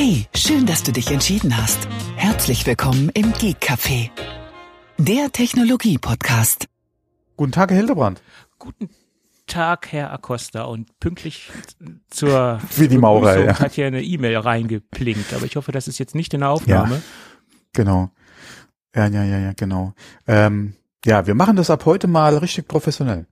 Hey, schön, dass du dich entschieden hast. Herzlich willkommen im Geek Café, der Technologie-Podcast. Guten Tag, Herr Hildebrand. Guten Tag, Herr Acosta. Und pünktlich zur Wie die Maurer, Begrüßung ja. hat hier eine E-Mail reingeplinkt. Aber ich hoffe, das ist jetzt nicht in der Aufnahme. Genau. Ja, ja, ja, ja, genau. Ähm, ja, wir machen das ab heute mal richtig professionell.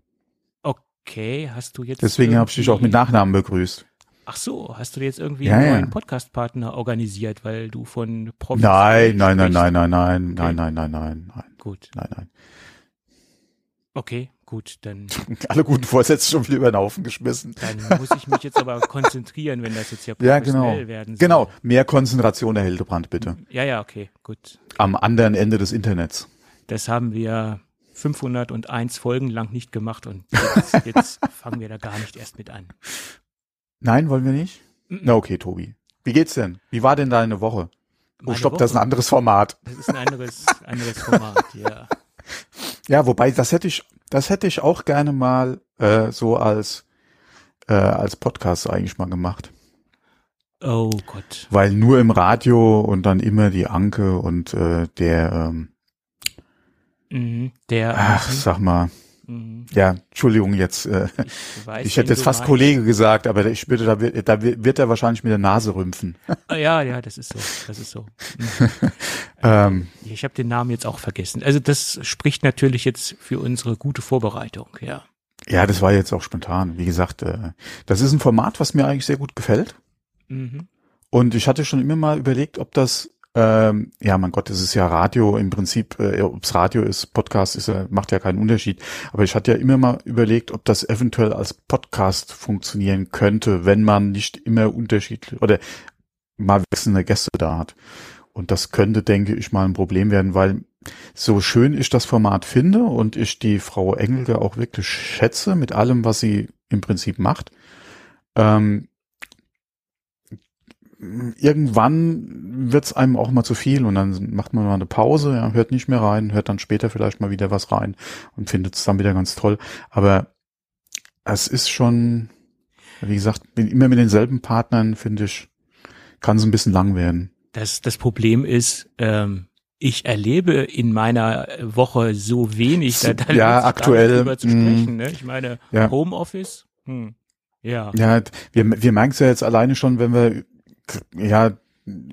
Okay, hast du jetzt. Deswegen habe ich dich auch mit Nachnamen begrüßt. Ach so, hast du jetzt irgendwie Ja, einen ja. neuen Podcast-Partner organisiert, weil du von Profis Nein, nein, nein, nein, nein, nein, nein, nein, nein, nein, nein, Gut, nein, nein. okay, gut, dann, Alle guten Vorsätze schon wieder über den Haufen geschmissen. dann muss ich mich jetzt aber konzentrieren, wenn das jetzt ja Ja, professionell genau. werden soll. Genau, mehr Konzentration, Herr Hildebrand, bitte. Ja, ja, okay, gut. Am anderen Ende des Internets. Das haben wir 501 Folgen lang nicht gemacht und jetzt, jetzt fangen wir da gar nicht erst mit an. Nein, wollen wir nicht? Mhm. Na okay, Tobi. Wie geht's denn? Wie war denn deine Woche? Oh, Meine stopp, das ist ein Woche- anderes Format. Das ist ein anderes, anderes Format, ja. Ja, wobei, das hätte ich, das hätte ich auch gerne mal äh, so als äh, als Podcast eigentlich mal gemacht. Oh Gott. Weil nur im Radio und dann immer die Anke und äh, der, ähm, Mhm, der. ach, sag mal, Mhm, ja, Entschuldigung jetzt, äh, ich weiß, ich hätte jetzt fast meinst. Kollege gesagt, aber ich bitte, da wird, da wird wird er wahrscheinlich mit der Nase rümpfen. Ah, Ja, ja, das ist so. Das ist so. Mhm. Ähm, Ich habe den Namen jetzt auch vergessen. Also das spricht natürlich jetzt für unsere gute Vorbereitung, ja. ja, das war jetzt auch spontan. Wie gesagt, äh, das ist ein Format, was mir eigentlich sehr gut gefällt. Mhm. Und ich hatte schon immer mal überlegt, ob das, ähm, ja, mein Gott, das ist ja Radio im Prinzip, äh, ob's Radio ist, Podcast ist, ja- macht ja keinen Unterschied. Aber ich hatte ja immer mal überlegt, ob das eventuell als Podcast funktionieren könnte, wenn man nicht immer unterschiedlich oder mal wechselnde Gäste da hat. Und das könnte, denke ich, mal ein Problem werden, weil so schön ich das Format finde und ich die Frau Engelke auch wirklich schätze mit allem, was sie im Prinzip macht, ähm, irgendwann wird's einem auch mal zu viel und dann macht man mal eine Pause, ja, hört nicht mehr rein, hört dann später vielleicht mal wieder was rein und findet es dann wieder ganz toll. Aber es ist schon, wie gesagt, immer mit denselben Partnern, finde ich, kann es ein bisschen lang werden. Das, das Problem ist, ähm, ich erlebe in meiner Woche so wenig, da, da Ja, aktuell, drüber zu mm. sprechen. Ne? Ich meine, Ja. Homeoffice, hm. ja. Ja, wir, wir merken es ja jetzt alleine schon, wenn wir ja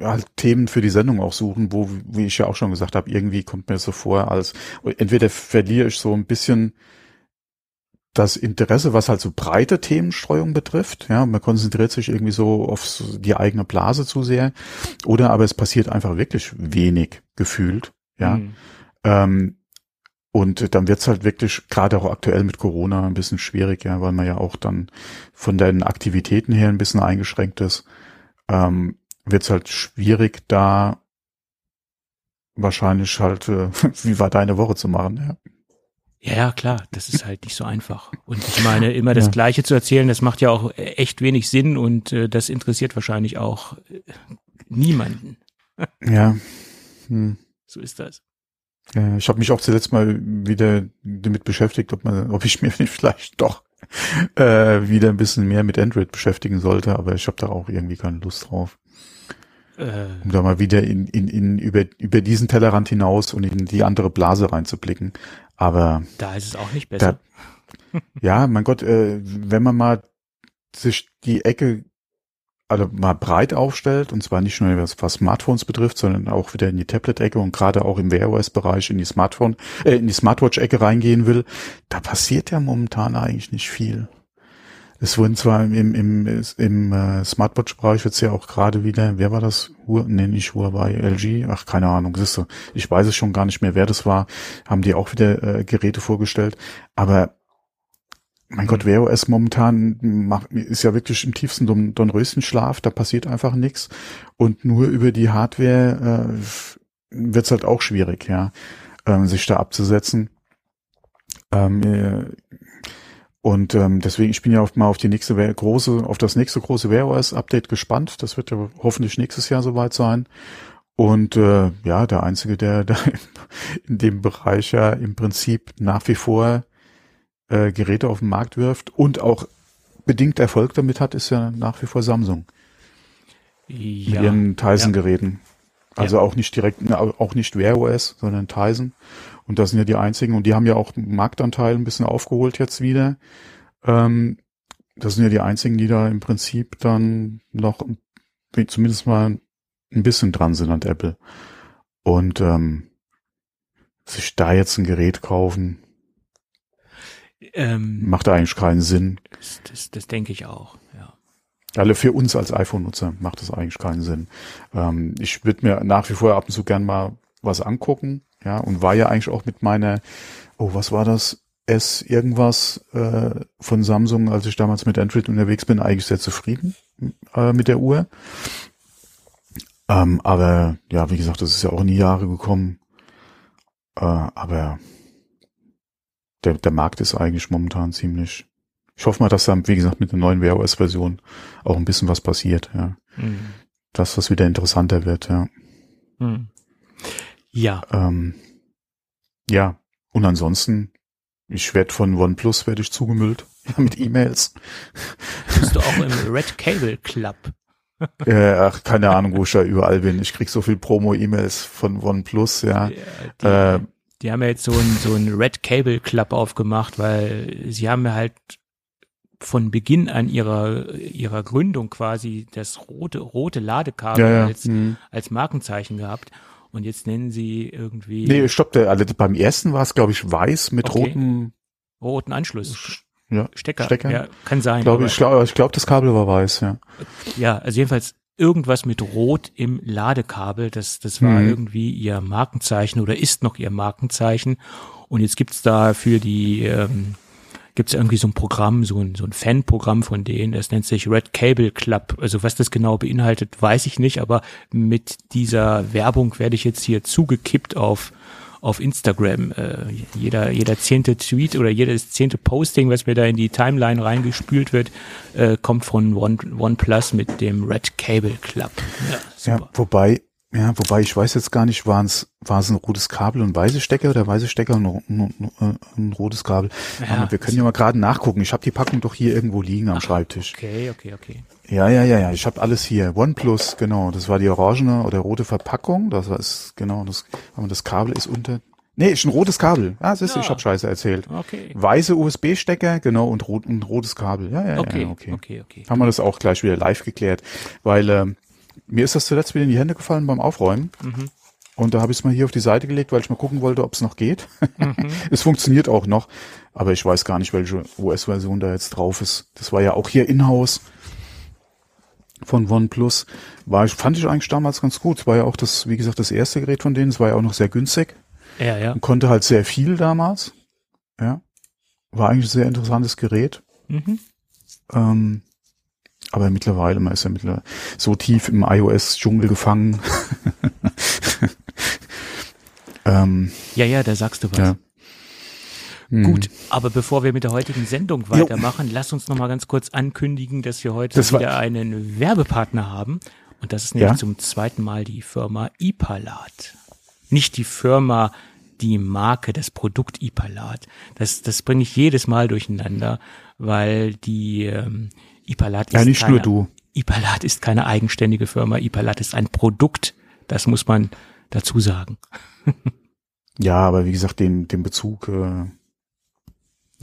halt Themen für die Sendung auch suchen, wo, wie ich ja auch schon gesagt habe, irgendwie kommt mir so vor, als entweder verliere ich so ein bisschen das Interesse, was halt so breite Themenstreuung betrifft. Ja, man konzentriert sich irgendwie so auf die eigene Blase zu sehr. Oder aber es passiert einfach wirklich wenig gefühlt. Ja. Hm. Ähm, und dann wird's halt wirklich, gerade auch aktuell mit Corona, ein bisschen schwierig, ja, weil man ja auch dann von den Aktivitäten her ein bisschen eingeschränkt ist. Ähm, wird's halt schwierig, da wahrscheinlich halt, äh, wie war deine Woche zu machen, ja. Ja, ja, klar, das ist halt nicht so einfach. Und ich meine, immer das Ja. Gleiche zu erzählen, das macht ja auch echt wenig Sinn und äh, das interessiert wahrscheinlich auch äh, niemanden. Ja. Hm. So ist das. Ja, ich habe mich auch zuletzt mal wieder damit beschäftigt, ob man, ob ich mir vielleicht doch äh, wieder ein bisschen mehr mit Android beschäftigen sollte, aber ich habe da auch irgendwie keine Lust drauf. Äh, um da mal wieder in, in, in über, über diesen Tellerrand hinaus und in die andere Blase reinzublicken. Aber da ist es auch nicht besser. ja, mein Gott, äh, wenn man mal sich die Ecke also mal breit aufstellt, und zwar nicht nur was, was Smartphones betrifft, sondern auch wieder in die Tablet-Ecke und gerade auch im Wear OS-Bereich in die Smartphone, äh, in die Smartwatch-Ecke reingehen will, da passiert ja momentan eigentlich nicht viel. Es wurden zwar im, im, im äh, Smartwatch-Bereich jetzt ja auch gerade wieder, wer war das? Hu nee, Huawei, LG, ach, keine Ahnung, siehst du, ich weiß es schon gar nicht mehr, wer das war, haben die auch wieder äh, Geräte vorgestellt, aber mein Gott, Wear OS momentan macht, ist ja wirklich im tiefsten Don Dornröschenschlaf, da passiert einfach nichts und nur über die Hardware äh, wird's halt auch schwierig, ja, ähm, sich da abzusetzen. Ähm, äh, und ähm, deswegen, ich bin ja auf, mal auf die nächste große, auf das nächste große Wear OS Update gespannt. Das wird ja hoffentlich nächstes Jahr soweit sein. Und äh, ja, der einzige, der da in dem Bereich ja im Prinzip nach wie vor äh, Geräte auf den Markt wirft und auch bedingt Erfolg damit hat, ist ja nach wie vor Samsung. mit ihren Tizen-Geräten. Also auch nicht direkt, auch nicht Wear OS, sondern Tizen. Und das sind ja die einzigen. Und die haben ja auch Marktanteil ein bisschen aufgeholt jetzt wieder. Ähm, das sind ja die einzigen, die da im Prinzip dann noch zumindest mal ein bisschen dran sind an Apple. Und ähm, sich da jetzt ein Gerät kaufen, ähm, macht eigentlich keinen Sinn. Das, das, das denke ich auch, ja. Alle für uns als iPhone-Nutzer macht das eigentlich keinen Sinn. Ähm, ich würde mir nach wie vor ab und zu gern mal was angucken, ja, und war ja eigentlich auch mit meiner, oh, was war das? S irgendwas äh, von Samsung, als ich damals mit Android unterwegs bin, eigentlich sehr zufrieden äh, mit der Uhr. Ähm, aber ja, wie gesagt, das ist ja auch in die Jahre gekommen. Äh, aber der, der Markt ist eigentlich momentan ziemlich. Ich hoffe mal, dass da, wie gesagt, mit der neuen Wear OS Version auch ein bisschen was passiert, ja. Mhm. Dass das wieder interessanter wird, ja. Mhm. Ja. Ähm, ja. Und ansonsten, ich werde von OnePlus werde ich zugemüllt mit E-Mails. Bist du auch im Red Cable Club? äh, ach, keine Ahnung, wo ich da überall bin. Ich krieg so viel Promo-E-Mails von OnePlus, ja. Die, äh, die haben ja jetzt so ein, so ein Red Cable Club aufgemacht, weil sie haben ja halt von Beginn an ihrer, ihrer Gründung quasi das rote, rote Ladekabel ja, ja. Als, mhm. als Markenzeichen gehabt. Und jetzt nennen sie irgendwie. Nee, stopp, der, also beim ersten war es, glaube ich, weiß mit okay. roten. Roten Anschluss. Ja, Stecker. Stecker. Ja, kann sein. Glaub, ich glaube, ich glaub, das Kabel war weiß, ja. Ja, also jedenfalls irgendwas mit Rot im Ladekabel. Das, das war mhm. irgendwie ihr Markenzeichen oder ist noch ihr Markenzeichen. Und jetzt gibt's da für die, ähm, gibt's irgendwie so ein Programm, so ein, so ein Fanprogramm von denen, das nennt sich Red Cable Club. Also was das genau beinhaltet, weiß ich nicht, aber mit dieser Werbung werde ich jetzt hier zugekippt auf auf Instagram. Äh, jeder, jeder zehnte Tweet oder jedes zehnte Posting, was mir da in die Timeline reingespült wird, äh, kommt von One, OnePlus mit dem Red Cable Club. Ja, super. ja wobei, ja, wobei ich weiß jetzt gar nicht, waren es war es ein rotes Kabel und weiße Stecker oder weiße Stecker und ein, ein, ein rotes Kabel. Ja, Aber wir können ja mal gerade nachgucken. Ich habe die Packung doch hier irgendwo liegen am Ach, Schreibtisch. Okay, okay, okay. Ja, ja, ja, ja. Ich habe alles hier. OnePlus, genau. Das war die orangene oder rote Verpackung. Das ist genau das. Aber das Kabel ist unter. Nee, ist ein rotes Kabel. Ah, siehst du, ja. ich habe Scheiße erzählt. Okay. Weiße USB-Stecker, genau, und rot, ein rotes Kabel. Ja, ja, okay. ja, okay. Okay, okay. Haben wir das auch gleich wieder live geklärt. Weil ähm, mir ist das zuletzt wieder in die Hände gefallen beim Aufräumen. Mhm. Und da habe ich es mal hier auf die Seite gelegt, weil ich mal gucken wollte, ob es noch geht. Mhm. es funktioniert auch noch, aber ich weiß gar nicht, welche OS-Version da jetzt drauf ist. Das war ja auch hier in-house von OnePlus. War, fand ich eigentlich damals ganz gut. Es war ja auch das, wie gesagt, das erste Gerät von denen. Es war ja auch noch sehr günstig. Ja, ja. Und konnte halt sehr viel damals. Ja. War eigentlich ein sehr interessantes Gerät. Mhm. Ähm, aber mittlerweile, man ist ja mittlerweile so tief im iOS-Dschungel gefangen. ähm, ja, ja, da sagst du was. Ja. Gut, hm. aber bevor wir mit der heutigen Sendung weitermachen, jo. lass uns noch mal ganz kurz ankündigen, dass wir heute das wieder einen Werbepartner haben. Und das ist nämlich ja? zum zweiten Mal die Firma Ipalat. Nicht die Firma, die Marke, das Produkt Ipalat. Das, das bringe ich jedes Mal durcheinander, weil die ähm, Ipalat ist ja, nicht keine, nur du. Ipalat ist keine eigenständige Firma. Ipalat ist ein Produkt. Das muss man dazu sagen. ja, aber wie gesagt, den, den Bezug äh,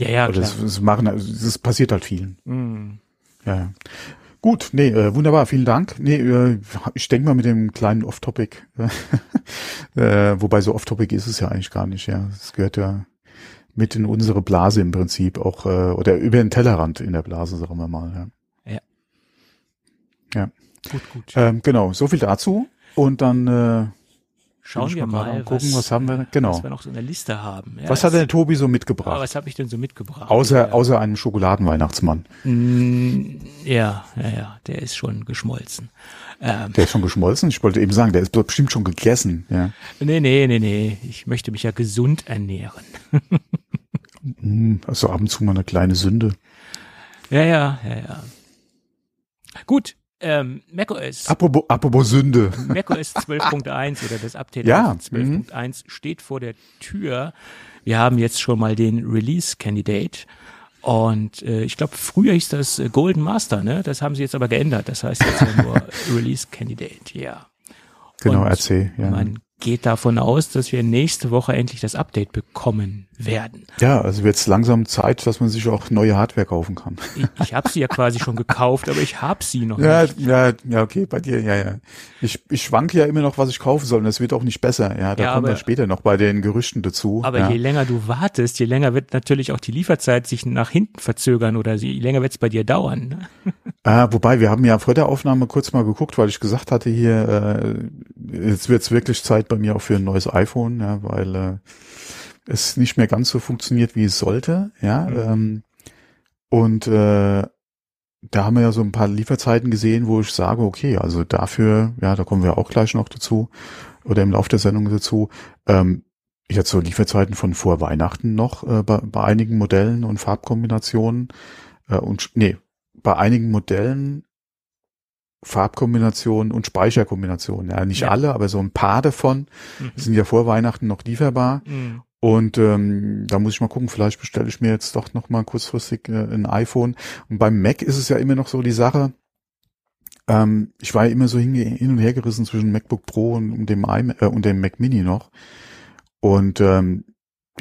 ja, ja, klar. Das, das machen, das passiert halt vielen. Mm. Ja, ja. Gut, nee, äh, wunderbar, vielen Dank. Nee, äh, ich denke mal mit dem kleinen Off-Topic, äh, wobei so Off-Topic ist es ja eigentlich gar nicht, ja. Es gehört ja mit in unsere Blase im Prinzip auch, äh, oder über den Tellerrand in der Blase, sagen wir mal, ja. Ja. ja. Gut, gut. Ähm, genau, so viel dazu. Und dann äh, Schauen wir mal, mal gucken, was, was, haben wir, genau. was wir noch so in der Liste haben. Ja, was hat denn Tobi so mitgebracht? Was habe ich denn so mitgebracht? Außer, ja. außer einem Schokoladenweihnachtsmann. Mm, ja, ja, ja, der ist schon geschmolzen. Ähm, der ist schon geschmolzen? Ich wollte eben sagen, der ist bestimmt schon gegessen. Ja. Nee, nee, nee, nee. Ich möchte mich ja gesund ernähren. also ab und zu mal eine kleine Sünde. Ja, ja, ja, ja. Gut, ähm, macOS. Apropos, apropos Sünde. macOS 12.1 oder das Update ja, 12.1 steht vor der Tür. Wir haben jetzt schon mal den Release Candidate Und äh, ich glaube, früher hieß das äh, Golden Master, ne? Das haben sie jetzt aber geändert. Das heißt jetzt nur Release Candidate, ja. Genau, Und RC, ja. Man geht davon aus, dass wir nächste Woche endlich das Update bekommen werden. Ja, also wird es langsam Zeit, dass man sich auch neue Hardware kaufen kann. Ich, ich habe sie ja quasi schon gekauft, aber ich habe sie noch Ja, nicht. ja, ja, okay, bei dir, ja, ja. Ich, ich schwanke ja immer noch, was ich kaufen soll und das wird auch nicht besser. Ja, da Ja, kommen wir später noch bei den Gerüchten dazu. Aber ja. je länger du wartest, je länger wird natürlich auch die Lieferzeit sich nach hinten verzögern oder je länger wird es bei dir dauern. Ah, wobei, wir haben ja vor der Aufnahme kurz mal geguckt, weil ich gesagt hatte hier, äh, jetzt wird's wirklich Zeit bei mir auch für ein neues iPhone, ja, weil äh, es nicht mehr ganz so funktioniert, wie es sollte, ja. Mhm. Ähm, und äh, da haben wir ja so ein paar Lieferzeiten gesehen, wo ich sage, okay, also dafür, ja, da kommen wir auch gleich noch dazu oder im Laufe der Sendung dazu. Ähm, ich hatte so Lieferzeiten von vor Weihnachten noch äh, bei, bei einigen Modellen und Farbkombinationen äh, und nee, bei einigen Modellen Farbkombinationen und Speicherkombinationen. Ja, nicht Ja. alle, aber so ein paar davon Mhm. sind ja vor Weihnachten noch lieferbar. Mhm. Und ähm, da muss ich mal gucken, vielleicht bestelle ich mir jetzt doch noch mal kurzfristig äh, ein iPhone. Und beim Mac ist es ja immer noch so die Sache. Ähm, ich war ja immer so hinge- hin und her gerissen zwischen MacBook Pro und, und dem iMac, äh, und dem Mac Mini noch. Und ähm,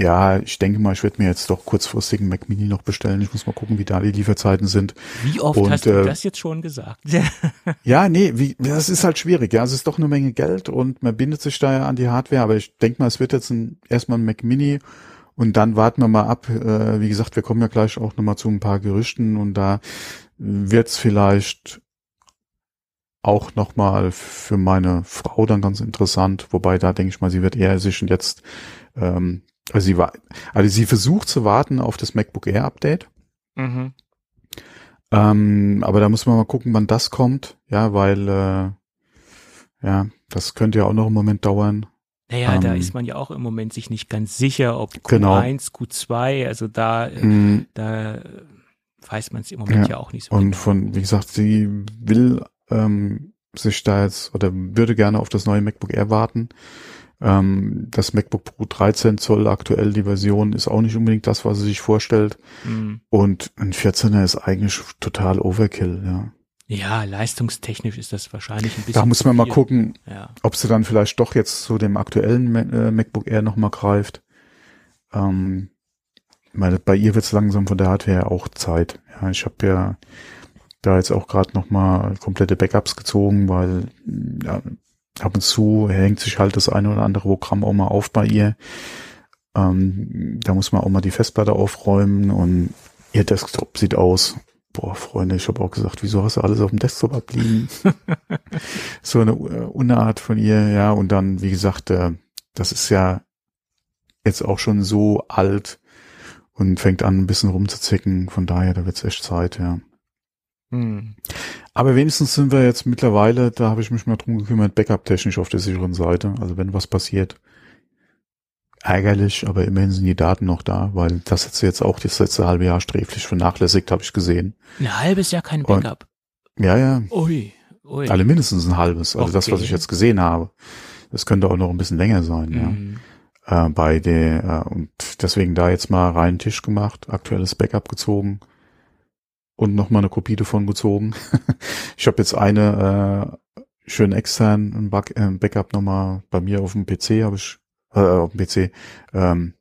ja, ich denke mal, ich werde mir jetzt doch kurzfristig einen Mac Mini noch bestellen. Ich muss mal gucken, wie da die Lieferzeiten sind. Wie oft Und, hast du äh, das jetzt schon gesagt? Ja, nee, wie, das ist halt schwierig. Ja, es ist doch eine Menge Geld und man bindet sich da ja an die Hardware. Aber ich denke mal, es wird jetzt ein, erstmal ein Mac Mini und dann warten wir mal ab. Äh, wie gesagt, wir kommen ja gleich auch nochmal zu ein paar Gerüchten und da wird's vielleicht auch nochmal für meine Frau dann ganz interessant. Wobei da denke ich mal, sie wird eher sich jetzt, ähm, also sie war, also sie versucht zu warten auf das MacBook Air Update. mhm. Ähm, aber da muss man mal gucken, wann das kommt. Ja, weil äh, ja, das könnte ja auch noch einen Moment dauern. Naja, da Ähm, ist man ja auch im Moment sich nicht ganz sicher, ob Q1, Genau. Q2, also da, Mm, da weiß man es im Moment ja, Ja, auch nicht so Und genau. von, wie gesagt, sie will ähm, sich da jetzt oder würde gerne auf das neue MacBook Air warten. Ähm, das MacBook Pro 13 Zoll aktuell die Version ist auch nicht unbedingt das, was sie sich vorstellt. Mhm. Und ein 14er ist eigentlich total Overkill. Ja. Ja, leistungstechnisch ist das wahrscheinlich ein bisschen. Da muss man mal gucken, Ja. ob sie dann vielleicht doch jetzt zu dem aktuellen äh, MacBook Air nochmal greift. Ähm, meine, bei ihr wird es langsam von der Hardware auch Zeit. Ja, ich habe ja da jetzt auch gerade nochmal komplette Backups gezogen, weil ja, ab und zu hängt sich halt das eine oder andere Programm auch mal auf bei ihr. Ähm, da muss man auch mal die Festplatte aufräumen und ihr Desktop sieht aus. Boah, Freunde, ich habe auch gesagt, wieso hast du alles auf dem Desktop abliegen? so eine äh, Unart von ihr, ja. Und dann, wie gesagt, äh, das ist ja jetzt auch schon so alt und fängt an, ein bisschen rumzuzicken. Von daher, da wird's echt Zeit, ja. Hm. Aber wenigstens sind wir jetzt mittlerweile, da habe ich mich mal drum gekümmert, Backup-technisch auf der sicheren Seite. Also wenn was passiert, ärgerlich, aber immerhin sind die Daten noch da, weil das hat sie jetzt auch das letzte halbe Jahr sträflich vernachlässigt, habe ich gesehen. Ein halbes Jahr kein Und- Backup. Ja, ja, Ui, ui. alle mindestens ein halbes. Also das, was Okay. ich jetzt gesehen habe. Das könnte auch noch ein bisschen länger sein, ja. Mhm. äh, bei der äh, und deswegen da jetzt mal rein Tisch gemacht, aktuelles Backup gezogen und noch mal eine Kopie davon gezogen. ich habe jetzt eine äh, schön extern ein, Back, äh, Backup noch mal bei mir auf dem PC habe ich äh, auf dem PC ähm,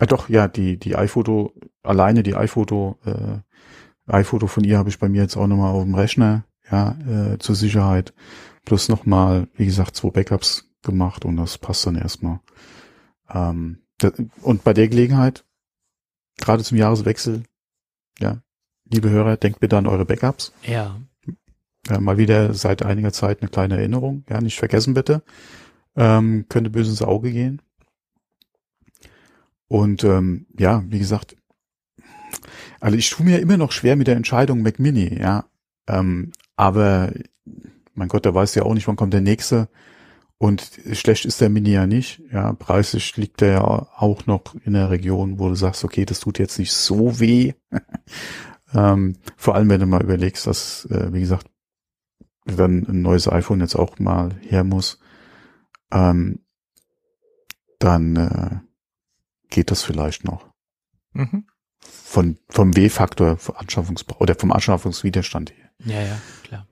äh, doch ja die die iPhoto alleine die iPhoto äh, iPhoto von ihr habe ich bei mir jetzt auch noch mal auf dem Rechner ja äh, zur Sicherheit plus noch mal wie gesagt zwei Backups gemacht und das passt dann erstmal. Ähm, und bei der Gelegenheit, gerade zum Jahreswechsel, ja, liebe Hörer, denkt bitte an eure Backups. Ja. Ja, mal wieder seit einiger Zeit eine kleine Erinnerung. Ja, nicht vergessen bitte. Ähm, könnte böse ins Auge gehen. Und ähm, ja, wie gesagt, also ich tue mir immer noch schwer mit der Entscheidung Mac Mini, ja. Ähm, aber mein Gott, da weiß ja auch nicht, wann kommt der nächste. Und schlecht ist der Mini ja nicht. Ja, preislich liegt der ja auch noch in der Region, wo du sagst, okay, das tut jetzt nicht so weh. Ähm, vor allem, wenn du mal überlegst, dass, äh, wie gesagt, dann ein neues iPhone jetzt auch mal her muss, ähm, dann äh, geht das vielleicht noch. Mhm. von, vom W-Faktor Anschaffungs oder vom Anschaffungswiderstand her. Ja, ja, klar.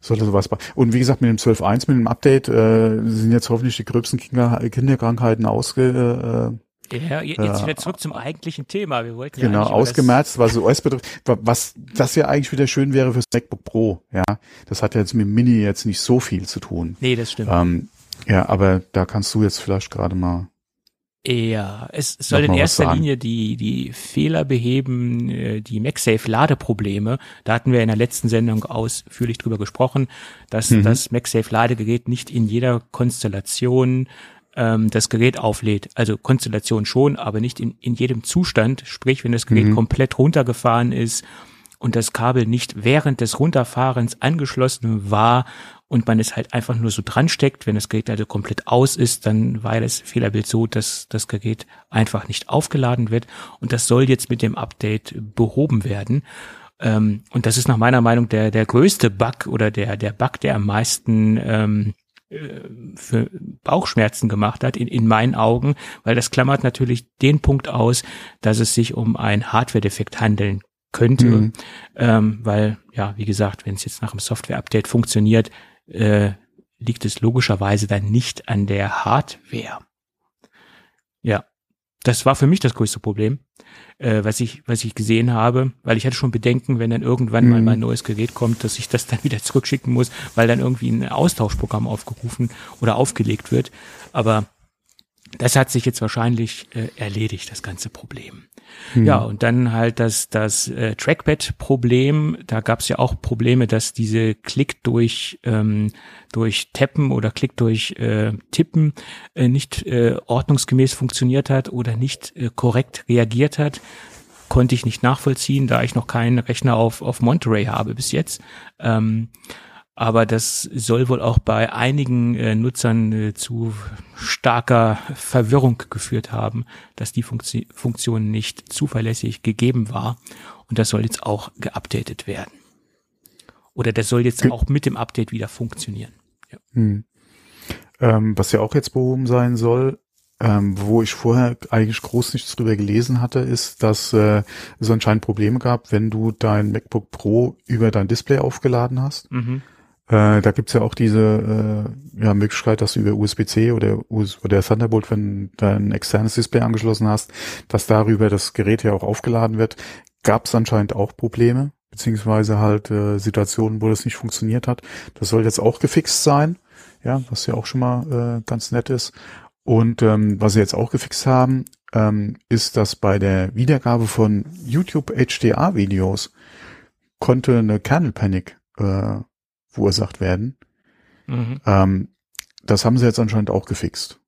Sollte sowas Und wie gesagt, mit dem 12.1, mit dem Update, äh, sind jetzt hoffentlich die gröbsten Kinder, Kinderkrankheiten ausge, äh, ja, jetzt wieder zurück zum eigentlichen Thema. Wir wollten ja genau ausgemerzt, was OS betrifft. Was das ja eigentlich wieder schön wäre fürs MacBook Pro. Ja, das hat ja jetzt mit Mini jetzt nicht so viel zu tun. Nee, das stimmt. Ähm, ja, aber da kannst du jetzt vielleicht gerade mal ja, es soll in erster Linie die, die Fehler beheben, äh, die MagSafe-Ladeprobleme. Da hatten wir in der letzten Sendung ausführlich drüber gesprochen, dass mhm. das MagSafe-Ladegerät nicht in jeder Konstellation ähm, das Gerät auflädt. Also Konstellation schon, aber nicht in, in jedem Zustand. Sprich, wenn das Gerät mhm. komplett runtergefahren ist und das Kabel nicht während des Runterfahrens angeschlossen war und man es halt einfach nur so dran steckt, wenn das Gerät also komplett aus ist, dann war das Fehlerbild so, dass das Gerät einfach nicht aufgeladen wird und das soll jetzt mit dem Update behoben werden. Ähm, und das ist nach meiner Meinung der, der größte Bug oder der, der Bug, der am meisten ähm, äh, für Bauchschmerzen gemacht hat, in, in meinen Augen, weil das klammert natürlich den Punkt aus, dass es sich um ein Hardware-Defekt handeln könnte, mhm. ähm, weil, ja, wie gesagt, wenn es jetzt nach dem Software-Update funktioniert, äh, liegt es logischerweise dann nicht an der Hardware. Das war für mich das größte Problem, äh, was ich was ich gesehen habe, weil ich hatte schon Bedenken, wenn dann irgendwann mhm. mal mein neues Gerät kommt, dass ich das dann wieder zurückschicken muss, weil dann irgendwie ein Austauschprogramm aufgerufen oder aufgelegt wird. Aber das hat sich jetzt wahrscheinlich äh, erledigt, das ganze Problem. Mhm. Ja, und dann halt das, das äh, Trackpad-Problem. Da gab es ja auch Probleme, dass diese Klick durch, ähm, durch Tappen oder Klick durch äh, Tippen äh, nicht äh, ordnungsgemäß funktioniert hat oder nicht äh, korrekt reagiert hat. Konnte ich nicht nachvollziehen, da ich noch keinen Rechner auf, auf Monterey habe bis jetzt. Ähm, aber das soll wohl auch bei einigen äh, Nutzern äh, zu starker Verwirrung geführt haben, dass die Funktion, Funktion nicht zuverlässig gegeben war. Und das soll jetzt auch geupdatet werden. Oder das soll jetzt auch mit dem Update wieder funktionieren. Ja. Hm. Ähm, was ja auch jetzt behoben sein soll, ähm, wo ich vorher eigentlich groß nichts drüber gelesen hatte, ist, dass äh, es anscheinend Probleme gab, wenn du dein MacBook Pro über dein Display aufgeladen hast. Mhm äh, da gibt's ja auch diese äh, ja, Möglichkeit, dass du über USB-C oder, US oder Thunderbolt, wenn du ein externes Display angeschlossen hast, dass darüber das Gerät ja auch aufgeladen wird. Gab's anscheinend auch Probleme, beziehungsweise halt äh, Situationen, wo das nicht funktioniert hat. Das soll jetzt auch gefixt sein, ja, was ja auch schon mal äh, ganz nett ist. Und ähm, was sie jetzt auch gefixt haben, ähm, ist, dass bei der Wiedergabe von YouTube HDR-Videos konnte eine Kernel Panic äh, verursacht werden. Mhm. Ähm, das haben sie jetzt anscheinend auch gefixt.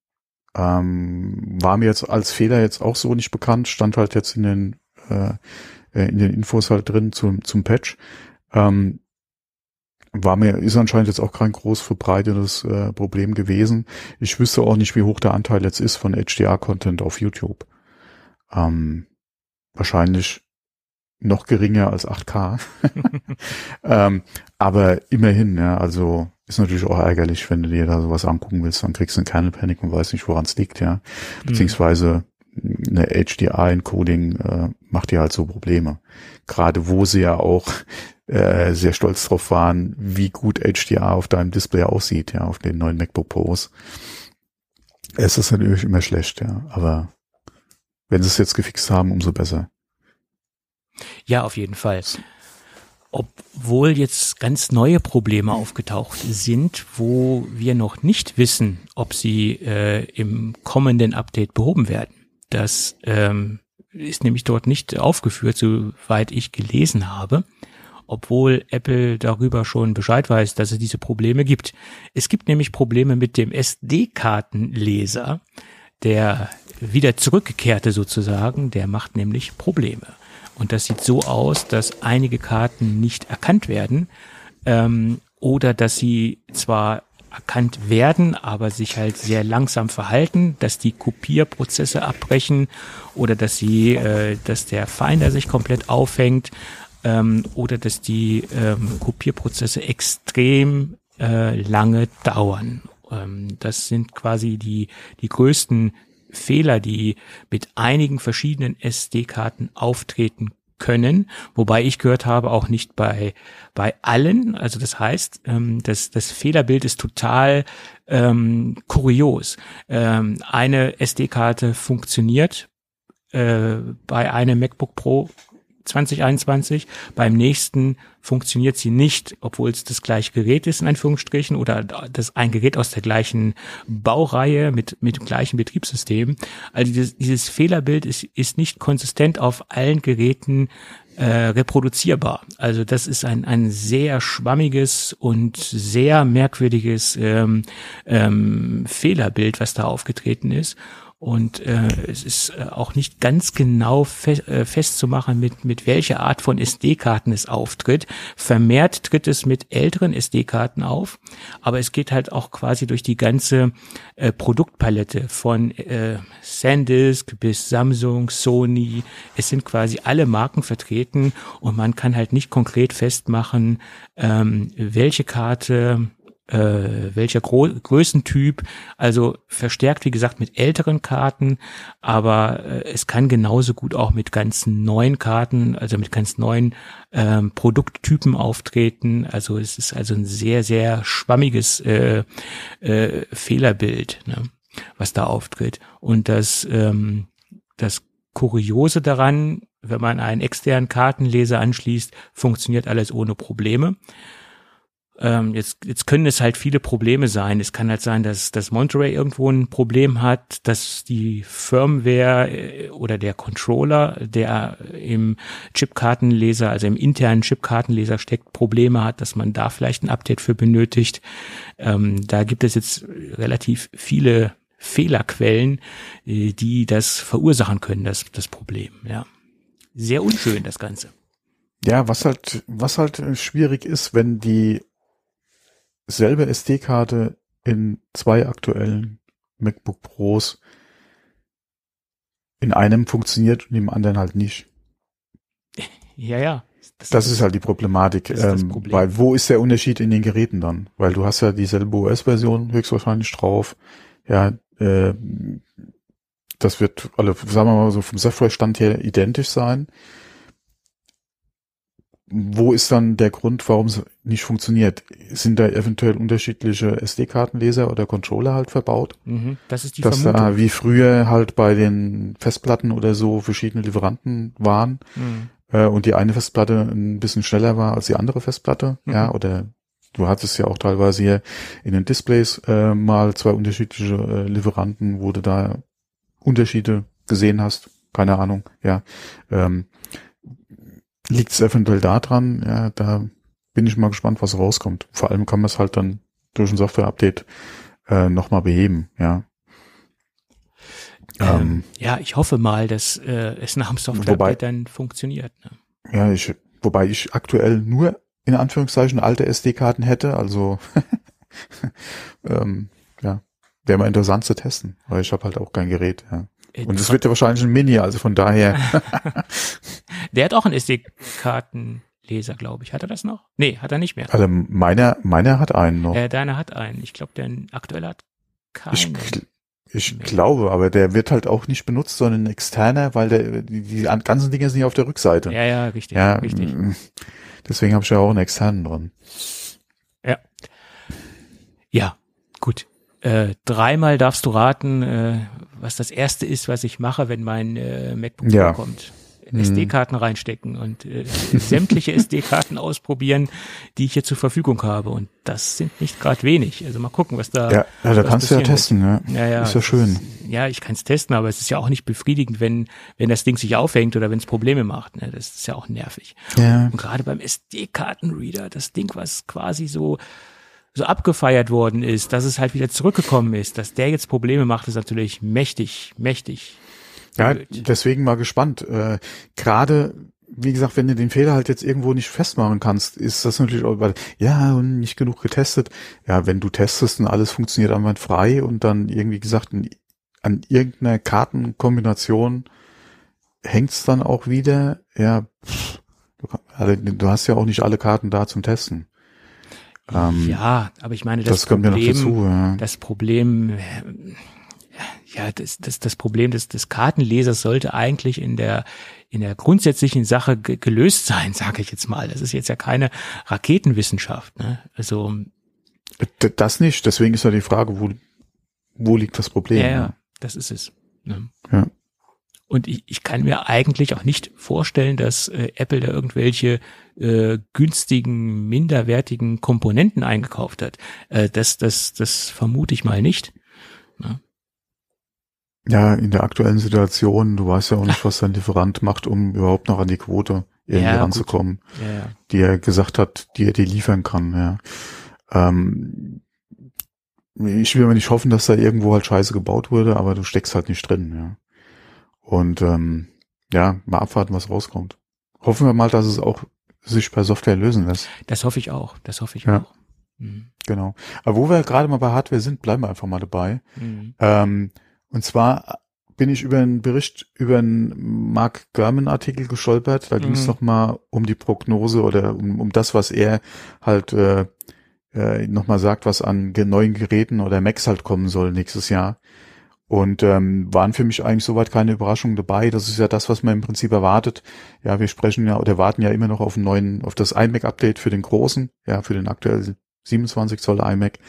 Ähm, war mir jetzt als Fehler jetzt auch so nicht bekannt, stand halt jetzt in den, äh, äh, in den Infos halt drin zum, zum Patch. Ähm, war mir, ist anscheinend jetzt auch kein groß verbreitetes äh, Problem gewesen. Ich wüsste auch nicht, wie hoch der Anteil jetzt ist von HDR-Content auf YouTube. Ähm, wahrscheinlich noch geringer als 8K. ähm, aber immerhin, ja, also ist natürlich auch ärgerlich, wenn du dir da sowas angucken willst, dann kriegst du einen Kernel Panic und weißt nicht, woran es liegt, ja. Mhm. Beziehungsweise eine HDR-Encoding äh, macht dir halt so Probleme. Gerade wo sie ja auch äh, sehr stolz drauf waren, wie gut HDR auf deinem Display aussieht, ja, auf den neuen MacBook Pros. Es ist natürlich immer schlecht, ja, aber wenn sie es jetzt gefixt haben, umso besser. Ja, auf jeden Fall. Obwohl jetzt ganz neue Probleme aufgetaucht sind, wo wir noch nicht wissen, ob sie äh, im kommenden Update behoben werden. Das ähm, ist nämlich dort nicht aufgeführt, soweit ich gelesen habe, obwohl Apple darüber schon Bescheid weiß, dass es diese Probleme gibt. Es gibt nämlich Probleme mit dem SD-Kartenleser, der wieder zurückgekehrte sozusagen, der macht nämlich Probleme. Und das sieht so aus, dass einige Karten nicht erkannt werden ähm, oder dass sie zwar erkannt werden, aber sich halt sehr langsam verhalten, dass die Kopierprozesse abbrechen oder dass sie, äh, dass der Finder sich komplett aufhängt ähm, oder dass die ähm, Kopierprozesse extrem äh, lange dauern. Ähm, das sind quasi die die größten Fehler, die mit einigen verschiedenen SD-Karten auftreten können, wobei ich gehört habe, auch nicht bei, bei allen. Also das heißt, ähm, das, das Fehlerbild ist total ähm, kurios. Ähm, eine SD-Karte funktioniert äh, bei einem MacBook Pro 2021. Beim nächsten funktioniert sie nicht, obwohl es das gleiche Gerät ist, in Anführungsstrichen, oder das ein Gerät aus der gleichen Baureihe mit, mit dem gleichen Betriebssystem. Also dieses, dieses Fehlerbild ist, ist nicht konsistent auf allen Geräten äh, reproduzierbar. Also das ist ein, ein sehr schwammiges und sehr merkwürdiges ähm, ähm, Fehlerbild, was da aufgetreten ist. Und äh, es ist äh, auch nicht ganz genau fe äh, festzumachen, mit, mit welcher Art von SD-Karten es auftritt. Vermehrt tritt es mit älteren SD-Karten auf, aber es geht halt auch quasi durch die ganze äh, Produktpalette von äh, SanDisk bis Samsung, Sony. Es sind quasi alle Marken vertreten und man kann halt nicht konkret festmachen, ähm, welche Karte äh, welcher Gro Größentyp, also verstärkt, wie gesagt, mit älteren Karten, aber äh, es kann genauso gut auch mit ganz neuen Karten, also mit ganz neuen ähm, Produkttypen auftreten. Also es ist also ein sehr, sehr schwammiges äh, äh, Fehlerbild, ne, was da auftritt. Und das, ähm, das Kuriose daran, wenn man einen externen Kartenleser anschließt, funktioniert alles ohne Probleme. Ähm, jetzt, jetzt können es halt viele Probleme sein. Es kann halt sein, dass, dass Monterey irgendwo ein Problem hat, dass die Firmware äh, oder der Controller, der im Chipkartenleser, also im internen Chipkartenleser steckt, Probleme hat, dass man da vielleicht ein Update für benötigt. Ähm, da gibt es jetzt relativ viele Fehlerquellen, äh, die das verursachen können, das, das Problem, ja. Sehr unschön, das Ganze. Ja, was halt, was halt schwierig ist, wenn die selbe SD-Karte in zwei aktuellen MacBook Pros in einem funktioniert und im anderen halt nicht. Ja, ja. Das, das ist halt die Problematik. Ähm, Problem. Weil wo ist der Unterschied in den Geräten dann? Weil du hast ja dieselbe OS-Version höchstwahrscheinlich drauf. Ja, äh, das wird alle, sagen wir mal so vom Software-Stand her identisch sein wo ist dann der Grund, warum es nicht funktioniert? Sind da eventuell unterschiedliche SD-Kartenleser oder Controller halt verbaut? Mhm, das ist die Dass Vermutung. da wie früher halt bei den Festplatten oder so verschiedene Lieferanten waren mhm. äh, und die eine Festplatte ein bisschen schneller war als die andere Festplatte, mhm. ja, oder du hattest ja auch teilweise hier in den Displays äh, mal zwei unterschiedliche äh, Lieferanten, wo du da Unterschiede gesehen hast, keine Ahnung, ja. Ähm, liegt es eventuell daran, ja, da bin ich mal gespannt, was rauskommt. Vor allem kann man es halt dann durch ein Software-Update äh, nochmal beheben, ja. Ähm, ähm, ja, ich hoffe mal, dass äh, es nach dem Software-Update dann funktioniert. Ne? Ja, ich, wobei ich aktuell nur in Anführungszeichen alte SD-Karten hätte, also ähm, ja, wäre mal interessant zu testen, weil ich habe halt auch kein Gerät, ja. Und es wird ja wahrscheinlich ein Mini, also von daher. Der hat auch einen SD-Kartenleser, glaube ich. Hat er das noch? Nee, hat er nicht mehr. Also meiner, meiner hat einen noch. Äh, deiner hat einen. Ich glaube, der aktuell hat keinen. Ich, ich glaube, aber der wird halt auch nicht benutzt, sondern ein externer, weil der, die, die ganzen Dinge sind ja auf der Rückseite. Ja, ja, richtig. Ja, richtig. Deswegen habe ich ja auch einen externen dran. Ja. Ja, gut. Äh, dreimal darfst du raten, äh, was das erste ist, was ich mache, wenn mein äh, MacBook ja. kommt. Mhm. SD-Karten reinstecken und äh, sämtliche SD-Karten ausprobieren, die ich hier zur Verfügung habe. Und das sind nicht gerade wenig. Also mal gucken, was da. Ja, ja da kannst du ja testen, ja. ja, ja ist ja schön. Ist, ja, ich kann es testen, aber es ist ja auch nicht befriedigend, wenn, wenn das Ding sich aufhängt oder wenn es Probleme macht. Ne? Das ist ja auch nervig. Ja. Und gerade beim SD-Kartenreader, das Ding, was quasi so so abgefeiert worden ist, dass es halt wieder zurückgekommen ist, dass der jetzt Probleme macht, ist natürlich mächtig, mächtig. Ja, deswegen mal gespannt. Äh, Gerade wie gesagt, wenn du den Fehler halt jetzt irgendwo nicht festmachen kannst, ist das natürlich auch, weil, ja, und nicht genug getestet. Ja, wenn du testest und alles funktioniert einwandfrei und dann irgendwie gesagt, an irgendeiner Kartenkombination hängt's dann auch wieder, ja, pff, du, also, du hast ja auch nicht alle Karten da zum Testen. Ähm, ja, aber ich meine, das, das Problem, dazu, ja. das Problem, ja, das, das, das Problem des, des Kartenlesers sollte eigentlich in der, in der grundsätzlichen Sache gelöst sein, sage ich jetzt mal. Das ist jetzt ja keine Raketenwissenschaft. Ne? Also das nicht. Deswegen ist ja die Frage, wo, wo liegt das Problem? Ja, ja das ist es. Ne? Ja. Und ich, ich kann mir eigentlich auch nicht vorstellen, dass äh, Apple da irgendwelche äh, günstigen, minderwertigen Komponenten eingekauft hat. Äh, das, das, das vermute ich mal nicht. Ja. ja, in der aktuellen Situation, du weißt ja auch nicht, was dein Lieferant macht, um überhaupt noch an die Quote irgendwie ja, ranzukommen, ja, ja. die er gesagt hat, die er dir liefern kann. Ja. Ähm, ich will mir nicht hoffen, dass da irgendwo halt Scheiße gebaut wurde, aber du steckst halt nicht drin, ja. Und ähm, ja, mal abwarten, was rauskommt. Hoffen wir mal, dass es auch sich per Software lösen lässt. Das hoffe ich auch. Das hoffe ich ja. auch. Mhm. Genau. Aber wo wir gerade mal bei Hardware sind, bleiben wir einfach mal dabei. Mhm. Ähm, und zwar bin ich über einen Bericht über einen Mark Gurman Artikel gestolpert. Da ging es mhm. nochmal um die Prognose oder um, um das, was er halt äh, äh, nochmal sagt, was an neuen Geräten oder Macs halt kommen soll nächstes Jahr. Und ähm, waren für mich eigentlich soweit keine Überraschungen dabei. Das ist ja das, was man im Prinzip erwartet. Ja, wir sprechen ja oder warten ja immer noch auf einen neuen, auf das iMac-Update für den großen, ja, für den aktuell 27 Zoll iMac.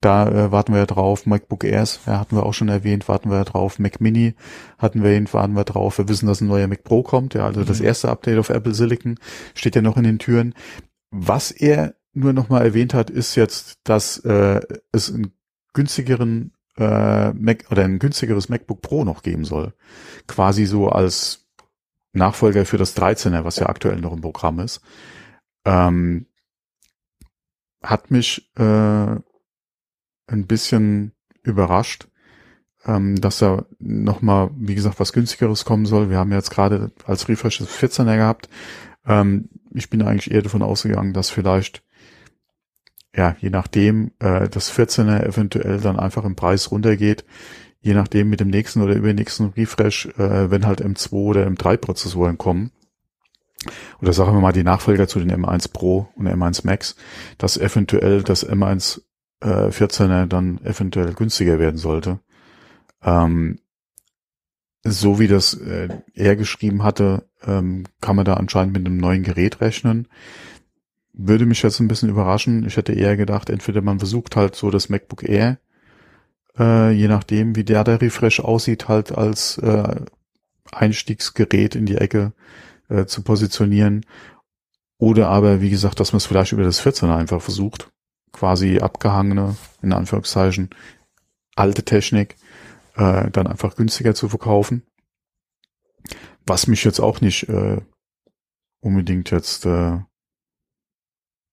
Da äh, warten wir ja drauf. MacBook Airs, ja, hatten wir auch schon erwähnt, warten wir ja drauf. Mac Mini hatten wir ihn, warten wir drauf. Wir wissen, dass ein neuer Mac Pro kommt. Ja, also mhm. das erste Update auf Apple Silicon steht ja noch in den Türen. Was er nur noch mal erwähnt hat, ist jetzt, dass äh, es einen günstigeren äh, Mac oder ein günstigeres MacBook Pro noch geben soll. Quasi so als Nachfolger für das 13er, was ja aktuell noch im Programm ist. Ähm, hat mich äh, ein bisschen überrascht, ähm, dass da nochmal, wie gesagt, was günstigeres kommen soll. Wir haben jetzt gerade als Refresh das 14er gehabt. Ähm, ich bin eigentlich eher davon ausgegangen, dass vielleicht ja, je nachdem, äh, das 14er eventuell dann einfach im Preis runtergeht, je nachdem mit dem nächsten oder übernächsten Refresh, äh, wenn halt M2 oder M3 Prozessoren kommen, oder sagen wir mal die Nachfolger zu den M1 Pro und M1 Max, dass eventuell das M1 äh, 14er dann eventuell günstiger werden sollte. Ähm, so wie das äh, er geschrieben hatte, ähm, kann man da anscheinend mit einem neuen Gerät rechnen würde mich jetzt ein bisschen überraschen. Ich hätte eher gedacht, entweder man versucht halt so das MacBook Air, äh, je nachdem, wie der der Refresh aussieht, halt als äh, Einstiegsgerät in die Ecke äh, zu positionieren. Oder aber, wie gesagt, dass man es vielleicht über das 14er einfach versucht. Quasi abgehangene, in Anführungszeichen, alte Technik, äh, dann einfach günstiger zu verkaufen. Was mich jetzt auch nicht äh, unbedingt jetzt äh,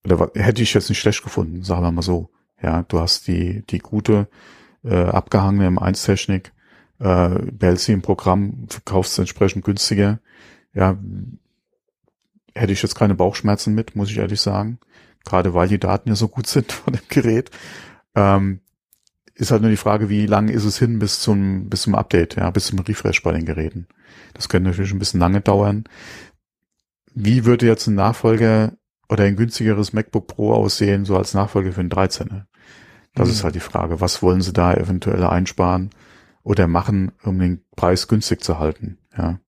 oder hätte ich jetzt nicht schlecht gefunden, sagen wir mal so. Ja, du hast die, die gute, äh, abgehangene M1-Technik, äh, behältst sie im Programm, verkaufst entsprechend günstiger. Ja, hätte ich jetzt keine Bauchschmerzen mit, muss ich ehrlich sagen. Gerade weil die Daten ja so gut sind von dem Gerät. Ähm, ist halt nur die Frage, wie lang ist es hin bis zum, bis zum Update, ja, bis zum Refresh bei den Geräten. Das könnte natürlich ein bisschen lange dauern. Wie würde jetzt ein Nachfolger oder ein günstigeres MacBook Pro aussehen, so als Nachfolger für den 13er? Das mhm. ist halt die Frage. Was wollen sie da eventuell einsparen oder machen, um den Preis günstig zu halten? Ja.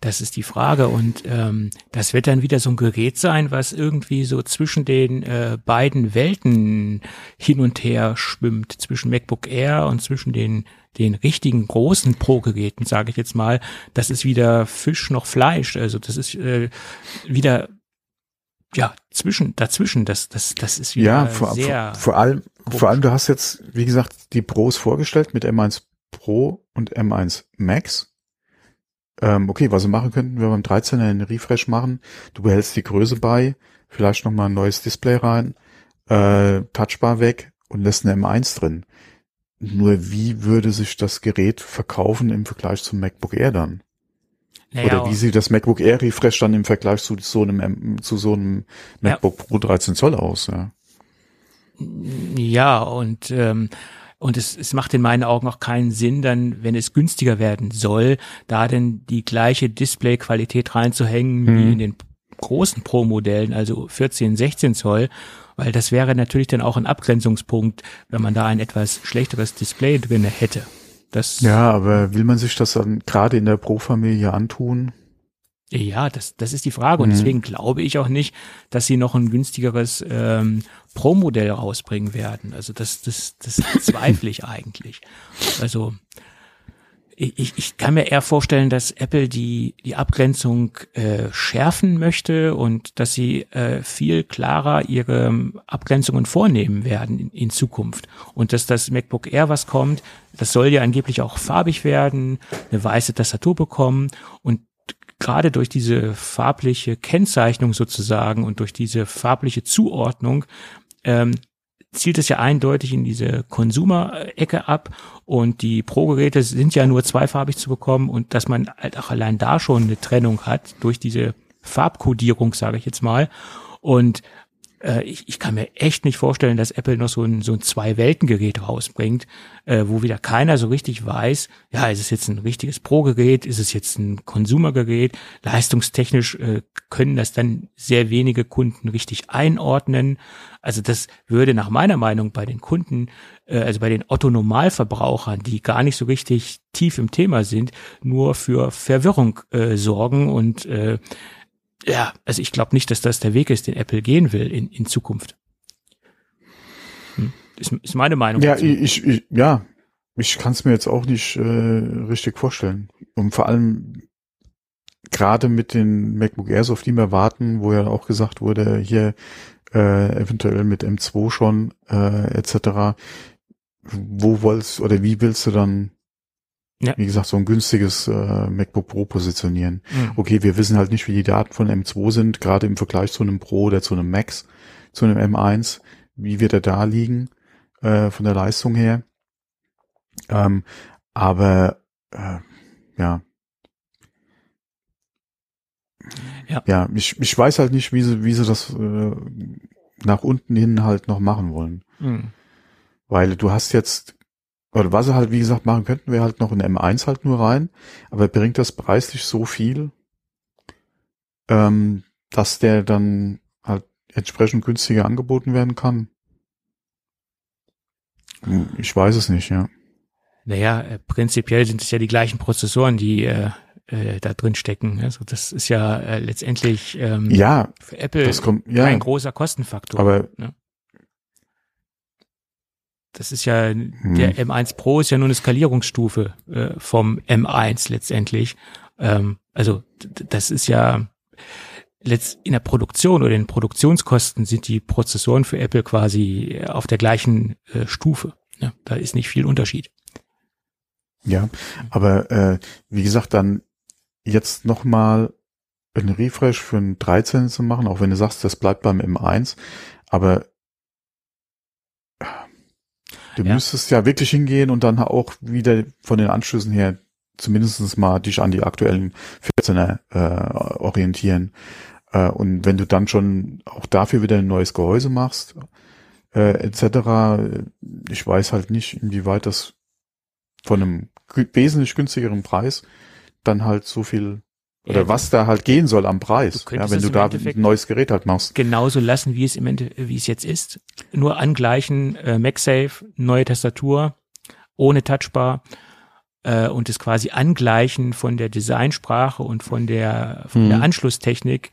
Das ist die Frage und ähm, das wird dann wieder so ein Gerät sein, was irgendwie so zwischen den äh, beiden Welten hin und her schwimmt, zwischen MacBook Air und zwischen den den richtigen großen Pro-Geräten, sage ich jetzt mal. Das ist wieder Fisch noch Fleisch, also das ist äh, wieder ja, zwischen, dazwischen, das, das, das ist wieder ja, vor, sehr. Vor, vor allem, komisch. vor allem, du hast jetzt, wie gesagt, die Pros vorgestellt mit M1 Pro und M1 Max. Ähm, okay, was wir machen könnten, wenn wir beim 13er einen Refresh machen, du behältst die Größe bei, vielleicht nochmal ein neues Display rein, äh, Touchbar weg und lässt eine M1 drin. Nur wie würde sich das Gerät verkaufen im Vergleich zum MacBook Air dann? Naja, Oder wie sieht das MacBook Air Refresh dann im Vergleich zu so einem, zu so einem MacBook ja. Pro 13 Zoll aus? Ja, ja und ähm, und es, es macht in meinen Augen auch keinen Sinn, dann, wenn es günstiger werden soll, da denn die gleiche Displayqualität reinzuhängen hm. wie in den großen Pro-Modellen, also 14, 16 Zoll, weil das wäre natürlich dann auch ein Abgrenzungspunkt, wenn man da ein etwas schlechteres Display drinne hätte. Das, Ja, aber will man sich das dann gerade in der Pro-Familie antun? Ja, das, das ist die Frage. Und Mhm. deswegen glaube ich auch nicht, dass sie noch ein günstigeres ähm, Pro-Modell rausbringen werden. Also das, das, das zweifle ich eigentlich. Also ich, ich- kann mir eher vorstellen, dass Apple die, die Abgrenzung äh, schärfen möchte und dass sie äh, viel klarer ihre ähm, Abgrenzungen vornehmen werden in, in Zukunft. Und dass das MacBook Air, was kommt, das soll ja angeblich auch farbig werden, eine weiße Tastatur bekommen und gerade durch diese farbliche Kennzeichnung sozusagen und durch diese farbliche Zuordnung ähm, zielt es ja eindeutig in diese Konsumer-Ecke ab und die Pro-Geräte sind ja nur zweifarbig zu bekommen und dass man halt auch allein da schon eine Trennung hat durch diese Farbkodierung, sage ich jetzt mal. Und äh, ich, ich kann mir echt nicht vorstellen, dass Apple noch so ein, so ein Zwei-Welten-Gerät rausbringt, äh, wo wieder keiner so richtig weiß, ja, ist es jetzt ein richtiges Pro-Gerät, ist es jetzt ein Konsumergerät, leistungstechnisch äh, können das dann sehr wenige Kunden richtig einordnen. Also das würde nach meiner Meinung bei den Kunden, äh, also bei den Otto-Normalverbrauchern, die gar nicht so richtig tief im Thema sind, nur für Verwirrung äh, sorgen und äh, ja, also ich glaube nicht, dass das der Weg ist, den Apple gehen will in, in Zukunft. Hm. Ist, ist meine Meinung. Ja, dazu. ich, ich ja, ich kann es mir jetzt auch nicht äh, richtig vorstellen. Und vor allem gerade mit den MacBook Airs, auf die wir warten, wo ja auch gesagt wurde, hier äh, eventuell mit M2 schon äh, etc. Wo wolltest oder wie willst du dann, Ja. wie gesagt, so ein günstiges äh, MacBook Pro positionieren? Hm. Okay, wir wissen halt nicht, wie die Daten von M2 sind, gerade im Vergleich zu einem Pro oder zu einem Max, zu einem M1. Wie wird er da liegen äh, von der Leistung her? Ähm, aber äh, ja. Ja. Ja, ich, ich weiß halt nicht, wie sie, wie sie das äh, nach unten hin halt noch machen wollen. Hm. Weil du hast jetzt, oder was sie halt, wie gesagt, machen könnten, wäre halt noch ein M1 halt nur rein, aber bringt das preislich so viel, ähm, dass der dann halt entsprechend günstiger angeboten werden kann? Ich weiß es nicht, ja. Naja, äh, prinzipiell sind es ja die gleichen Prozessoren, die äh, äh, da drin stecken. Also das ist ja äh, letztendlich ähm, Ja, für Apple kommt, ja, kein großer Kostenfaktor. aber das ist ja, der M1 Pro ist ja nur eine Skalierungsstufe äh, vom M1 letztendlich. Ähm, also das ist ja letzt in der Produktion oder in Produktionskosten sind die Prozessoren für Apple quasi auf der gleichen äh, Stufe. Ja, da ist nicht viel Unterschied. Ja, aber äh, wie gesagt, dann jetzt nochmal einen Refresh für einen 13 zu machen, auch wenn du sagst, das bleibt beim M1, aber du Ja. müsstest ja wirklich hingehen und dann auch wieder von den Anschlüssen her zumindestens mal dich an die aktuellen 14er äh, orientieren. Äh, und wenn du dann schon auch dafür wieder ein neues Gehäuse machst, äh, etc., ich weiß halt nicht, inwieweit das von einem wesentlich günstigeren Preis dann halt so viel oder Ja, was da halt gehen soll am Preis, Du ja, wenn du da Endeffekt- ein neues Gerät halt machst. genauso lassen, wie es im Ende, wie es jetzt ist. Nur angleichen, äh, MagSafe, neue Tastatur, ohne Touchbar äh, und es quasi angleichen von der Designsprache und von der von der Mhm. Anschlusstechnik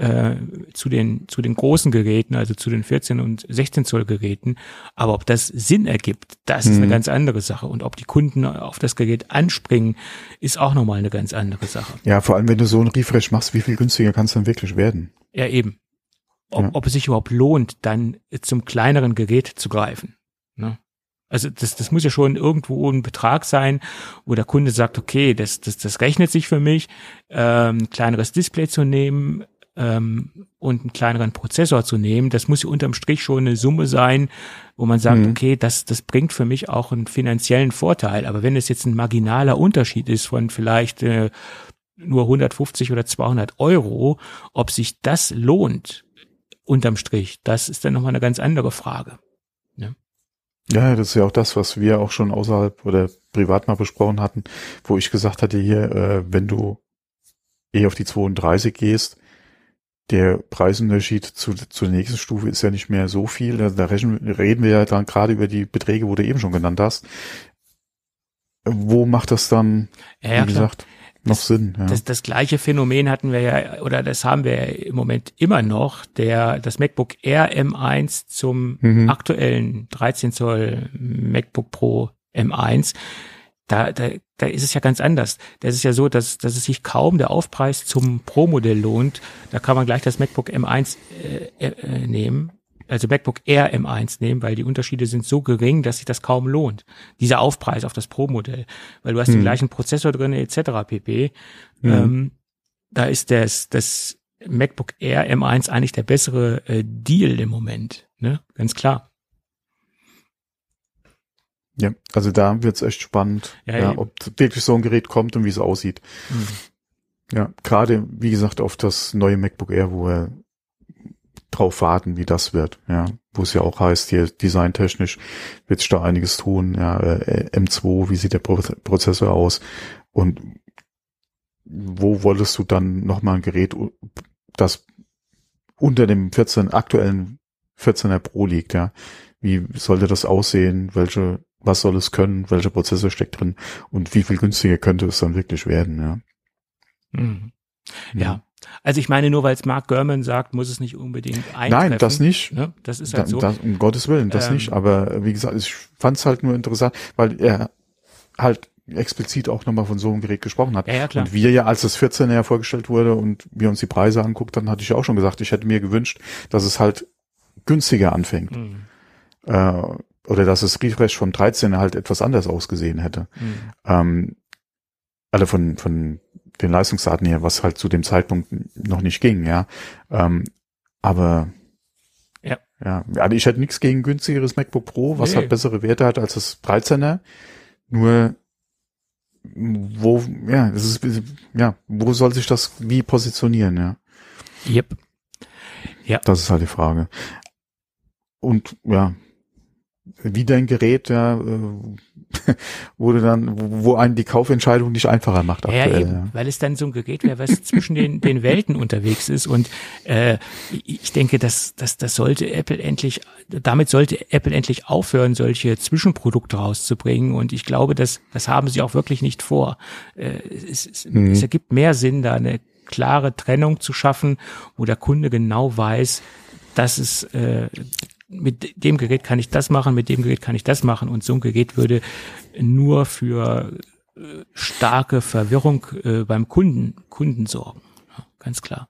äh, zu den zu den großen Geräten, also zu den 14 und 16 Zoll Geräten. Aber ob das Sinn ergibt, das ist eine Mhm. ganz andere Sache. Und ob die Kunden auf das Gerät anspringen, ist auch nochmal eine ganz andere Sache. Ja, vor allem wenn du so einen Refresh machst, wie viel günstiger kann es dann wirklich werden? Ja, eben. Ob, Ja. ob es sich überhaupt lohnt, dann zum kleineren Gerät zu greifen. Ne? Also das, das muss ja schon irgendwo ein Betrag sein, wo der Kunde sagt, okay, das, das, das rechnet sich für mich, ähm, ein kleineres Display zu nehmen ähm, und einen kleineren Prozessor zu nehmen. Das muss ja unterm Strich schon eine Summe sein, wo man sagt, Mhm. okay, das, das bringt für mich auch einen finanziellen Vorteil. Aber wenn es jetzt ein marginaler Unterschied ist von vielleicht äh, nur 150 oder 200 Euro, ob sich das lohnt, unterm Strich, das ist dann nochmal eine ganz andere Frage. Ja, das ist ja auch das, was wir auch schon außerhalb oder privat mal besprochen hatten, wo ich gesagt hatte hier, äh, wenn du eh auf die 32 gehst, der Preisunterschied zu, zur nächsten Stufe ist ja nicht mehr so viel. Da, da reden wir ja dann gerade über die Beträge, wo du eben schon genannt hast. wo macht das dann, Ja, ja, wie gesagt, noch Das- Sinn? Ja. Das, das gleiche Phänomen hatten wir ja, oder das haben wir ja im Moment immer noch, der, das MacBook Air M1 zum Mhm. aktuellen 13 Zoll MacBook Pro M1. Da, da, da ist es ja ganz anders. Das ist ja so, dass, dass es sich kaum der Aufpreis zum Pro-Modell lohnt. Da kann man gleich das MacBook M1 äh, äh, nehmen, also MacBook Air M1 nehmen, weil die Unterschiede sind so gering, dass sich das kaum lohnt. Dieser Aufpreis auf das Pro-Modell, weil du hast den Hm. gleichen Prozessor drin etc. pp. Mhm. Ähm, da ist das, das MacBook Air M1 eigentlich der bessere äh, Deal im Moment, ne? Ganz klar. Ja, also da wird's echt spannend, Ja, ja, ob wirklich so ein Gerät kommt und wie es aussieht. Mhm. Ja, gerade, wie gesagt, auf das neue MacBook Air, wo wir drauf warten, wie das wird, ja, wo es ja auch heißt, hier designtechnisch wird sich da einiges tun, ja, äh, M2, wie sieht der Pro Prozessor aus und wo wolltest du dann nochmal ein Gerät, das unter dem 14, aktuellen 14er Pro liegt, ja, wie sollte das aussehen, welche, was soll es können, welcher Prozessor steckt drin und wie viel günstiger könnte es dann wirklich werden, ja. Mhm. Ja. Also ich meine, nur weil es Mark Gurman sagt, muss es nicht unbedingt eintreffen. Nein, das nicht. Ne? Das ist Da, halt so. das, um Gottes Willen, das Ähm, nicht. Aber wie gesagt, ich fand es halt nur interessant, weil er halt explizit auch nochmal von so einem Gerät gesprochen hat. ja, ja, klar. Und wir ja, als das 14er ja vorgestellt wurde und wir uns die Preise anguckt, dann hatte ich ja auch schon gesagt, ich hätte mir gewünscht, dass es halt günstiger anfängt. Mhm. Äh, oder dass es Refresh vom 13er halt etwas anders ausgesehen hätte. Mhm. Ähm, alle von, von den Leistungsdaten her, was halt zu dem Zeitpunkt noch nicht ging, ja. Ähm, aber Ja. ja, also ich hätte nichts gegen günstigeres MacBook Pro, was Nee. halt bessere Werte hat als das 13er. Nur wo, ja, es ist, ja, wo soll sich das wie positionieren, ja? Yep. Das ist halt die Frage. Und ja, wie dein Gerät, ja, äh, wurde dann, wo einen die Kaufentscheidung nicht einfacher macht Ja, ja, aktuell. eben, ja. weil es dann so ein Gerät wäre, was zwischen den, den Welten unterwegs ist. Und äh, ich denke, dass, dass das sollte Apple endlich, damit sollte Apple endlich aufhören, solche Zwischenprodukte rauszubringen. Und ich glaube, dass das haben sie auch wirklich nicht vor. Äh, es, es, Mhm. es ergibt mehr Sinn, da eine klare Trennung zu schaffen, wo der Kunde genau weiß, dass es äh, mit dem Gerät kann ich das machen, mit dem Gerät kann ich das machen und so ein Gerät würde nur für äh, starke Verwirrung äh, beim Kunden, Kunden sorgen. Ja, ganz klar.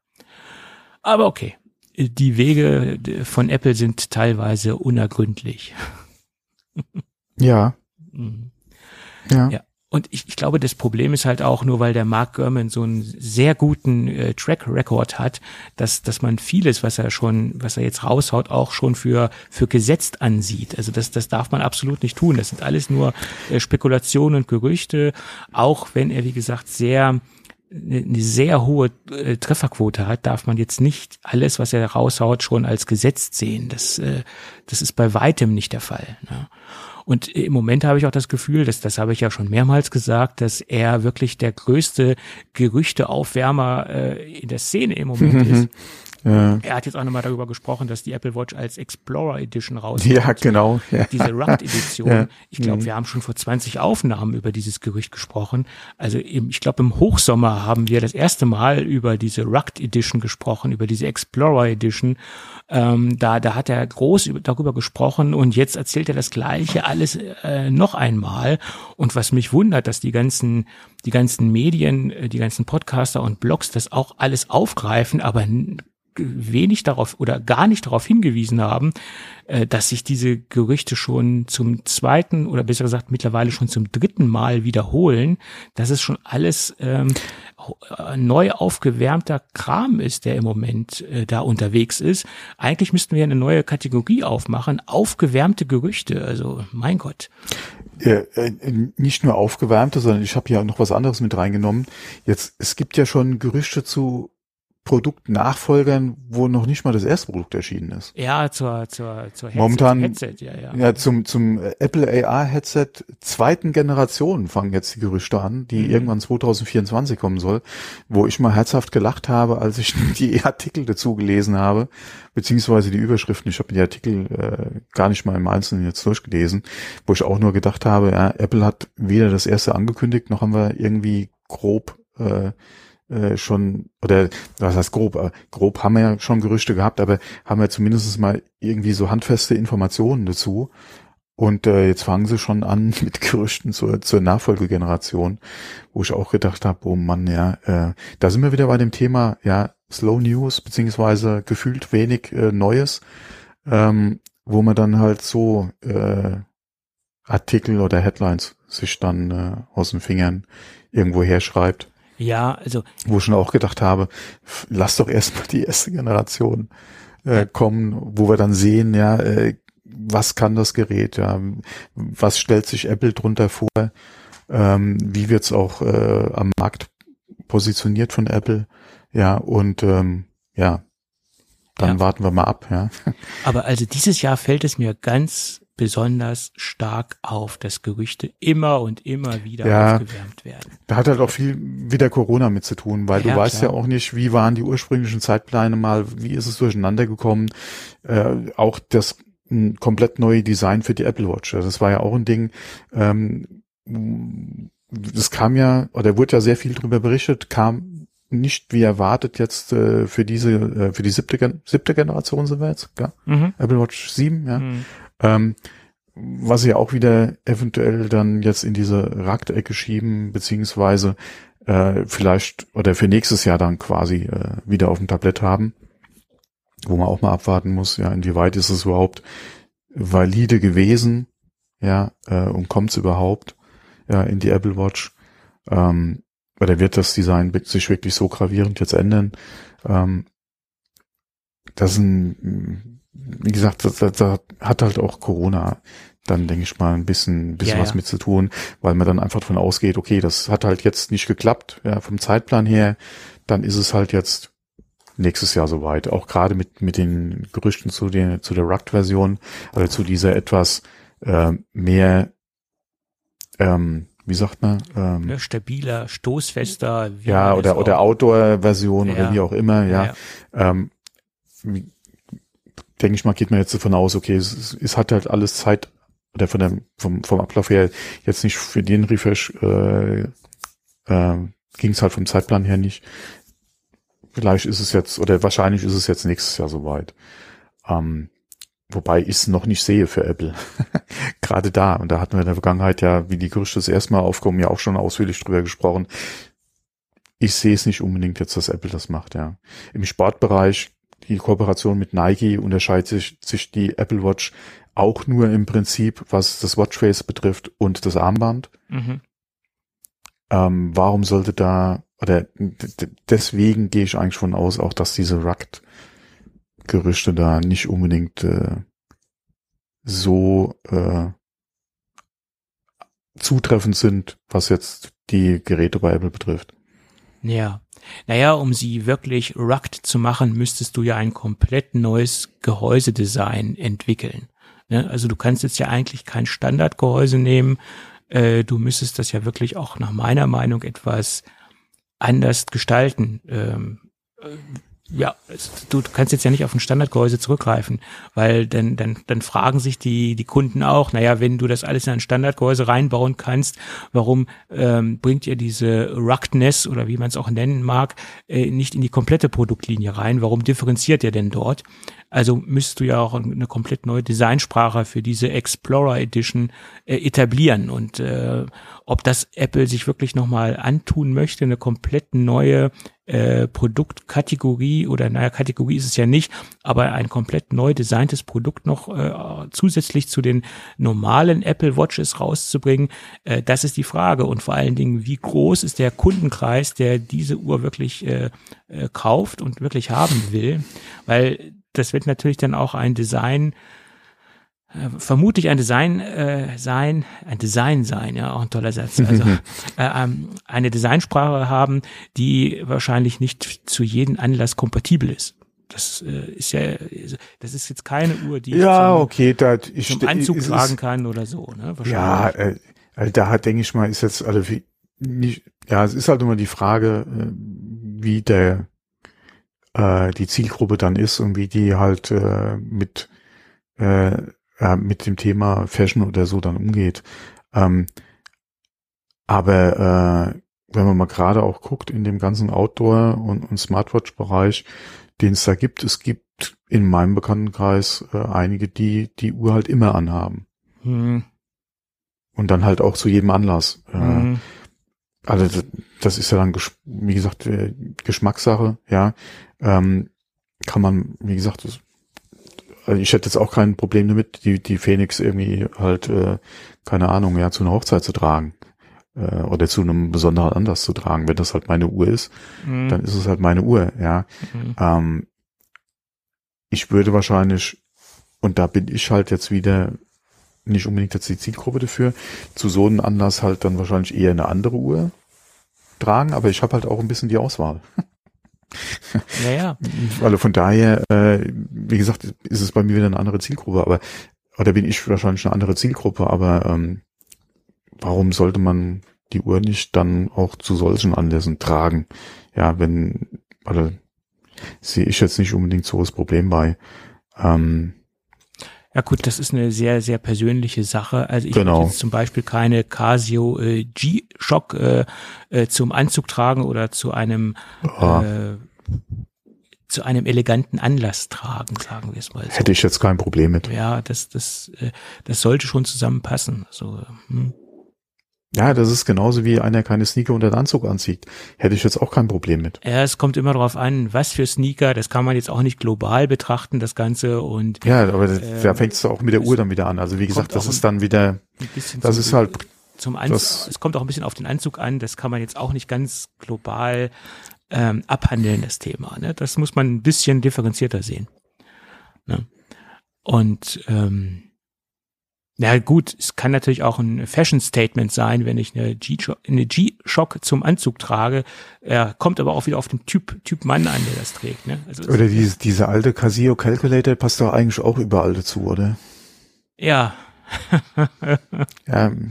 Aber okay. Die Wege von Apple sind teilweise unergründlich. Ja, Mhm. ja. Ja. Und ich, ich glaube, das Problem ist halt auch nur, weil der Mark Gurman so einen sehr guten äh, Track Record hat, dass, dass man vieles, was er schon, was er jetzt raushaut, auch schon für, für gesetzt ansieht. Also das, das darf man absolut nicht tun. Das sind alles nur äh, Spekulationen und Gerüchte, auch wenn er, wie gesagt, sehr eine eine sehr hohe äh, Trefferquote hat, darf man jetzt nicht alles, was er raushaut, schon als gesetzt sehen. Das, äh, das ist bei weitem nicht der Fall. Ne? Und im Moment habe ich auch das Gefühl, dass, das habe ich ja schon mehrmals gesagt, dass er wirklich der größte Gerüchteaufwärmer äh, in der Szene im Moment ist. Ja, Er hat jetzt auch nochmal darüber gesprochen, dass die Apple Watch als Explorer Edition rauskommt. ja genau. Ja. Diese Rugged-Edition. Ja. Ich glaube, Mhm. wir haben schon vor 20 Aufnahmen über dieses Gerücht gesprochen. Also im, ich glaube, im Hochsommer haben wir das erste Mal über diese Rugged Edition gesprochen, über diese Explorer Edition. Ähm, da, da hat er groß über, darüber gesprochen und jetzt erzählt er das Gleiche alles äh, noch einmal. Und was mich wundert, dass die ganzen, die ganzen Medien, äh, die ganzen Podcaster und Blogs das auch alles aufgreifen, aber wenig darauf oder gar nicht darauf hingewiesen haben, äh, dass sich diese Gerüchte schon zum zweiten oder besser gesagt mittlerweile schon zum dritten Mal wiederholen, dass es schon alles ähm, äh, neu aufgewärmter Kram ist, der im Moment äh, da unterwegs ist. Eigentlich müssten wir eine neue Kategorie aufmachen, aufgewärmte Gerüchte. Also mein Gott. Äh, nicht nur aufgewärmte, sondern ich habe ja noch was anderes mit reingenommen. Jetzt, es gibt ja schon Gerüchte zu Produktnachfolgern, wo noch nicht mal das erste Produkt erschienen ist. Ja, zur, zur, zur Headset, Momentan, Headset, ja, ja. Ja, zum, zum Apple AR Headset zweiten Generation fangen jetzt die Gerüchte an, die mhm. irgendwann 2024 kommen soll, wo ich mal herzhaft gelacht habe, als ich die Artikel dazu gelesen habe, beziehungsweise die Überschriften. Ich habe die Artikel äh, gar nicht mal im Einzelnen jetzt durchgelesen, wo ich auch nur gedacht habe, ja, Apple hat weder das erste angekündigt, noch haben wir irgendwie grob äh, äh, schon, oder was heißt grob, äh, grob haben wir ja schon Gerüchte gehabt, aber haben wir zumindest mal irgendwie so handfeste Informationen dazu. Und äh, jetzt fangen sie schon an mit Gerüchten zur, zur Nachfolgegeneration, wo ich auch gedacht habe, oh Mann, ja, äh, da sind wir wieder bei dem Thema, ja, Slow News, beziehungsweise gefühlt wenig äh, Neues, ähm, wo man dann halt so äh, Artikel oder Headlines sich dann äh, aus den Fingern irgendwo herschreibt. Ja, also. Wo ich schon auch gedacht habe, lass doch erstmal die erste Generation äh, kommen, wo wir dann sehen, ja, äh, was kann das Gerät, ja, was stellt sich Apple drunter vor, ähm, wie wird's auch äh, am Markt positioniert von Apple, ja, und ähm, ja, dann ja. warten wir mal ab, ja. Aber also dieses Jahr fällt es mir ganz besonders stark auf, dass Gerüchte immer und immer wieder ja, aufgewärmt werden. Da hat halt auch viel wieder Corona mit zu tun, weil ja, du weißt klar. ja auch nicht, wie waren die ursprünglichen Zeitpläne mal, wie ist es durcheinander gekommen. Äh, auch das ein komplett neue Design für die Apple Watch. Das war ja auch ein Ding. Ähm, das kam ja, oder wurde ja sehr viel darüber berichtet, kam nicht wie erwartet jetzt äh, für diese, äh, für die siebte, siebte Generation sind wir jetzt, ja? Mhm. Apple Watch 7, ja. Mhm. Ähm, was sie auch wieder eventuell dann jetzt in diese Rakt-Ecke schieben, beziehungsweise äh, vielleicht oder für nächstes Jahr dann quasi äh, wieder auf dem Tablett haben, wo man auch mal abwarten muss, ja, inwieweit ist es überhaupt valide gewesen, ja, äh, und kommt es überhaupt ja, in die Apple Watch, ähm, oder wird das Design sich wirklich so gravierend jetzt ändern? Ähm, das ist ein wie gesagt, da, da hat halt auch Corona dann, denke ich mal, ein bisschen, bisschen ja, was ja. mit zu tun, weil man dann einfach davon ausgeht, okay, das hat halt jetzt nicht geklappt, ja, vom Zeitplan her, dann ist es halt jetzt nächstes Jahr soweit. Auch gerade mit, mit den Gerüchten zu der, zu der Rugged-Version, also zu dieser etwas äh, mehr, ähm, wie sagt man? Ähm, stabiler, stoßfester. Ja, oder, oder Outdoor-Version ja. oder wie auch immer, ja. Ähm, denke ich mal, geht man jetzt davon aus, okay, es, es hat halt alles Zeit, oder von dem, vom, vom Ablauf her jetzt nicht für den Refresh, äh, äh, ging es halt vom Zeitplan her nicht. Vielleicht ist es jetzt, oder wahrscheinlich ist es jetzt nächstes Jahr soweit. Ähm, wobei ich es noch nicht sehe für Apple. Gerade da. Und da hatten wir in der Vergangenheit ja, wie die Gerüchte das erste Mal aufkommen, ja auch schon ausführlich drüber gesprochen. Ich sehe es nicht unbedingt jetzt, dass Apple das macht, ja. Im Sportbereich die Kooperation mit Nike unterscheidet sich, sich die Apple Watch auch nur im Prinzip, was das Watchface betrifft und das Armband. Mhm. Ähm, warum sollte da, oder deswegen gehe ich eigentlich von aus, auch dass diese Rugged-Gerüchte da nicht unbedingt äh, so äh, zutreffend sind, was jetzt die Geräte bei Apple betrifft. Ja. Naja, um sie wirklich rugged zu machen, müsstest du ja ein komplett neues Gehäusedesign entwickeln. Ne? Also du kannst jetzt ja eigentlich kein Standardgehäuse nehmen. Äh, du müsstest das ja wirklich auch nach meiner Meinung etwas anders gestalten. Ja, du kannst jetzt ja nicht auf ein Standardgehäuse zurückgreifen, weil dann, dann, dann fragen sich die, die Kunden auch, naja, wenn du das alles in ein Standardgehäuse reinbauen kannst, warum ähm, bringt ihr diese Ruggedness oder wie man es auch nennen mag, äh, nicht in die komplette Produktlinie rein? Warum differenziert ihr denn dort? Also müsstest du ja auch eine komplett neue Designsprache für diese Explorer Edition äh, etablieren. Und äh, ob das Apple sich wirklich nochmal antun möchte, eine komplett neue äh, Produktkategorie oder naja, Kategorie ist es ja nicht, aber ein komplett neu designtes Produkt noch äh, zusätzlich zu den normalen Apple Watches rauszubringen, äh, das ist die Frage. Und vor allen Dingen, wie groß ist der Kundenkreis, der diese Uhr wirklich äh, äh, kauft und wirklich haben will? Weil das wird natürlich dann auch ein Design vermutlich ein Design äh, sein, ein Design sein, ja, auch ein toller Satz. Also äh, ähm, eine Designsprache haben, die wahrscheinlich nicht zu jedem Anlass kompatibel ist. Das äh, ist ja, das ist jetzt keine Uhr, die ja, zum, okay, da ich zum Anzug tragen kann oder so. Ne? Ja, äh, also da hat, denke ich mal, ist jetzt also wie, nicht, ja, es ist halt immer die Frage, äh, wie der äh, die Zielgruppe dann ist und wie die halt äh, mit äh, ja, mit dem Thema Fashion oder so dann umgeht. Ähm, aber äh, wenn man mal gerade auch guckt in dem ganzen Outdoor- und, und Smartwatch-Bereich, den es da gibt, es gibt in meinem Bekanntenkreis äh, einige, die die Uhr halt immer anhaben. Hm. Und dann halt auch zu jedem Anlass. Äh, hm. Also das ist ja dann, wie gesagt, äh, Geschmackssache, ja. Ähm, kann man, wie gesagt, das, also ich hätte jetzt auch kein Problem damit, die, die Phoenix irgendwie halt, äh, keine Ahnung, ja, zu einer Hochzeit zu tragen. Äh, oder zu einem besonderen Anlass zu tragen. Wenn das halt meine Uhr ist, mhm. dann ist es halt meine Uhr, ja. Mhm. Ähm, ich würde wahrscheinlich, und da bin ich halt jetzt wieder nicht unbedingt jetzt die Zielgruppe dafür, zu so einem Anlass halt dann wahrscheinlich eher eine andere Uhr tragen, aber ich habe halt auch ein bisschen die Auswahl. Naja. Also von daher, äh, wie gesagt, ist es bei mir wieder eine andere Zielgruppe, aber oder bin ich wahrscheinlich eine andere Zielgruppe, aber ähm, warum sollte man die Uhr nicht dann auch zu solchen Anlässen tragen? Ja, wenn, oder sehe ich jetzt nicht unbedingt so das Problem bei. Ähm, ja gut, das ist eine sehr, sehr persönliche Sache. Also ich genau. jetzt zum Beispiel keine Casio äh, G-Shock äh, äh, zum Anzug tragen oder zu einem oh. äh, zu einem eleganten Anlass tragen, sagen wir es mal so. Hätte ich jetzt kein Problem mit. Ja, das, das, äh, das sollte schon zusammenpassen. So, hm. Ja, das ist genauso wie einer keine Sneaker unter den Anzug anzieht. Hätte ich jetzt auch kein Problem mit. Ja, es kommt immer darauf an, was für Sneaker. Das kann man jetzt auch nicht global betrachten, das Ganze. Und ja, aber äh, da fängt es auch mit der Uhr dann wieder an. Also wie gesagt, das ist dann wieder, das ist halt zum Anzug. Es kommt auch ein bisschen auf den Anzug an. Das kann man jetzt auch nicht ganz global ähm, abhandeln, das Thema. Ne? Das muss man ein bisschen differenzierter sehen. Ne? Und ähm, na gut, es kann natürlich auch ein Fashion-Statement sein, wenn ich eine G-Shock zum Anzug trage. Er kommt aber auch wieder auf den Typ, Typ Mann an, der das trägt. Ne? Also oder diese, diese alte Casio Calculator passt doch eigentlich auch überall dazu, oder? Ja. ja.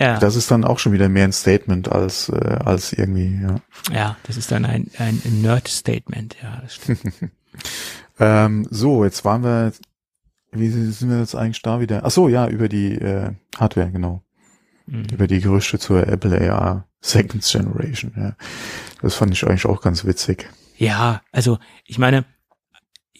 Ja. Das ist dann auch schon wieder mehr ein Statement als, äh, als irgendwie, ja. Ja, das ist dann ein, ein Nerd-Statement, ja. Ähm, so, jetzt waren wir wie sind wir jetzt eigentlich da wieder? Ach so, ja, über die äh, Hardware, genau. Mhm. Über die Gerüchte zur Apple AR Second Generation, ja. Das fand ich eigentlich auch ganz witzig. Ja, also ich meine,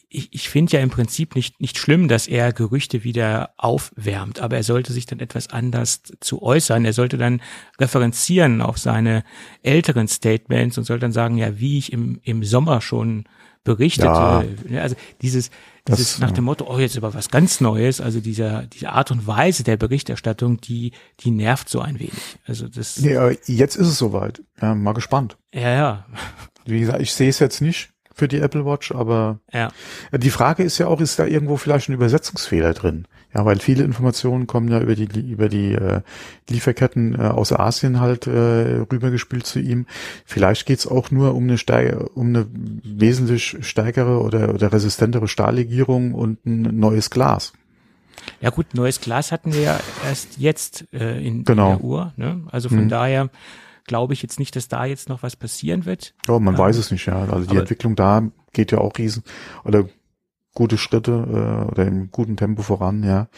ich, ich finde ja im Prinzip nicht, nicht schlimm, dass er Gerüchte wieder aufwärmt, aber er sollte sich dann etwas anders zu äußern. Er sollte dann referenzieren auf seine älteren Statements und sollte dann sagen, ja, wie ich im, im Sommer schon berichtete. Ja. Also dieses, dieses das, nach dem Motto, oh, jetzt über was ganz Neues, also dieser, diese Art und Weise der Berichterstattung, die, die nervt so ein wenig. Also das. Ja, jetzt ist es soweit. Ja, mal gespannt. Ja, ja. Wie gesagt, ich sehe es jetzt nicht für die Apple Watch, aber ja. die Frage ist ja auch, ist da irgendwo vielleicht ein Übersetzungsfehler drin? Ja, weil viele Informationen kommen ja über die über die äh, Lieferketten äh, aus Asien halt äh, rübergespült zu ihm. Vielleicht geht's auch nur um eine Steiger, um eine wesentlich stärkere oder, oder resistentere Stahllegierung und ein neues Glas. Ja gut, neues Glas hatten wir ja erst jetzt äh, in, genau. in der Uhr. Ne? Also von mhm. daher glaube ich jetzt nicht, dass da jetzt noch was passieren wird. Ja, man ähm, weiß es nicht, ja. Also die Entwicklung da geht ja auch riesen oder gute Schritte äh, oder im guten Tempo voran, ja.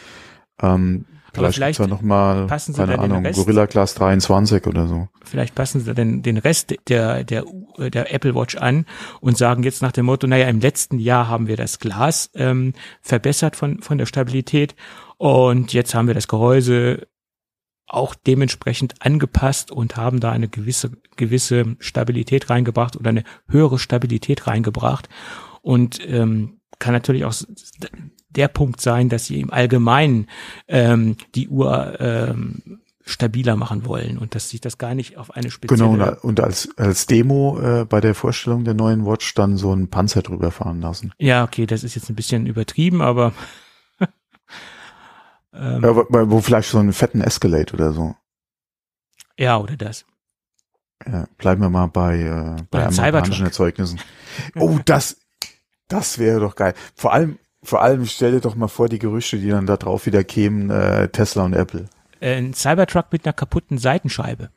Ähm, vielleicht vielleicht ja noch mal, passen Sie keine Ahnung, Rest, Gorilla Glass 23 oder so. Vielleicht passen Sie den, den Rest der, der, der Apple Watch an und sagen jetzt nach dem Motto, naja, im letzten Jahr haben wir das Glas ähm, verbessert von, von der Stabilität und jetzt haben wir das Gehäuse auch dementsprechend angepasst und haben da eine gewisse, gewisse Stabilität reingebracht oder eine höhere Stabilität reingebracht. Und ähm, kann natürlich auch der Punkt sein, dass sie im Allgemeinen ähm, die Uhr ähm, stabiler machen wollen und dass sich das gar nicht auf eine spezielle... Genau, und als, als Demo äh, bei der Vorstellung der neuen Watch dann so ein Panzer drüber fahren lassen. Ja, okay, das ist jetzt ein bisschen übertrieben, aber... Ähm, ja, wo, wo vielleicht so einen fetten Escalate oder so. Ja, oder das. Ja, bleiben wir mal bei, äh, bei amerikanischen Erzeugnissen. Oh, das, das wäre doch geil. Vor allem, vor allem stell dir doch mal vor, die Gerüchte, die dann da drauf wieder kämen, äh, Tesla und Apple. Äh, ein Cybertruck mit einer kaputten Seitenscheibe.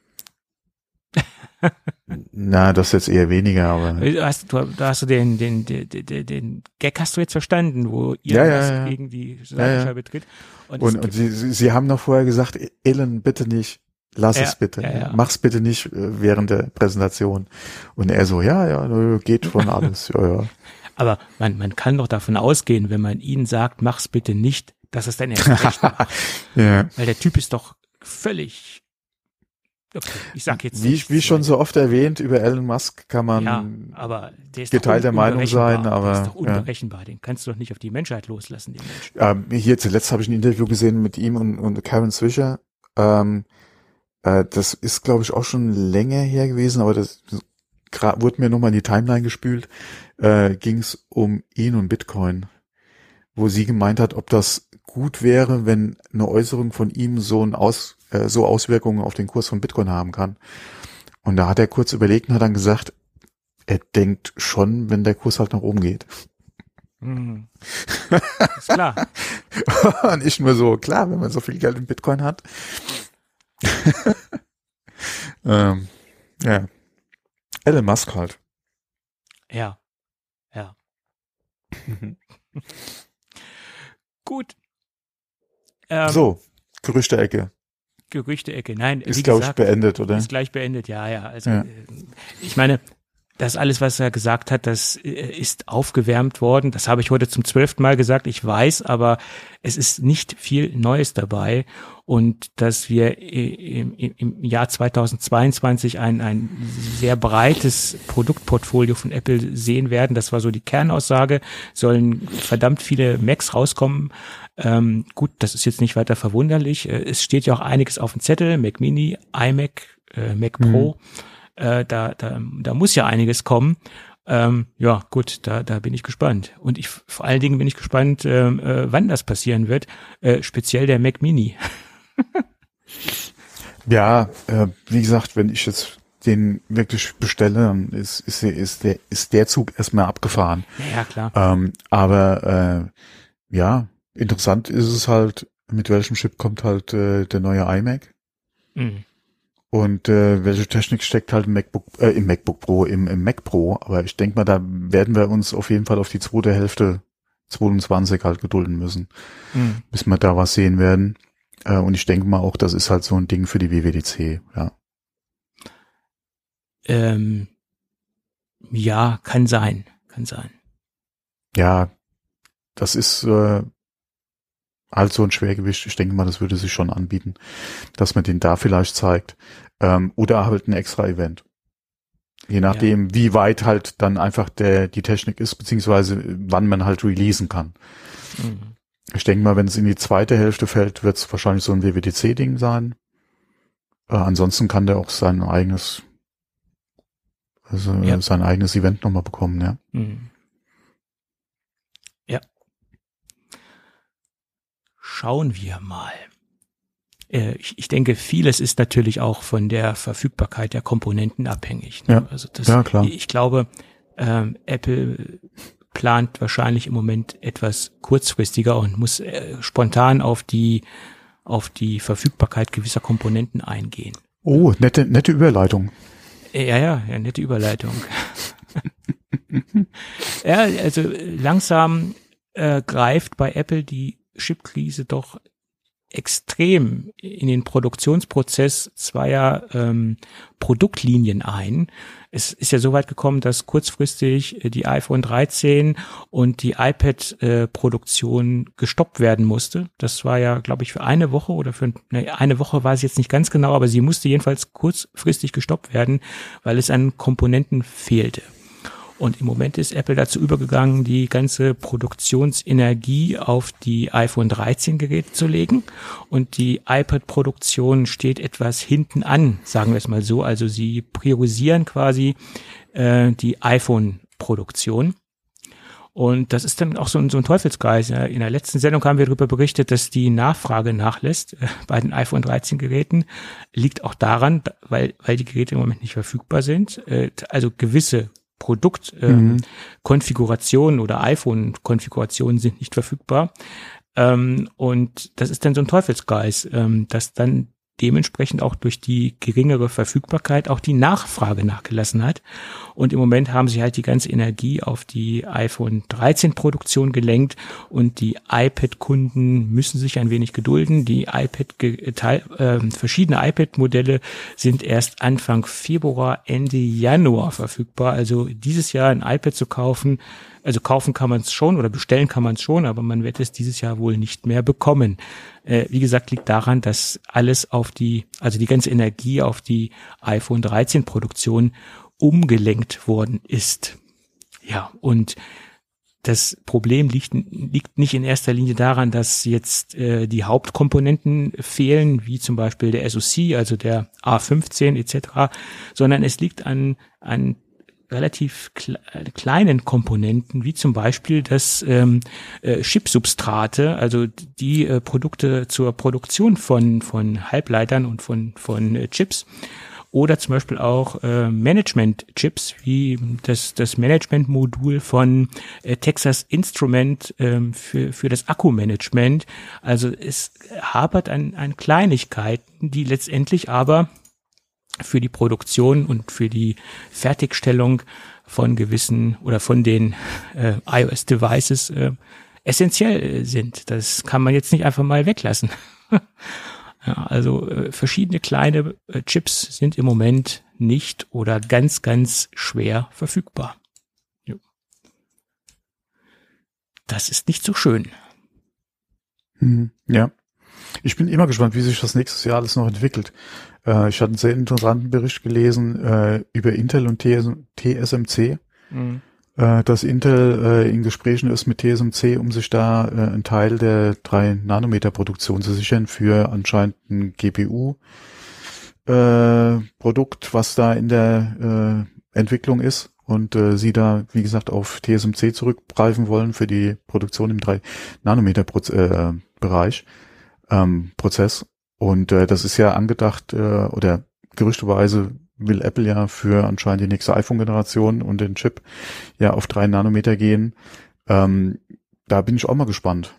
Na, das jetzt eher weniger, aber. Äh, hast, du, da hast du den, den, den, den, den Gag hast du jetzt verstanden, wo ihr ja, ja, ja. gegen die Seitenscheibe tritt. Und, und, und sie, sie, haben noch vorher gesagt, Elon, bitte nicht. Lass es bitte. Mach's bitte nicht äh, während der Präsentation. Und er so, ja, ja, geht von alles. ja, ja. Aber man, man kann doch davon ausgehen, wenn man ihnen sagt, mach's bitte nicht, dass es dann erst recht macht. ja. Weil der Typ ist doch völlig Okay, ich sag jetzt wie, wie schon so oft erwähnt über Elon Musk kann man ja, aber der ist geteilter Meinung sein, aber der ist doch unberechenbar. Ja. Den kannst du doch nicht auf die Menschheit loslassen, den Menschen. Ähm, hier zuletzt habe ich ein Interview gesehen mit ihm und, und Karen Swisher. Ähm, äh, das ist glaube ich auch schon länger her gewesen, aber das wurde mir nochmal in die Timeline gespült. Äh, Ging es um ihn und Bitcoin, wo sie gemeint hat, ob das gut wäre, wenn eine Äußerung von ihm so ein Aus äh, so Auswirkungen auf den Kurs von Bitcoin haben kann. Und da hat er kurz überlegt und hat dann gesagt, er denkt schon, wenn der Kurs halt nach oben geht. Mhm. Ist klar. Nicht nur so, klar, wenn man so viel Geld in Bitcoin hat. ähm, ja. Elon Musk halt. Ja. Ja. Gut. Ähm, so, Gerüchte-Ecke. Gerüchte-Ecke. Nein, ist glaube ich beendet, oder? Ist gleich beendet, ja, ja. Also ja. Äh, ich meine, das alles, was er gesagt hat, das äh, ist aufgewärmt worden. Das habe ich heute zum zwölften Mal gesagt. Ich weiß, aber es ist nicht viel Neues dabei. Und dass wir im, im Jahr 2022 ein, ein sehr breites Produktportfolio von Apple sehen werden, das war so die Kernaussage, sollen verdammt viele Macs rauskommen. Ähm, gut, das ist jetzt nicht weiter verwunderlich. Äh, es steht ja auch einiges auf dem Zettel, Mac Mini, iMac, äh, Mac Pro. Mhm äh, da, da, da muss ja einiges kommen. Ähm, ja, gut, da, da bin ich gespannt. Und ich vor allen Dingen bin ich gespannt, ähm, äh, wann das passieren wird. Äh, speziell der Mac Mini. ja, äh, wie gesagt, wenn ich jetzt den wirklich bestelle, dann ist, ist, ist, der, ist der Zug erstmal abgefahren. Ja, klar. Ähm, aber äh, ja, interessant ist es halt, mit welchem Chip kommt halt äh, der neue iMac. Mhm. Und äh, welche Technik steckt halt im MacBook, äh, im MacBook Pro, im, im Mac Pro. Aber ich denke mal, da werden wir uns auf jeden Fall auf die zweite Hälfte 22 halt gedulden müssen, mhm. bis wir da was sehen werden. Äh, und ich denke mal auch, das ist halt so ein Ding für die WWDC, ja. Ähm, ja, kann sein, kann sein. Ja, das ist äh, also ein Schwergewicht, ich denke mal, das würde sich schon anbieten, dass man den da vielleicht zeigt. Ähm, oder halt ein extra Event. Je nachdem, ja. wie weit halt dann einfach der, die Technik ist, beziehungsweise wann man halt releasen kann. Mhm. Ich denke mal, wenn es in die zweite Hälfte fällt, wird es wahrscheinlich so ein WWDC-Ding sein. Äh, ansonsten kann der auch sein eigenes, also ja. sein eigenes Event nochmal bekommen, ja. Mhm. Schauen wir mal. Äh, ich, denke, vieles ist natürlich auch von der Verfügbarkeit der Komponenten abhängig. Ne? Ja, also das, ja, klar. Ich glaube, ähm, Apple plant wahrscheinlich im Moment etwas kurzfristiger und muss äh, spontan auf die auf die Verfügbarkeit gewisser Komponenten eingehen. Oh, nette nette Überleitung. Ja, ja, ja nette Überleitung. ja, also langsam äh, greift bei Apple die Chipkrise doch extrem in den Produktionsprozess zweier ähm, Produktlinien ein. Es ist ja so weit gekommen, dass kurzfristig äh, die iPhone 13 und die iPad-Produktion äh, gestoppt werden musste. Das war ja, glaube ich, für eine Woche oder für ne, eine Woche war es jetzt nicht ganz genau, aber sie musste jedenfalls kurzfristig gestoppt werden, weil es an Komponenten fehlte. Und im Moment ist Apple dazu übergegangen, die ganze Produktionsenergie auf die iPhone 13 Geräte zu legen. Und die iPad-Produktion steht etwas hinten an, sagen wir es mal so. Also sie priorisieren quasi äh, die iPhone-Produktion. Und das ist dann auch so ein, so ein Teufelsgeist. In der letzten Sendung haben wir darüber berichtet, dass die Nachfrage nachlässt äh, bei den iPhone 13 Geräten. Liegt auch daran, weil, weil die Geräte im Moment nicht verfügbar sind. Äh, also gewisse Produktkonfigurationen ähm, mhm. oder iPhone-Konfigurationen sind nicht verfügbar. Ähm, und das ist dann so ein Teufelsgeist, ähm, dass dann dementsprechend auch durch die geringere Verfügbarkeit auch die Nachfrage nachgelassen hat. Und im Moment haben sie halt die ganze Energie auf die iPhone 13 Produktion gelenkt und die iPad-Kunden müssen sich ein wenig gedulden. Die iPad, äh, verschiedene iPad-Modelle sind erst Anfang Februar, Ende Januar verfügbar. Also dieses Jahr ein iPad zu kaufen, also kaufen kann man es schon oder bestellen kann man es schon, aber man wird es dieses Jahr wohl nicht mehr bekommen. Äh, wie gesagt, liegt daran, dass alles auf die, also die ganze Energie auf die iPhone 13 Produktion umgelenkt worden ist. Ja, und das Problem liegt, liegt nicht in erster Linie daran, dass jetzt äh, die Hauptkomponenten fehlen, wie zum Beispiel der SoC, also der A15 etc., sondern es liegt an, an relativ kleinen Komponenten, wie zum Beispiel das ähm, äh, Chipsubstrate, also die äh, Produkte zur Produktion von, von Halbleitern und von, von äh, Chips oder zum Beispiel auch äh, Management-Chips, wie das, das Management-Modul von äh, Texas Instrument ähm, für, für das Akkumanagement. Also es hapert an, an Kleinigkeiten, die letztendlich aber für die Produktion und für die Fertigstellung von gewissen oder von den äh, iOS-Devices äh, essentiell äh, sind. Das kann man jetzt nicht einfach mal weglassen. ja, also äh, verschiedene kleine äh, Chips sind im Moment nicht oder ganz, ganz schwer verfügbar. Ja. Das ist nicht so schön. Hm, ja. Ich bin immer gespannt, wie sich das nächstes Jahr alles noch entwickelt. Äh, ich hatte einen sehr interessanten Bericht gelesen äh, über Intel und TS TSMC, mhm. äh, dass Intel äh, in Gesprächen ist mit TSMC, um sich da äh, einen Teil der 3 Nanometer Produktion zu sichern für anscheinend ein GPU äh, was da in der Entwicklung ist und äh, sie da, wie gesagt, auf TSMC zurückgreifen wollen für die Produktion im 3 Nanometer Proz äh, Bereich ähm, Prozess und äh, das ist ja angedacht, äh, oder gerüchteweise will Apple ja für anscheinend die nächste iPhone-Generation und den Chip ja auf drei Nanometer gehen. Ähm, da bin ich auch mal gespannt,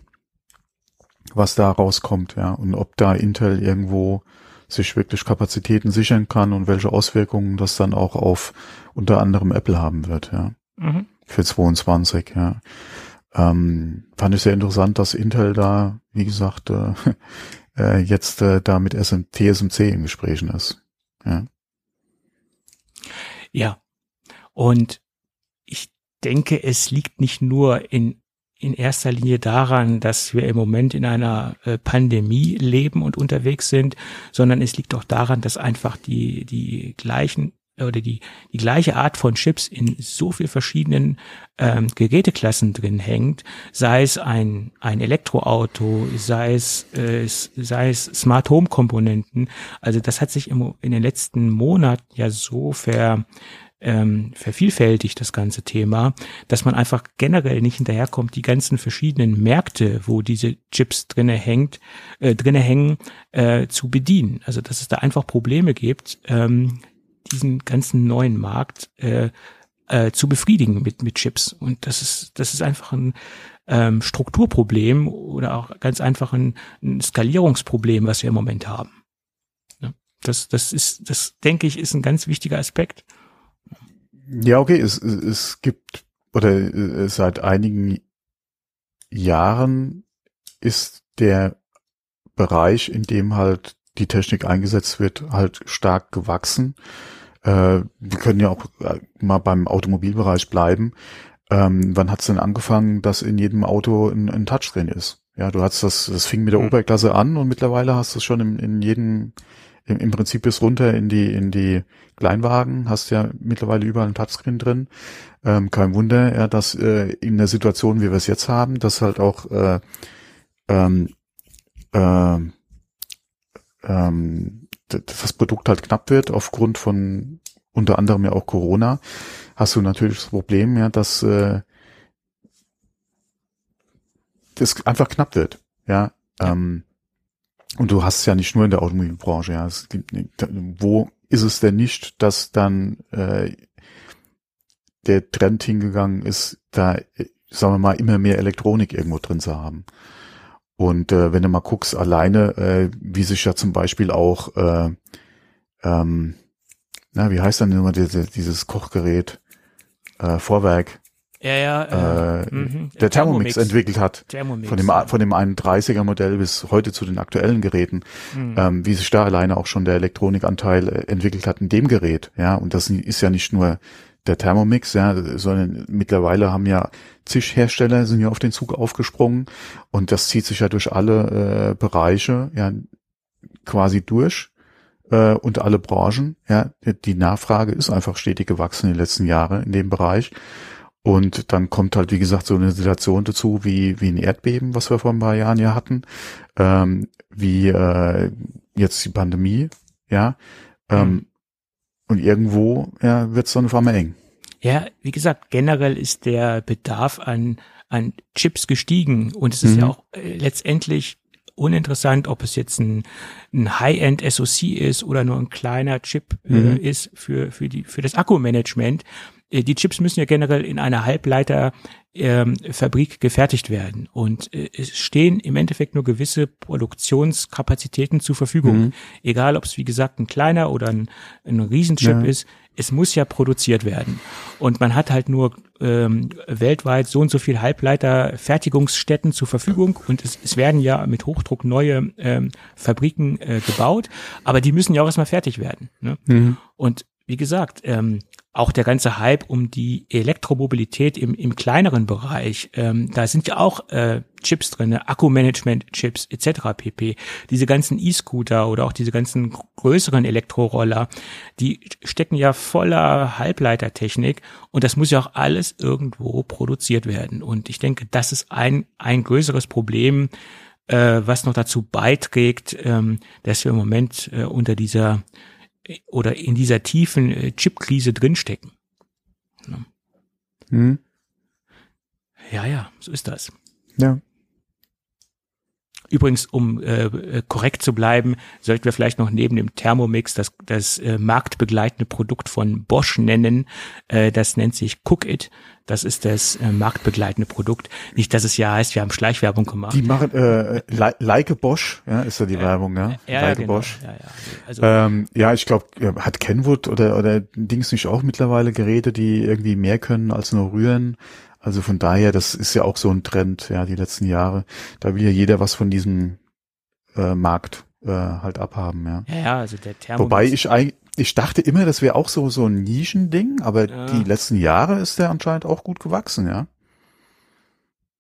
was da rauskommt, ja, und ob da Intel irgendwo sich wirklich Kapazitäten sichern kann und welche Auswirkungen das dann auch auf unter anderem Apple haben wird, ja. Mhm. Für 22, ja. Ähm, fand ich sehr interessant, dass Intel da, wie gesagt, äh, äh, jetzt äh, da mit SM, TSMC in Gesprächen ist. Ja. ja. Und ich denke, es liegt nicht nur in in erster Linie daran, dass wir im Moment in einer äh, Pandemie leben und unterwegs sind, sondern es liegt auch daran, dass einfach die, die gleichen oder die, die gleiche Art von Chips in so viel verschiedenen ähm, Geräteklassen drin hängt, sei es ein, ein Elektroauto, sei es, äh, sei es Smart Home Komponenten. Also das hat sich im, in den letzten Monaten ja so ver, ähm, vervielfältigt, das ganze Thema, dass man einfach generell nicht hinterherkommt, die ganzen verschiedenen Märkte, wo diese Chips drinne hängt, äh, drinne hängen, äh, zu bedienen. Also dass es da einfach Probleme gibt, ähm, diesen ganzen neuen Markt äh, äh, zu befriedigen mit, mit Chips. Und das ist, das ist einfach ein ähm, Strukturproblem oder auch ganz einfach ein, ein Skalierungsproblem, was wir im Moment haben. Ja, das, das ist, das denke ich, ist ein ganz wichtiger Aspekt. Ja, okay, es, es gibt oder äh, seit einigen Jahren ist der Bereich, in dem halt die Technik eingesetzt wird, halt stark gewachsen. Äh, wir können ja auch äh, mal beim Automobilbereich bleiben. Ähm, wann hat es denn angefangen, dass in jedem Auto ein, ein Touchscreen ist? Ja, du hast das, das fing mit der mhm. Oberklasse an und mittlerweile hast du es schon in, in jedem, im, im Prinzip bis runter in die, in die Kleinwagen, hast ja mittlerweile überall ein Touchscreen drin. Ähm, kein Wunder, ja, dass äh, in der Situation, wie wir es jetzt haben, dass halt auch äh, ähm, äh, ähm, das Produkt halt knapp wird aufgrund von unter anderem ja auch Corona, hast du natürlich das Problem, ja, dass äh, das einfach knapp wird, ja. Ähm, und du hast es ja nicht nur in der Automobilbranche, ja. Es gibt, wo ist es denn nicht, dass dann äh, der Trend hingegangen ist, da, sagen wir mal, immer mehr Elektronik irgendwo drin zu haben. Und äh, wenn du mal guckst, alleine, äh, wie sich ja zum Beispiel auch, äh, ähm, na, wie heißt dann immer dieses, dieses Kochgerät, äh, Vorwerk, ja, ja, äh, äh, mhm. der Thermomix, Thermomix, entwickelt hat. Thermomix, von dem, von dem 31er Modell bis heute zu den aktuellen Geräten, mhm. ähm, wie sich da alleine auch schon der Elektronikanteil äh, entwickelt hat in dem Gerät. Ja, und das ist ja nicht nur der Thermomix, ja, sondern mittlerweile haben ja zig Hersteller sind ja auf den Zug aufgesprungen und das zieht sich ja durch alle äh, Bereiche, ja, quasi durch äh, und alle Branchen. Ja, die Nachfrage ist einfach stetig gewachsen in den letzten Jahren in dem Bereich. Und dann kommt halt, wie gesagt, so eine Situation dazu, wie, wie ein Erdbeben, was wir vor ein paar Jahren ja hatten, ähm, wie äh, jetzt die Pandemie, ja. Ähm, mhm. Und irgendwo ja, wird es dann auf einmal eng. Ja, wie gesagt, generell ist der Bedarf an, an Chips gestiegen und es ist mhm. ja auch äh, letztendlich uninteressant, ob es jetzt ein, ein High-End SoC ist oder nur ein kleiner Chip äh, mhm. ist für, für, die, für das Akkumanagement. Äh, die Chips müssen ja generell in einer Halbleiterfabrik ähm, gefertigt werden. Und äh, es stehen im Endeffekt nur gewisse Produktionskapazitäten zur Verfügung. Mhm. Egal, ob es wie gesagt ein kleiner oder ein, ein Riesenchip ja. ist, es muss ja produziert werden. Und man hat halt nur ähm, weltweit so und so viel Halbleiter-Fertigungsstätten zur Verfügung und es, es werden ja mit Hochdruck neue ähm, Fabriken äh, gebaut, aber die müssen ja auch erstmal fertig werden. Ne? Mhm. Und wie gesagt, ähm, auch der ganze Hype um die Elektromobilität im, im kleineren Bereich, ähm, da sind ja auch äh, Chips drin, Akkumanagement-Chips etc. pp. Diese ganzen E-Scooter oder auch diese ganzen größeren Elektroroller, die stecken ja voller Halbleitertechnik und das muss ja auch alles irgendwo produziert werden. Und ich denke, das ist ein, ein größeres Problem, äh, was noch dazu beiträgt, ähm, dass wir im Moment äh, unter dieser oder in dieser tiefen äh, Chipkrise drinstecken. Ne? Hm. Ja, ja, so ist das. Ja. Übrigens, um äh, äh, korrekt zu bleiben, sollten wir vielleicht noch neben dem Thermomix das, das äh, marktbegleitende Produkt von Bosch nennen. Äh, das nennt sich Cook It. Das ist das äh, marktbegleitende Produkt. Nicht, dass es ja heißt, wir haben Schleichwerbung gemacht. Die machen äh, Leike Bosch, ja, ist ja die äh, Werbung, ne? Ja, Leike genau. Bosch. Ja, ja. Also, ähm, ja ich glaube, hat Kenwood oder oder Dings nicht auch mittlerweile Geräte, die irgendwie mehr können als nur rühren? Also von daher, das ist ja auch so ein Trend, ja, die letzten Jahre. Da will ja jeder was von diesem äh, Markt äh, halt abhaben, ja. Ja, ja, also der Thermomix. Wobei ich eigentlich, ich dachte immer, das wäre auch so so ein Nischending, aber ja. die letzten Jahre ist der anscheinend auch gut gewachsen, ja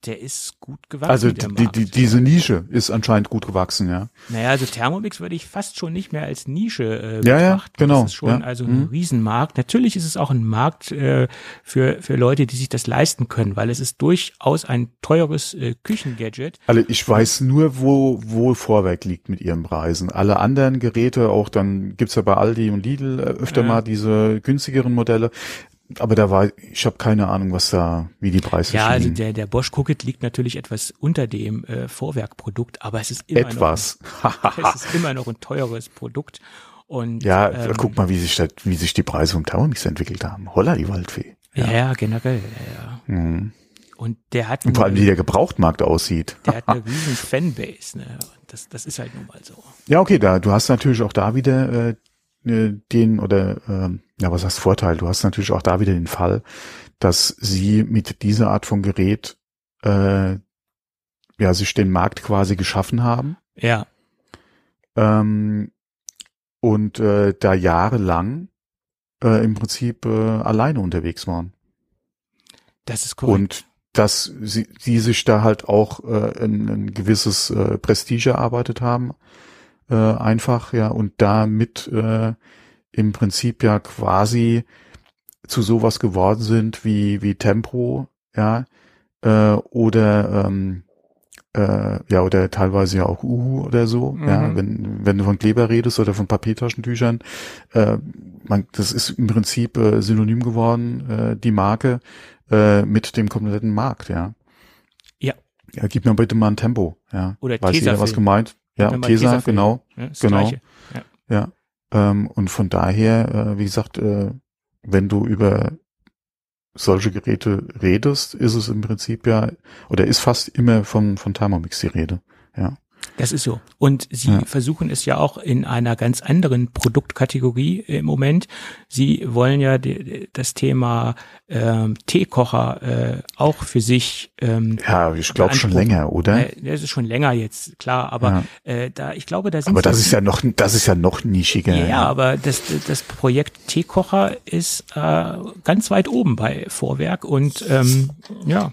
der ist gut gewachsen. Also die, die, diese Nische ist anscheinend gut gewachsen, ja. Naja, also Thermomix würde ich fast schon nicht mehr als Nische äh, ja, betrachten. Ja, genau. Das ist schon ja. also ein mhm. Riesenmarkt. Natürlich ist es auch ein Markt äh, für, für Leute, die sich das leisten können, weil es ist durchaus ein teures äh, Küchengadget. Also ich weiß nur, wo, wo Vorwerk liegt mit ihren Preisen. Alle anderen Geräte, auch dann gibt's ja bei Aldi und Lidl äh, öfter ja. mal diese günstigeren Modelle aber da war, ich habe keine Ahnung, was da, wie die Preise Ja, also der, der Bosch Cookit liegt natürlich etwas unter dem äh, Vorwerkprodukt, aber es ist immer etwas. noch, es ist immer noch ein teures Produkt. Und, ja, ähm, guck mal, wie sich, das, wie sich die Preise um Thermomix entwickelt haben. Holla, die Waldfee. Ja, ja generell, ja, ja. Mhm. Und der hat und vor allem, wie der Gebrauchtmarkt aussieht. Der hat eine riesen Fanbase, ne? Das, das ist halt nun mal so. Ja, okay, da du hast natürlich auch da wieder äh, den oder äh, ja, was heißt Vorteil? Du hast natürlich auch da wieder den Fall, dass sie mit dieser Art von Gerät äh, ja sich den Markt quasi geschaffen haben. Ja. Ähm, und äh, da jahrelang äh, im Prinzip äh, alleine unterwegs waren. Das ist korrekt. Und dass sie, sie sich da halt auch äh, ein, ein gewisses äh, Prestige erarbeitet haben äh, einfach, ja, und damit äh, im Prinzip ja quasi zu sowas geworden sind wie, wie Tempo, ja, äh, oder ähm, äh, ja, oder teilweise ja auch Uhu oder so, mhm. ja, wenn, wenn du von Kleber redest oder von Papiertaschentüchern, äh, man, das ist im Prinzip äh, synonym geworden, äh, die Marke, äh, mit dem kompletten Markt, ja. Ja. Ja, gib mir bitte mal ein Tempo. Ja. Oder Weiß jeder, was gemeint? Ja, mal Tesa, genau. Ja, das genau. Ja. Ja. Ähm, und von daher, äh, wie gesagt, äh, wenn du über solche Geräte redest, ist es im Prinzip ja, oder ist fast immer von, von Thermomix die Rede. Ja. Das ist so. Und sie Ja. versuchen es ja auch in einer ganz anderen Produktkategorie im Moment. Sie wollen ja das Thema ähm, Teekocher äh, auch für sich. Ähm, Ja, ich glaube schon länger, oder? Äh, das ist schon länger jetzt, klar, aber äh, da ich glaube, da sind Aber das ist ja noch, das ist ja noch nischiger. ja, aber das, das Projekt Teekocher ist äh, ganz weit oben bei Vorwerk und ähm, ja,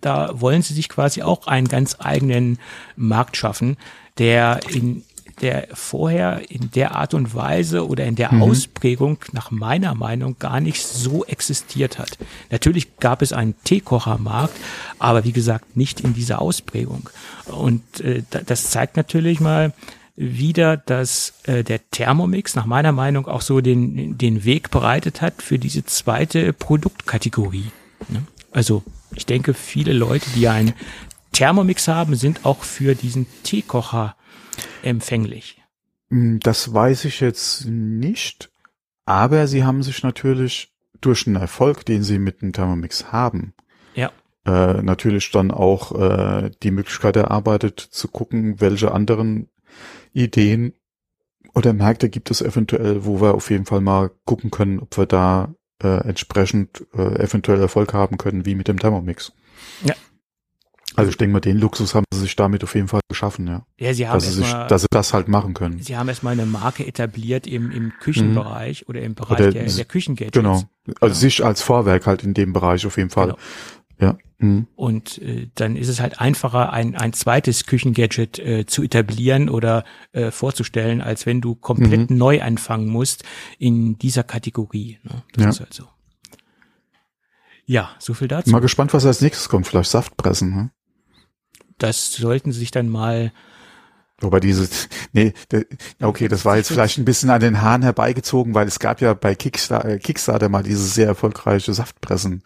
da wollen sie sich quasi auch einen ganz eigenen Markt schaffen, der in der vorher in der Art und Weise oder in der Ausprägung nach meiner Meinung gar nicht so existiert hat. Natürlich gab es einen Teekochermarkt, aber wie gesagt nicht in dieser Ausprägung. Und äh, da- das zeigt natürlich mal, wieder, dass äh, der Thermomix nach meiner Meinung auch so den, den Weg bereitet hat für diese zweite Produktkategorie. Ne? Also ich denke, viele Leute, die einen Thermomix haben, sind auch für diesen Teekocher empfänglich. Hm, Das weiß ich jetzt nicht, aber sie haben sich natürlich durch den Erfolg, den sie mit dem Thermomix haben, Ja. äh, natürlich dann auch äh, die Möglichkeit erarbeitet zu gucken, welche anderen Ideen oder Märkte gibt es eventuell, wo wir auf jeden Fall mal gucken können, ob wir da äh, entsprechend äh, eventuell Erfolg haben können, wie mit dem Thermomix. Ja. Also ich denke mal, den Luxus haben sie sich damit auf jeden Fall geschaffen, ja. Ja, sie haben Dass sie, sich, erstmal dass sie das halt machen können. sie haben erstmal eine Marke etabliert im, im Küchenbereich oder im Bereich Oder der, der Küchengadgets. Genau. Also Ja. sich als Vorwerk halt in dem Bereich auf jeden Fall. Genau. Ja. Mhm. Und äh, dann ist es halt einfacher, ein, ein zweites Küchengadget äh, zu etablieren oder äh, vorzustellen, als wenn du komplett neu anfangen musst in dieser Kategorie. Ne? Das Ja. ist halt so. Ja, so viel dazu. Mal gespannt, was als nächstes kommt. Vielleicht Saftpressen. Ne? Das sollten sie sich dann mal. Wobei diese, nee, okay, das war jetzt vielleicht ein bisschen an den Haaren herbeigezogen, weil es gab ja bei Kickstarter, Kickstarter mal diese sehr erfolgreiche Saftpressen.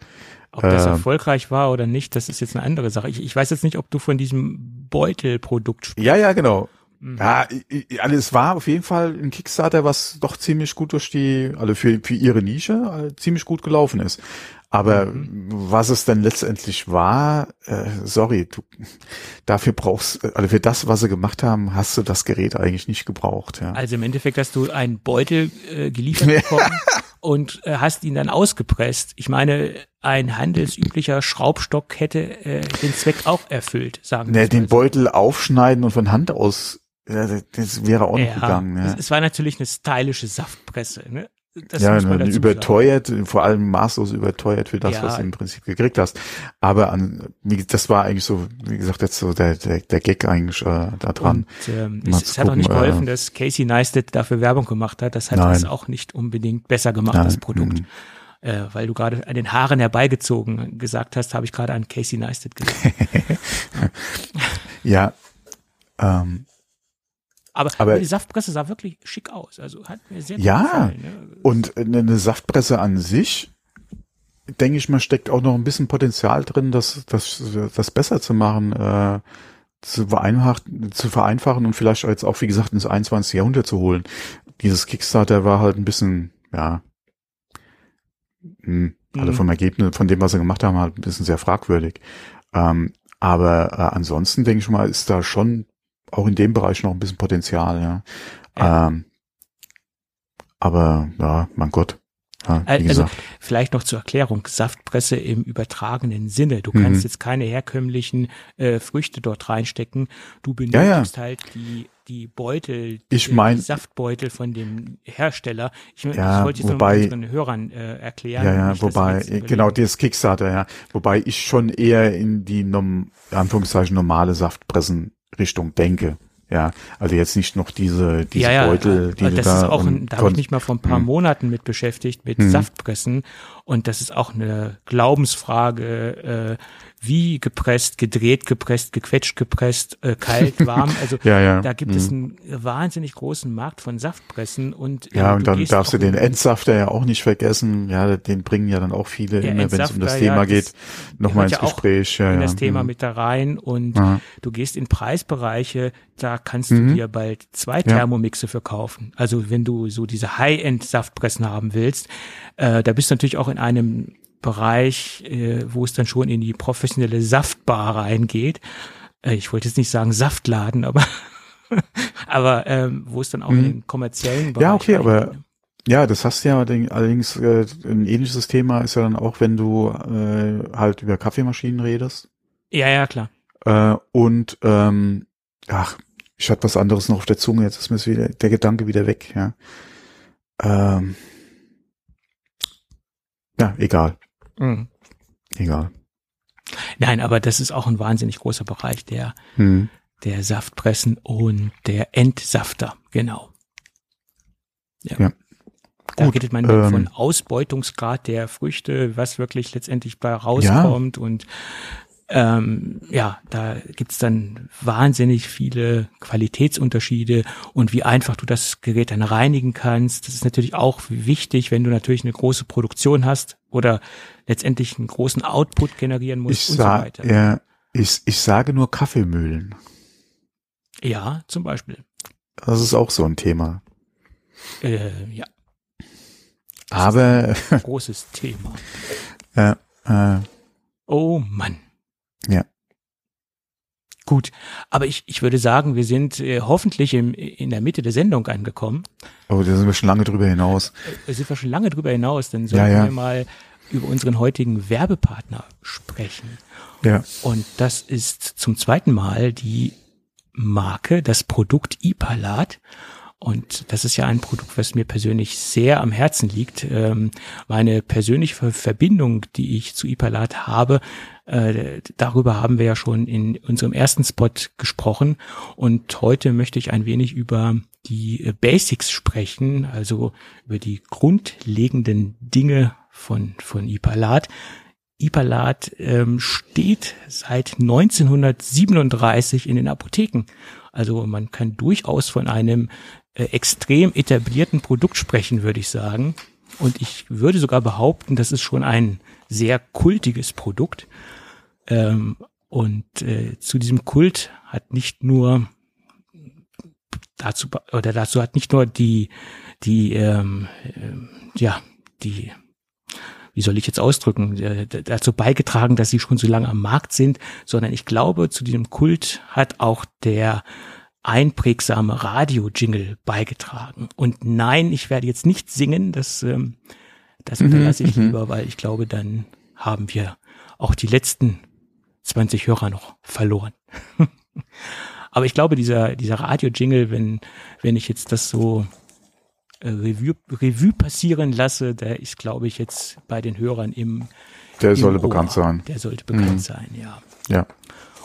Ob das Ähm. erfolgreich war oder nicht, das ist jetzt eine andere Sache. Ich, ich weiß jetzt nicht, ob du von diesem Beutelprodukt sprichst. Ja, ja, genau. Mhm. Ja, i- also es war auf jeden Fall ein Kickstarter, was doch ziemlich gut durch die, also für, für ihre Nische äh, ziemlich gut gelaufen ist. Aber Mhm. was es denn letztendlich war, äh, sorry, du, dafür brauchst, also für das, was sie gemacht haben, hast du das Gerät eigentlich nicht gebraucht. Ja. Also im Endeffekt hast du einen Beutel äh, geliefert bekommen und äh, hast ihn dann ausgepresst. Ich meine, ein handelsüblicher Schraubstock hätte äh, den Zweck auch erfüllt, sagen Ne, wir's den mal so. Beutel aufschneiden und von Hand aus, das- wäre auch Ja, gegangen. Es, es war natürlich eine stylische Saftpresse. Ne? Das ja, überteuert, vor allem maßlos überteuert für das, Ja. was du im Prinzip gekriegt hast. Aber an, das war eigentlich so, wie gesagt, jetzt so der, der, der Gag eigentlich äh, da sagen. dran. Und, ähm, es, es hat auch nicht geholfen, äh, dass Casey Neistat dafür Werbung gemacht hat. Das hat Nein. es auch nicht unbedingt besser gemacht, das Nein, Produkt. mhm. Äh, weil du gerade an den Haaren herbeigezogen gesagt hast, habe ich gerade an Casey Neistat gedacht. Ja, ähm, Aber, Aber- die Saftpresse sah wirklich schick aus. Also hat mir sehr gut Ja. gefallen. Ne? und eine Saftpresse an sich, denke ich mal, steckt auch noch ein bisschen Potenzial drin, das, das, das besser zu machen, äh, zu, vereinfachen, zu vereinfachen und vielleicht jetzt auch, wie gesagt, ins 21. Jahrhundert zu holen. Dieses Kickstarter war halt ein bisschen, ja, mh, also Mhm. vom Ergebnis, von dem, was sie gemacht haben, halt ein bisschen sehr fragwürdig. Ähm, aber äh, ansonsten denke ich mal, ist da schon auch in dem Bereich noch ein bisschen Potenzial, ja. Ja. Ähm, aber ja, mein Gott. Ja, Also gesagt. vielleicht noch zur Erklärung, Saftpresse im übertragenen Sinne. Du Mhm. kannst jetzt keine herkömmlichen äh, Früchte dort reinstecken. Du benötigst Ja, halt die, die Beutel, Ich die, mein- die Saftbeutel von dem Hersteller. Ich, ich Ja, wollte jetzt wobei- unseren Hörern äh, erklären. Ja, ja, wobei, jetzt überlegen, genau, das Kickstarter, ja. Wobei ich schon eher in die, nom, Anführungszeichen, normale Saftpressen-Richtung denke. Ja, also jetzt nicht noch diese, diese ja, ja, Beutel, die äh, du das da ist auch, ein, da habe ich mich mal vor ein paar Mhm. Monaten mit beschäftigt, mit Mhm. Saftpressen. Und das ist auch eine Glaubensfrage, äh, wie gepresst, gedreht, gepresst, gequetscht, gepresst, äh, kalt, warm. Also ja, ja. da gibt mhm. es einen wahnsinnig großen Markt von Saftpressen und ja, äh, und dann darfst du den Endsafter ja auch nicht vergessen. Ja, den bringen ja dann auch viele immer, wenn es um das Thema ja, geht, nochmal ins ja Gespräch. Ja, in das Thema mhm. mit da rein und Aha. du gehst in Preisbereiche, da kannst du mhm. dir bald zwei Thermomixe verkaufen. Also wenn du so diese High-End-Saftpressen haben willst, äh, da bist du natürlich auch in einem Bereich, äh, wo es dann schon in die professionelle Saftbar reingeht. Äh, ich wollte jetzt nicht sagen Saftladen, aber aber ähm, wo es dann auch mhm. in den kommerziellen Bereich Ja, okay, aber ne? ja, das hast du ja allerdings äh, ein ähnliches Thema ist ja dann auch, wenn du äh, halt über Kaffeemaschinen redest. Ja, ja, klar. Äh, und ähm, ach, ich hatte was anderes noch auf der Zunge, jetzt ist mir wieder der Gedanke wieder weg, ja. Ähm, ja, egal. Mhm. Egal. Nein, aber das ist auch ein wahnsinnig großer Bereich der, mhm. der Saftpressen und der Entsafter, genau. Ja. ja. Da Gut, redet man ähm, von Ausbeutungsgrad der Früchte, was wirklich letztendlich bei rauskommt ja. und ähm, ja, da gibt's dann wahnsinnig viele Qualitätsunterschiede und wie einfach du das Gerät dann reinigen kannst. Das ist natürlich auch wichtig, wenn du natürlich eine große Produktion hast oder letztendlich einen großen Output generieren musst ich und so weiter. Ja, ich, ich sage nur Kaffeemühlen. Ja, zum Beispiel. Das ist auch so ein Thema. Äh, ja. Das Aber ein großes Thema. Ja, äh, oh Mann. Ja. Gut, aber ich, ich würde sagen, wir sind äh, hoffentlich im, in der Mitte der Sendung angekommen. Oh, da sind wir schon lange drüber hinaus. Äh, sind wir schon lange drüber hinaus, dann sollten ja, ja. wir mal über unseren heutigen Werbepartner sprechen. Ja. Und das ist zum zweiten Mal die Marke, das Produkt Ipalat. Und das ist ja ein Produkt, was mir persönlich sehr am Herzen liegt. Ähm, meine persönliche Verbindung, die ich zu Ipalat habe, äh, darüber haben wir ja schon in unserem ersten Spot gesprochen. Und heute möchte ich ein wenig über die äh, Basics sprechen, also über die grundlegenden Dinge von, von Ipalat. Ipalat ähm, steht seit 1937 in den Apotheken. Also man kann durchaus von einem äh, extrem etablierten Produkt sprechen, würde ich sagen. Und ich würde sogar behaupten, das ist schon ein sehr kultiges Produkt. Ähm, und äh, zu diesem Kult hat nicht nur dazu oder dazu hat nicht nur die die ähm, äh, ja die wie soll ich jetzt ausdrücken, dazu beigetragen, dass sie schon so lange am Markt sind, sondern ich glaube, zu diesem Kult hat auch der einprägsame Radio-Jingle beigetragen. Und nein, ich werde jetzt nicht singen, das, ähm, das unterlasse ich mhm, mhm. lieber, weil ich glaube, dann haben wir auch die letzten 20 Hörer noch verloren. Aber ich glaube, dieser, dieser Radio-Jingle, wenn, wenn ich jetzt das so äh, Revue, Revue passieren lasse, der ist, glaube ich, jetzt bei den Hörern im. Der im sollte Ohr. bekannt sein. Der sollte bekannt mhm. sein, ja. Ja.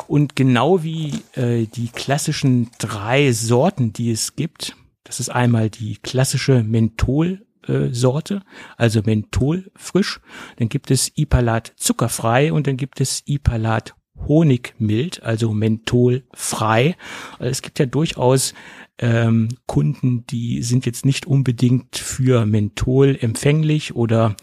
Und genau wie äh, die klassischen drei Sorten, die es gibt, das ist einmal die klassische Menthol-Sorte, also Menthol frisch, dann gibt es Ipalat zuckerfrei und dann gibt es Ipalat Honigmild, also mentholfrei. Also es gibt ja durchaus ähm, Kunden, die sind jetzt nicht unbedingt für Menthol empfänglich oder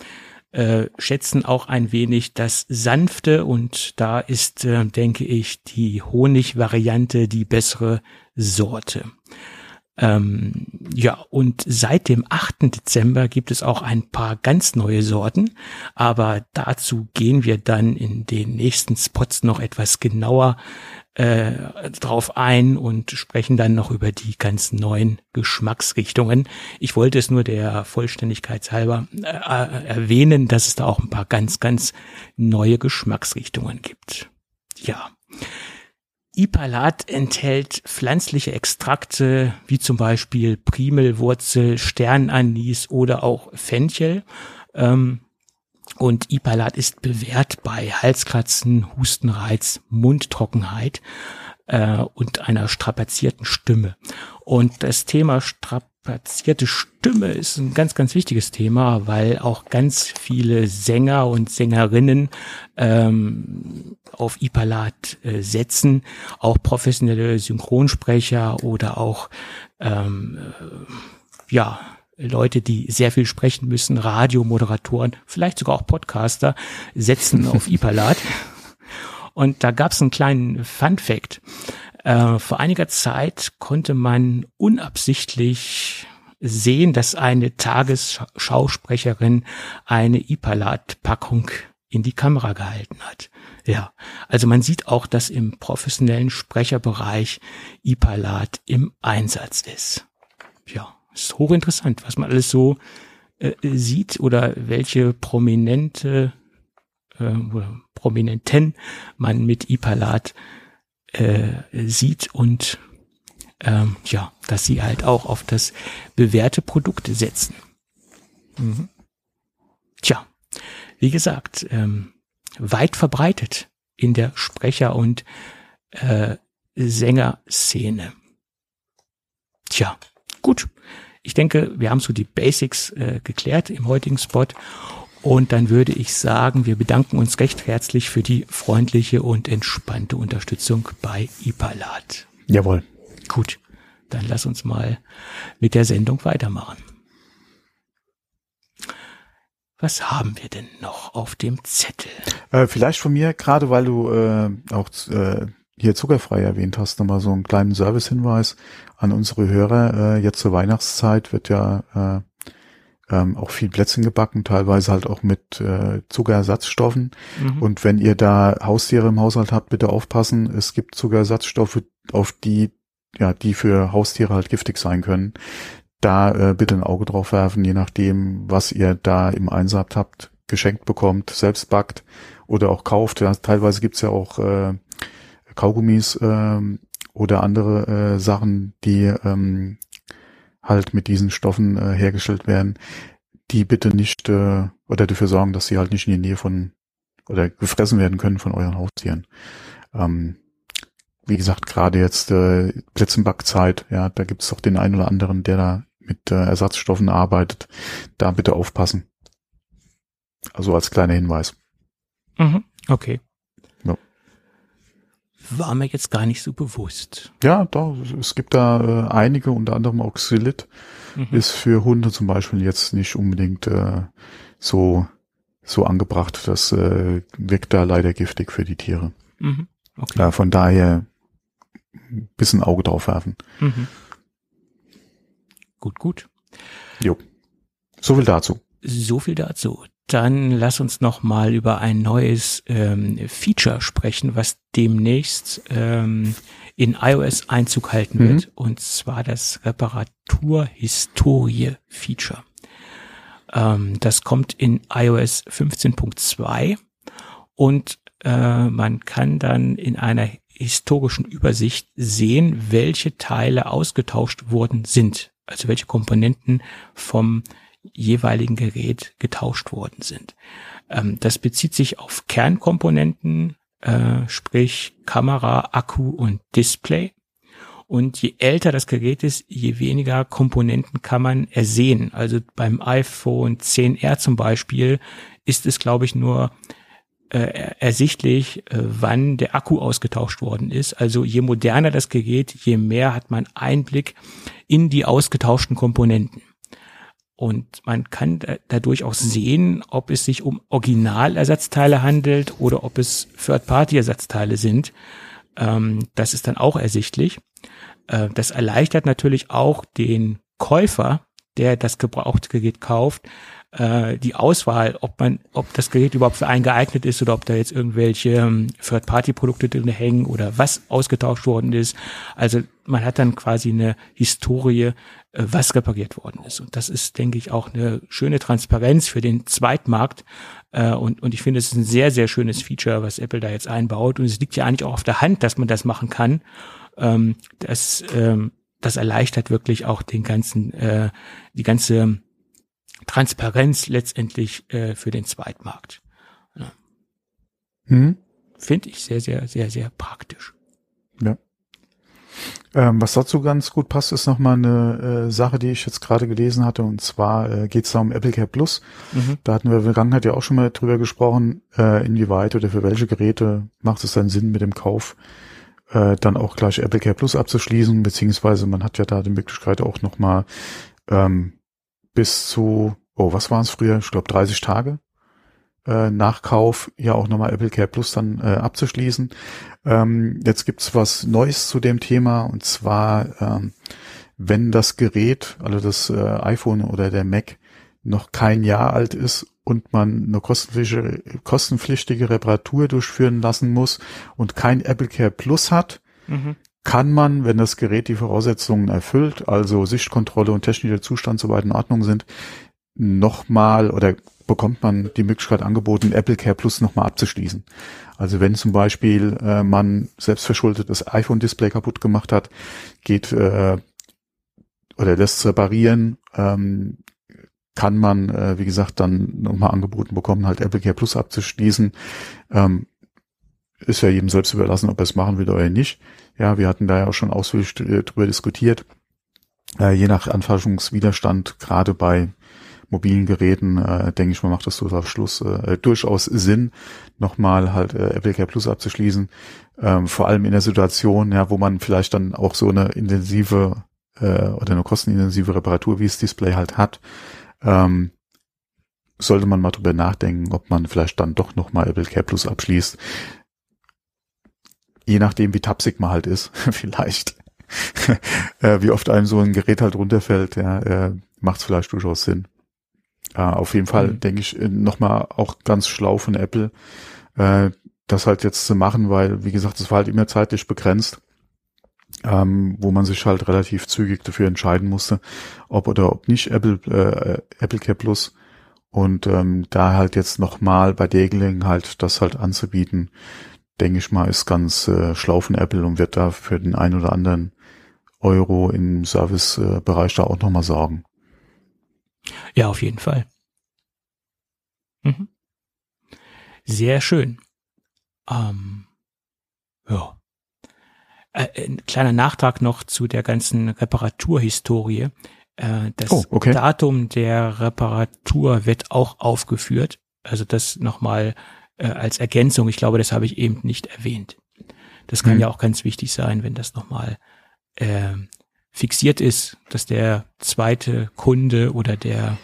äh, schätzen auch ein wenig das Sanfte und da ist, äh, denke ich, die Honigvariante die bessere Sorte. Ähm, ja, und seit dem 8. Dezember gibt es auch ein paar ganz neue Sorten, aber dazu gehen wir dann in den nächsten Spots noch etwas genauer äh, drauf ein und sprechen dann noch über die ganz neuen Geschmacksrichtungen. Ich wollte es nur der Vollständigkeit halber äh, äh, erwähnen, dass es da auch ein paar ganz, ganz neue Geschmacksrichtungen gibt. Ja. Ipalat enthält pflanzliche Extrakte wie zum Beispiel Primelwurzel, Sternanis oder auch Fenchel. Ähm, und Ipalat ist bewährt bei Halskratzen, Hustenreiz, Mundtrockenheit äh, und einer strapazierten Stimme. Und das Thema Strap platzierte Stimme ist ein ganz, ganz wichtiges Thema, weil auch ganz viele Sänger und Sängerinnen ähm, auf Ipalat äh, setzen, auch professionelle Synchronsprecher oder auch ähm, äh, ja Leute, die sehr viel sprechen müssen, Radiomoderatoren, vielleicht sogar auch Podcaster, setzen auf Ipalat. Und da gab es einen kleinen Fun Fact. Äh, vor einiger Zeit konnte man unabsichtlich sehen, dass eine Tagesschausprecherin eine Ipalat-Packung in die Kamera gehalten hat. Ja, also man sieht auch, dass im professionellen Sprecherbereich Ipalat im Einsatz ist. Ja, ist hochinteressant, was man alles so äh, sieht oder welche prominente äh, oder Prominenten man mit Ipalat äh, sieht und ähm, ja, dass sie halt auch auf das bewährte Produkt setzen. Mhm. Tja, wie gesagt, ähm, weit verbreitet in der Sprecher- und äh, Sängerszene. Tja, gut. Ich denke, wir haben so die Basics äh, geklärt im heutigen Spot und dann würde ich sagen, wir bedanken uns recht herzlich für die freundliche und entspannte Unterstützung bei Ipalat. Jawohl. Gut, dann lass uns mal mit der Sendung weitermachen. Was haben wir denn noch auf dem Zettel? Äh, vielleicht von mir, gerade weil du äh, auch äh, hier zuckerfrei erwähnt hast, nochmal so einen kleinen Servicehinweis an unsere Hörer. Äh, jetzt zur Weihnachtszeit wird ja äh, ähm, auch viel Plätzchen gebacken, teilweise halt auch mit äh, Zuckerersatzstoffen. Mhm. Und wenn ihr da Haustiere im Haushalt habt, bitte aufpassen. Es gibt Zuckerersatzstoffe, auf die, ja, die für Haustiere halt giftig sein können. Da äh, bitte ein Auge drauf werfen, je nachdem, was ihr da im Einsatz habt, geschenkt bekommt, selbst backt oder auch kauft. Ja, teilweise gibt's ja auch äh, Kaugummis äh, oder andere äh, Sachen, die ähm, halt mit diesen Stoffen äh, hergestellt werden, die bitte nicht äh, oder dafür sorgen, dass sie halt nicht in die Nähe von oder gefressen werden können von euren Haustieren. Ähm, wie gesagt, gerade jetzt äh, Plätzenbackzeit, ja, da gibt es auch den einen oder anderen, der da mit äh, Ersatzstoffen arbeitet. Da bitte aufpassen. Also als kleiner Hinweis. Mhm, okay war mir jetzt gar nicht so bewusst. Ja, doch, es gibt da äh, einige, unter anderem auch Xylit, mhm. ist für Hunde zum Beispiel jetzt nicht unbedingt äh, so, so angebracht. Das äh, wirkt da leider giftig für die Tiere. Mhm. Okay. Ja, von daher ein bisschen Auge drauf werfen. Mhm. Gut, gut. Jo. So viel dazu. So viel dazu. Dann lass uns noch mal über ein neues ähm, Feature sprechen, was demnächst ähm, in iOS Einzug halten mhm. wird, und zwar das Reparaturhistorie-Feature. Ähm, das kommt in iOS 15.2 und äh, man kann dann in einer historischen Übersicht sehen, welche Teile ausgetauscht worden sind, also welche Komponenten vom jeweiligen Gerät getauscht worden sind. Ähm, das bezieht sich auf Kernkomponenten, äh, sprich Kamera, Akku und Display. Und je älter das Gerät ist, je weniger Komponenten kann man ersehen. Also beim iPhone 10R zum Beispiel ist es, glaube ich, nur äh, ersichtlich, äh, wann der Akku ausgetauscht worden ist. Also je moderner das Gerät, je mehr hat man Einblick in die ausgetauschten Komponenten. Und man kann dadurch auch sehen, ob es sich um Originalersatzteile handelt oder ob es Third-Party-Ersatzteile sind. Ähm, das ist dann auch ersichtlich. Äh, das erleichtert natürlich auch den Käufer, der das gebrauchte Gerät kauft, äh, die Auswahl, ob man, ob das Gerät überhaupt für einen geeignet ist oder ob da jetzt irgendwelche ähm, Third-Party-Produkte drin hängen oder was ausgetauscht worden ist. Also man hat dann quasi eine Historie, was repariert worden ist. Und das ist, denke ich, auch eine schöne Transparenz für den Zweitmarkt. Äh, und, und ich finde, es ist ein sehr, sehr schönes Feature, was Apple da jetzt einbaut. Und es liegt ja eigentlich auch auf der Hand, dass man das machen kann. Ähm, das, ähm, das erleichtert wirklich auch den ganzen, äh, die ganze Transparenz letztendlich äh, für den Zweitmarkt. Hm? Finde ich sehr, sehr, sehr, sehr praktisch. Ähm, was dazu ganz gut passt, ist nochmal eine äh, Sache, die ich jetzt gerade gelesen hatte, und zwar äh, geht es da um Apple Care Plus. Mhm. Da hatten wir in der Vergangenheit ja auch schon mal drüber gesprochen, äh, inwieweit oder für welche Geräte macht es dann Sinn mit dem Kauf, äh, dann auch gleich Apple Care Plus abzuschließen, beziehungsweise man hat ja da die Möglichkeit auch nochmal ähm, bis zu, oh, was waren es früher? Ich glaube 30 Tage äh, Nachkauf ja auch nochmal Apple Care Plus dann äh, abzuschließen. Ähm, jetzt gibt's was Neues zu dem Thema und zwar, ähm, wenn das Gerät, also das äh, iPhone oder der Mac, noch kein Jahr alt ist und man eine kostenpflichtige, kostenpflichtige Reparatur durchführen lassen muss und kein Apple Care Plus hat, mhm. kann man, wenn das Gerät die Voraussetzungen erfüllt, also Sichtkontrolle und technischer Zustand soweit in Ordnung sind, nochmal oder bekommt man die Möglichkeit angeboten, Apple Care Plus nochmal abzuschließen. Also wenn zum Beispiel äh, man selbstverschuldet das iPhone-Display kaputt gemacht hat, geht äh, oder lässt es reparieren, ähm, kann man, äh, wie gesagt, dann nochmal angeboten bekommen, halt Apple Care Plus abzuschließen. Ähm, ist ja jedem selbst überlassen, ob er es machen will oder nicht. Ja, wir hatten da ja auch schon ausführlich drüber diskutiert. Äh, je nach Anfassungswiderstand, gerade bei mobilen Geräten, äh, denke ich mal, macht das auf Schluss äh, durchaus Sinn, nochmal halt äh, Apple Care Plus abzuschließen. Ähm, vor allem in der Situation, ja, wo man vielleicht dann auch so eine intensive äh, oder eine kostenintensive Reparatur wie das Display halt hat, ähm, sollte man mal drüber nachdenken, ob man vielleicht dann doch nochmal Apple Care Plus abschließt. Je nachdem, wie tapsig man halt ist, vielleicht. äh, wie oft einem so ein Gerät halt runterfällt, ja, äh, macht es vielleicht durchaus Sinn. Äh, auf jeden Fall, mhm. denke ich, nochmal auch ganz schlau von Apple, äh, das halt jetzt zu machen, weil, wie gesagt, es war halt immer zeitlich begrenzt, ähm, wo man sich halt relativ zügig dafür entscheiden musste, ob oder ob nicht Apple, äh, Apple Care Plus. Und ähm, da halt jetzt nochmal bei der Gelegenheit das halt anzubieten, denke ich mal, ist ganz äh, schlau von Apple und wird da für den ein oder anderen Euro im Servicebereich da auch nochmal sorgen. Ja, auf jeden Fall. Mhm. Sehr schön. Ähm, ja. Äh, ein kleiner Nachtrag noch zu der ganzen Reparaturhistorie. Äh, das oh, okay. Datum der Reparatur wird auch aufgeführt. Also das nochmal äh, als Ergänzung. Ich glaube, das habe ich eben nicht erwähnt. Das kann hm. ja auch ganz wichtig sein, wenn das nochmal äh, fixiert ist, dass der zweite Kunde oder der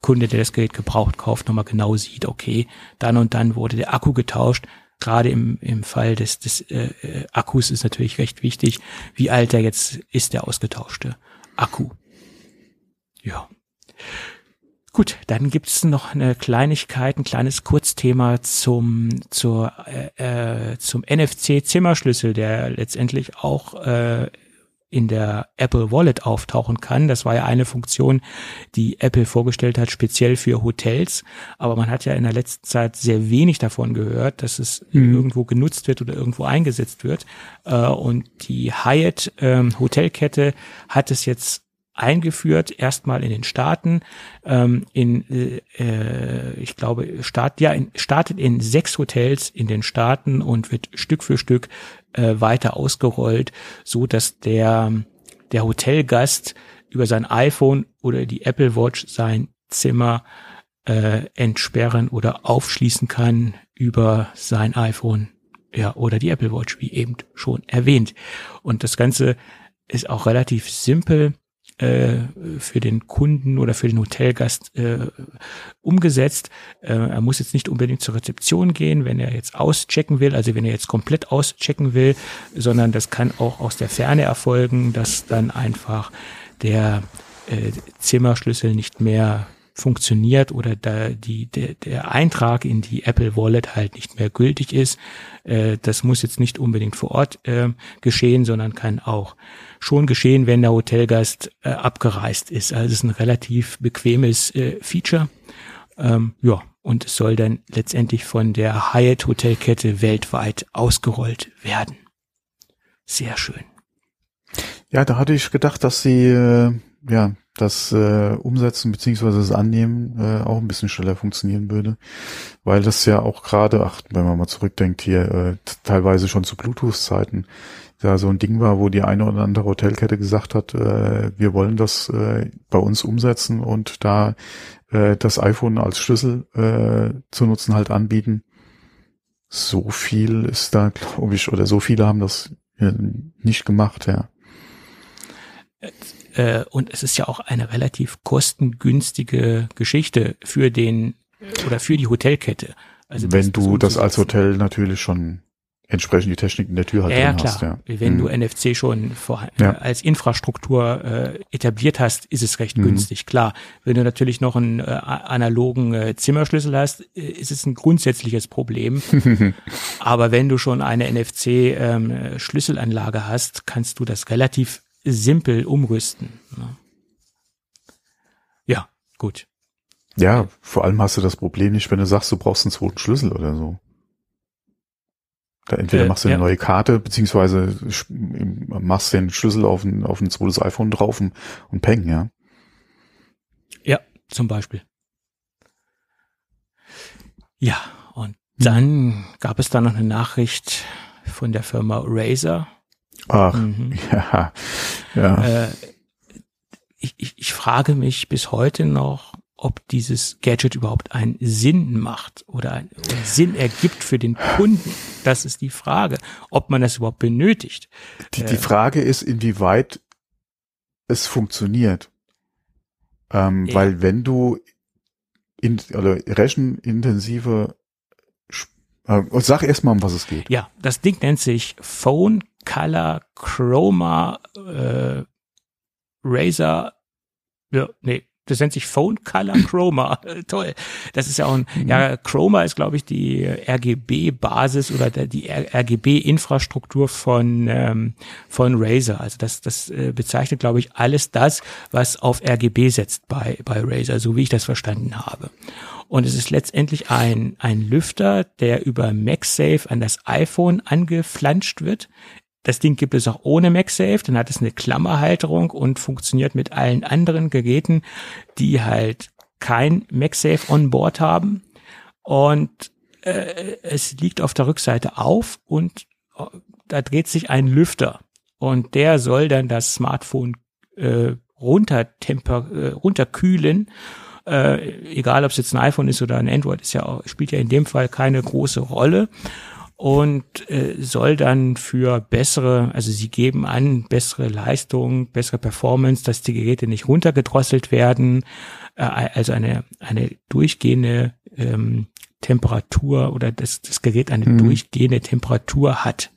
Kunde, der das Gerät gebraucht kauft, nochmal genau sieht, okay, dann und dann wurde der Akku getauscht. Gerade im, im Fall des, des äh, äh Akkus ist natürlich recht wichtig, wie alt er jetzt ist, der ausgetauschte Akku. Ja. Gut, dann gibt's noch eine Kleinigkeit, ein kleines Kurzthema zum, zur, äh, äh zum NFC-Zimmerschlüssel, der letztendlich auch äh, in der Apple Wallet auftauchen kann. Das war ja eine Funktion, die Apple vorgestellt hat, speziell für Hotels. Aber man hat ja in der letzten Zeit sehr wenig davon gehört, dass es mhm. irgendwo genutzt wird oder irgendwo eingesetzt wird. Äh, und die Hyatt ähm, Hotelkette hat es jetzt eingeführt, erstmal in den Staaten, ähm, in, äh, ich glaube, start, ja, in, startet in sechs Hotels in den Staaten und wird Stück für Stück äh, weiter ausgerollt, so dass der, der Hotelgast über sein iPhone oder die Apple Watch sein Zimmer äh, entsperren oder aufschließen kann über sein iPhone ja, oder die Apple Watch, wie eben schon erwähnt. Und das Ganze ist auch relativ simpel äh, für den Kunden oder für den Hotelgast äh, umgesetzt. Äh, er muss jetzt nicht unbedingt zur Rezeption gehen, wenn er jetzt auschecken will, also wenn er jetzt komplett auschecken will, sondern das kann auch aus der Ferne erfolgen, dass dann einfach der äh, Zimmerschlüssel nicht mehr funktioniert oder da die, der, der Eintrag in die Apple Wallet halt nicht mehr gültig ist. Äh, das muss jetzt nicht unbedingt vor Ort äh, geschehen, sondern kann auch schon geschehen, wenn der Hotelgast äh, abgereist ist. Also es ist ein relativ bequemes äh, Feature. Ähm, ja, und es soll dann letztendlich von der Hyatt Hotelkette weltweit ausgerollt werden. Sehr schön. Ja, da hatte ich gedacht, dass sie äh, ja das äh, Umsetzen beziehungsweise das Annehmen äh, auch ein bisschen schneller funktionieren würde, weil das ja auch gerade, ach, wenn man mal zurückdenkt hier, äh, teilweise schon zu Bluetooth-Zeiten da so ein Ding war, wo die eine oder andere Hotelkette gesagt hat, äh, wir wollen das äh, bei uns umsetzen und da äh, das iPhone als Schlüssel äh, zu nutzen halt anbieten. So viel ist da, glaube ich, oder so viele haben das äh, nicht gemacht, ja. Äh, und es ist ja auch eine relativ kostengünstige Geschichte für den oder für die Hotelkette. Also Wenn du das als Hotel natürlich schon entsprechend die Technik in der Tür halt ja, ja, klar. hast. Ja. Wenn mhm. du NFC schon vor, ja. äh, als Infrastruktur äh, etabliert hast, ist es recht mhm. günstig. Klar, wenn du natürlich noch einen äh, analogen äh, Zimmerschlüssel hast, äh, ist es ein grundsätzliches Problem. Aber wenn du schon eine NFC-Schlüsselanlage ähm, hast, kannst du das relativ simpel umrüsten. Ne? Ja, gut. Ja, vor allem hast du das Problem nicht, wenn du sagst, du brauchst einen zweiten Schlüssel oder so. Da entweder äh, machst du eine ja. neue Karte, beziehungsweise machst den Schlüssel auf ein, auf ein zweites iPhone drauf und, und peng, ja. Ja, zum Beispiel. Ja, und hm. dann gab es da noch eine Nachricht von der Firma Razer. Ach, mhm. ja, ja. Äh, ich, ich, ich frage mich bis heute noch, ob dieses Gadget überhaupt einen Sinn macht oder einen Sinn ergibt für den Kunden. Das ist die Frage, ob man das überhaupt benötigt. Die, die äh, Frage ist, inwieweit es funktioniert. Ähm, ja. Weil wenn du in, oder rechenintensive äh, sag erst mal, um was es geht. Ja, das Ding nennt sich Phone Color Chroma äh, Razer ja, nee, das nennt sich Phone Color Chroma. Toll. Das ist ja auch ein, mhm. ja, Chroma ist, glaube ich, die RGB-Basis oder die RGB-Infrastruktur von, ähm, von Razer. Also das, das äh, bezeichnet, glaube ich, alles das, was auf RGB setzt bei, bei Razer, so wie ich das verstanden habe. Und es ist letztendlich ein, ein Lüfter, der über MagSafe an das iPhone angeflanscht wird. Das Ding gibt es auch ohne MagSafe, dann hat es eine Klammerhalterung und funktioniert mit allen anderen Geräten, die halt kein MagSafe on Board haben. Und äh, es liegt auf der Rückseite auf und äh, da dreht sich ein Lüfter und der soll dann das Smartphone äh, runter temper, äh, runterkühlen. Äh, egal ob es jetzt ein iPhone ist oder ein Android, ist ja auch, spielt ja in dem Fall keine große Rolle und äh, soll dann für bessere, also sie geben an, bessere Leistung, bessere Performance, dass die Geräte nicht runtergedrosselt werden, äh, also eine, eine durchgehende ähm, Temperatur oder das, das Gerät eine mhm. durchgehende Temperatur hat.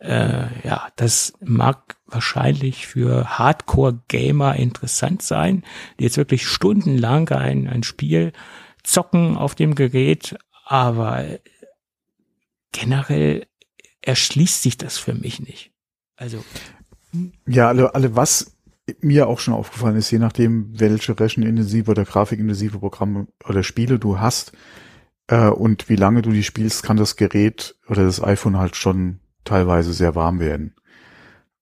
Äh, ja, das mag wahrscheinlich für Hardcore-Gamer interessant sein, die jetzt wirklich stundenlang ein, ein Spiel zocken auf dem Gerät, aber generell erschließt sich das für mich nicht. Also. Ja, alle, alle was mir auch schon aufgefallen ist, je nachdem, welche rechenintensive oder grafikintensive Programme oder Spiele du hast äh, und wie lange du die spielst, kann das Gerät oder das iPhone halt schon teilweise sehr warm werden.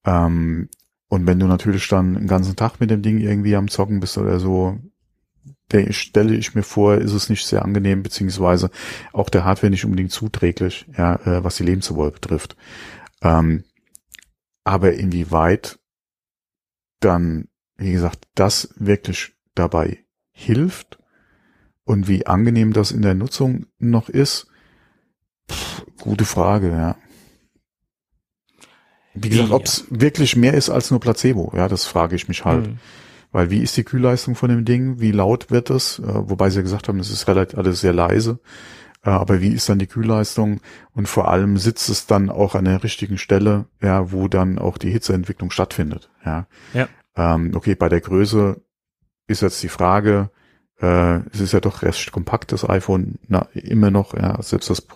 Ähm, und wenn du natürlich dann den ganzen Tag mit dem Ding irgendwie am Zocken bist oder so, der stelle ich mir vor, ist es nicht sehr angenehm, beziehungsweise auch der Hardware nicht unbedingt zuträglich, ja, äh, was die Lebensdauer betrifft. Ähm, aber inwieweit dann, wie gesagt, das wirklich dabei hilft und wie angenehm das in der Nutzung noch ist, pff, gute Frage, ja. Wie gesagt, ob es wirklich mehr ist als nur Placebo, ja, das frage ich mich halt. Mhm. Weil wie ist die Kühlleistung von dem Ding? Wie laut wird es? Äh, wobei sie ja gesagt haben, es ist relativ alles sehr leise. Äh, aber wie ist dann die Kühlleistung? Und vor allem sitzt es dann auch an der richtigen Stelle, ja, wo dann auch die Hitzeentwicklung stattfindet. Ja. ja. Ähm, okay, bei der Größe ist jetzt die Frage, äh, es ist ja doch recht kompakt, das iPhone, na, immer noch, ja, selbst das,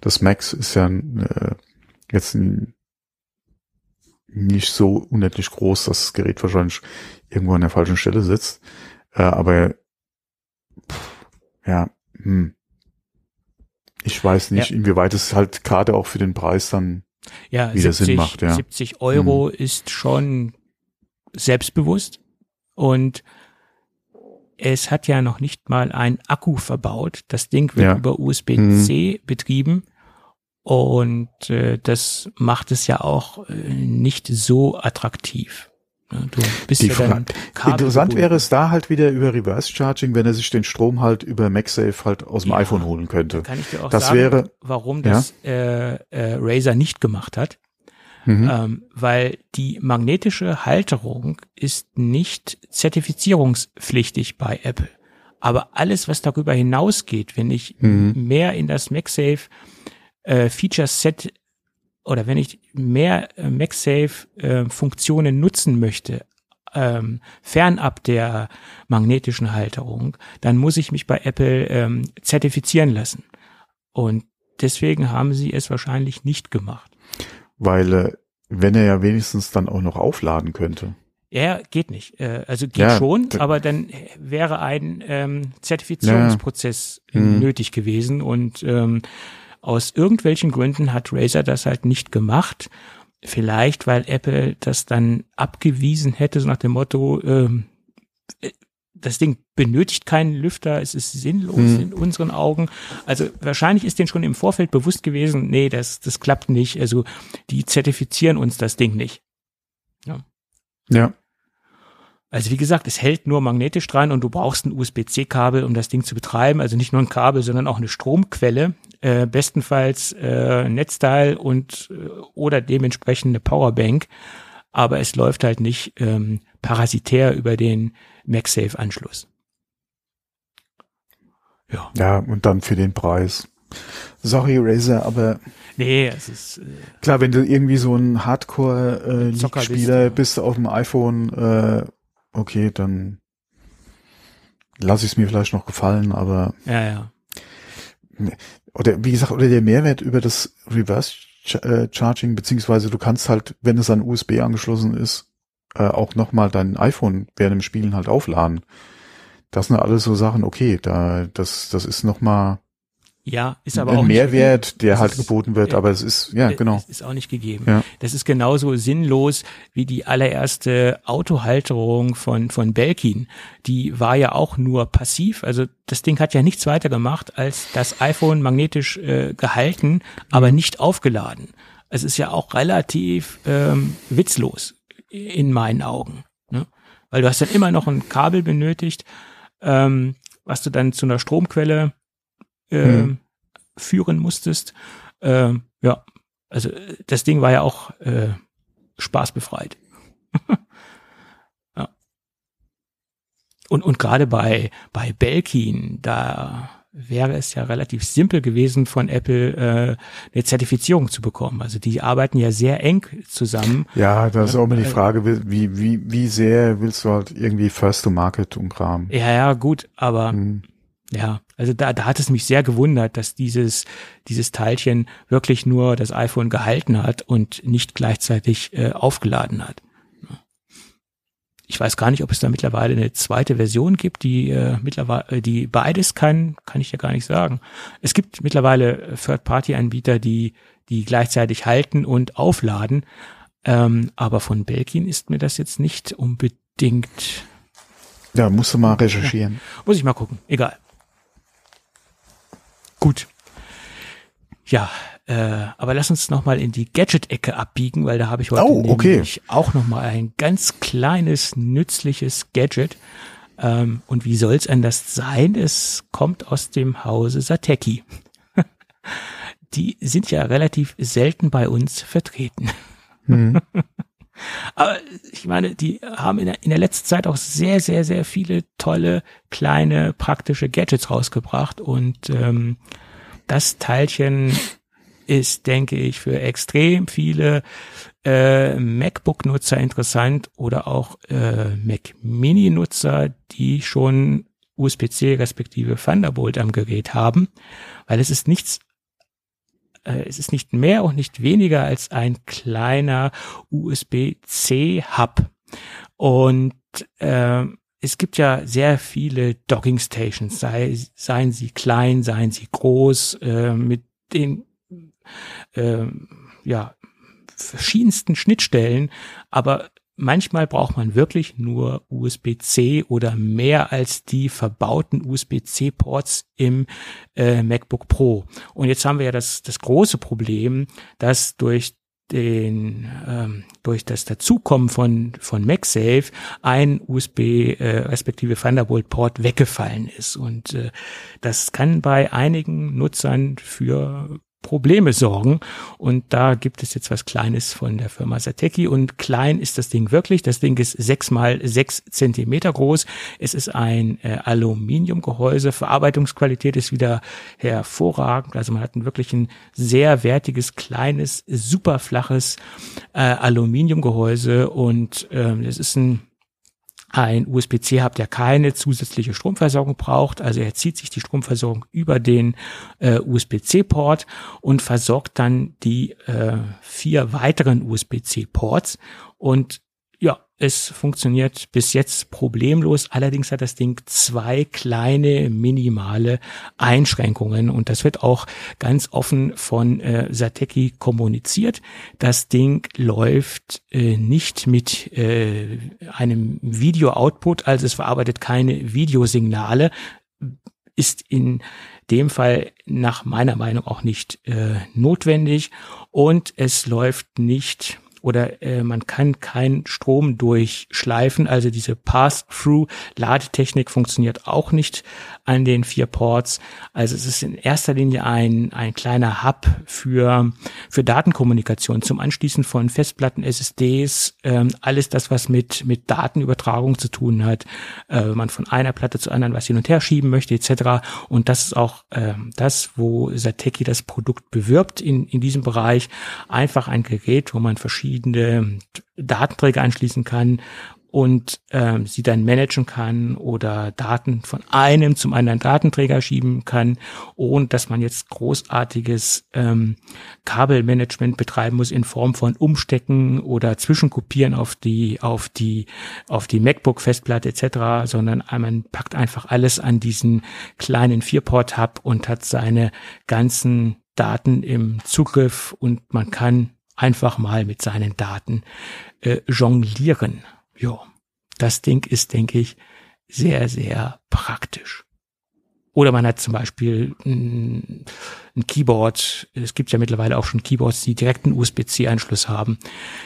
das Max ist ja äh, jetzt ein, nicht so unendlich groß, dass das Gerät wahrscheinlich irgendwo an der falschen Stelle sitzt. Äh, aber pff, ja, hm. ich weiß nicht, ja. inwieweit es halt gerade auch für den Preis dann ja, wieder 70, Sinn macht. Ja. 70 Euro hm. ist schon selbstbewusst Und es hat ja noch nicht mal ein Akku verbaut. Das Ding wird Ja. über USB-C betrieben. Und äh, das macht es ja auch äh, nicht so attraktiv. Ja, Du bist Die ja Interessant wäre es da halt wieder über Reverse Charging, wenn er sich den Strom halt über MagSafe halt aus dem Ja. iPhone holen könnte. Kann ich dir auch Das sagen, wäre- warum das äh, äh, Razer nicht gemacht hat. Mhm. Ähm, weil die magnetische Halterung ist nicht zertifizierungspflichtig bei Apple. Aber alles, was darüber hinausgeht, wenn ich Mhm. mehr in das MagSafe äh, Feature Set oder wenn ich mehr äh, MagSafe äh, nutzen möchte, ähm, fernab der magnetischen Halterung, dann muss ich mich bei Apple ähm, zertifizieren lassen. Und deswegen haben sie es wahrscheinlich nicht gemacht. Weil, äh, wenn er ja wenigstens dann auch noch aufladen könnte. Ja, geht nicht. Äh, Also geht Ja, schon, aber dann wäre ein ähm, Zertifizierungsprozess Ja. Mhm. nötig gewesen und ähm, aus irgendwelchen Gründen hat Razer das halt nicht gemacht. Vielleicht, weil Apple das dann abgewiesen hätte, so nach dem Motto, ähm, äh, das Ding benötigt keinen Lüfter, es ist sinnlos Mhm. in unseren Augen. Also wahrscheinlich ist denen schon im Vorfeld bewusst gewesen, nee, das, das klappt nicht. Also die zertifizieren uns das Ding nicht. Ja. Also wie gesagt, es hält nur magnetisch dran und du brauchst ein USB-C-Kabel, um das Ding zu betreiben. Also nicht nur ein Kabel, sondern auch eine Stromquelle. Äh, bestenfalls äh, Netzteil und äh, oder dementsprechend eine Powerbank. Aber es läuft halt nicht ähm, parasitär über den MagSafe-Anschluss. Ja, Ja, und dann für den Preis. Sorry, Razer, aber nee, es ist äh, klar, wenn du irgendwie so ein bist, ja. bist auf dem iPhone, äh, okay, dann lasse ich es mir vielleicht noch gefallen, aber ja, ja. Oder wie gesagt, oder der Mehrwert über das Reverse äh, Charging, beziehungsweise du kannst halt, wenn es an USB angeschlossen ist, äh, auch nochmal dein iPhone während dem Spielen halt aufladen. Das sind alles so Sachen, okay, da, das, das ist nochmal Ja, ist aber ein auch nicht- Mehrwert, der es halt ist- geboten wird, aber es ist, ja, Äh, genau. Ist auch nicht gegeben. Ja. Das ist genauso sinnlos wie die allererste Autohalterung von, von Belkin. Die war ja auch nur passiv. Also das Ding hat ja nichts weiter gemacht, als das iPhone magnetisch äh, gehalten, Mhm. aber nicht aufgeladen. Es ist ja auch relativ ähm, witzlos in meinen Augen. Ne? Weil du hast dann immer noch ein Kabel benötigt, ähm, was du dann zu einer Stromquelle ähm, Mhm. führen musstest. Ähm, ja, also äh, das Ding war ja auch äh, spaßbefreit. ja. Und, und gerade bei, bei Belkin, da wäre es ja relativ simpel gewesen, von Apple äh, eine Zertifizierung zu bekommen. Also die arbeiten ja sehr eng zusammen. Ja, da ist auch immer die äh, Frage, wie, wie, wie sehr willst du halt irgendwie First to Market umkramen? Ja, ja, gut, aber Hm. Ja, also da, da hat es mich sehr gewundert, dass dieses, dieses Teilchen wirklich nur das iPhone gehalten hat und nicht gleichzeitig äh, aufgeladen hat. Ich weiß gar nicht, ob es da mittlerweile eine zweite Version gibt, die äh, mittlerweile, die beides kann, kann ich ja gar nicht sagen. Es gibt mittlerweile Third-Party-Anbieter, die, die gleichzeitig halten und aufladen. Ähm, aber von Belkin ist mir das jetzt nicht unbedingt, Ja, musst du mal recherchieren. muss ich mal gucken, egal. Gut. Ja, äh, aber lass uns noch mal in die Gadget-Ecke abbiegen, weil da habe ich heute Oh, okay. nämlich auch noch mal ein ganz kleines, nützliches Gadget. Ähm, und wie soll's anders sein? Es kommt aus dem Hause Sateki. Die sind ja relativ selten bei uns vertreten. Hm. Aber ich meine, die haben in der, in der letzten Zeit auch sehr, sehr, sehr viele tolle, kleine, praktische Gadgets rausgebracht. Und ähm, das Teilchen ist, denke ich, für extrem viele äh, MacBook-Nutzer interessant oder auch äh, Mac Mini-Nutzer, die schon USB-C respektive Thunderbolt am Gerät haben, weil es ist nichts äh, es ist nicht mehr und nicht weniger als ein kleiner USB-C-Hub. Und äh, es gibt ja sehr viele Docking Stations, sei, seien sie klein, seien sie groß, äh, mit den äh, ja, verschiedensten Schnittstellen, aber manchmal braucht man wirklich nur USB-C oder mehr als die verbauten USB-C-Ports im äh, MacBook Pro. Und jetzt haben wir ja das, das große Problem, dass durch den ähm, durch das Dazukommen von von MagSafe ein USB äh, respektive Thunderbolt Port weggefallen ist und äh, das kann bei einigen Nutzern für Probleme sorgen. Und da gibt es jetzt was Kleines von der Firma Sateki. Und klein ist das Ding wirklich. Das Ding ist sechs mal sechs Zentimeter groß. Es ist ein äh, Aluminiumgehäuse. Verarbeitungsqualität ist wieder hervorragend. Also man hat ein wirklich ein sehr wertiges, kleines, super flaches äh, Aluminiumgehäuse. Und ähm, es ist ein ein USB-C-Hub, der keine zusätzliche Stromversorgung braucht. Also er zieht sich die Stromversorgung über den äh, USB-C-Port und versorgt dann die äh, vier weiteren USB-C-Ports. Und es funktioniert bis jetzt problemlos. Allerdings hat das Ding zwei kleine minimale Einschränkungen und das wird auch ganz offen von äh, Sateki kommuniziert. Das Ding läuft äh, nicht mit äh, einem Video-Output, also es verarbeitet keine Videosignale, ist in dem Fall nach meiner Meinung auch nicht äh, notwendig und es läuft nicht oder äh, man kann keinen Strom durchschleifen. Also diese Pass-Through-Ladetechnik funktioniert auch nicht an den vier Ports. Also es ist in erster Linie ein, ein kleiner Hub für, für Datenkommunikation zum Anschließen von Festplatten, SSDs, ähm, alles das, was mit, mit Datenübertragung zu tun hat, äh, man von einer Platte zu anderen was hin und her schieben möchte, etc. Und das ist auch äh, das, wo Sateki das Produkt bewirbt in, in diesem Bereich. Einfach ein Gerät, wo man verschiedene Datenträger anschließen kann, und ähm, sie dann managen kann oder Daten von einem zum anderen Datenträger schieben kann, ohne dass man jetzt großartiges ähm, Kabelmanagement betreiben muss in Form von Umstecken oder Zwischenkopieren auf die auf die auf die MacBook Festplatte etc., sondern man packt einfach alles an diesen kleinen Vierport Hub und hat seine ganzen Daten im Zugriff und man kann einfach mal mit seinen Daten äh, jonglieren. Ja, das Ding ist, denke ich, sehr, sehr praktisch. Oder man hat zum Beispiel ein, ein, Keyboard. Es gibt ja mittlerweile auch schon Keyboards, die direkten USB-C-Anschluss haben,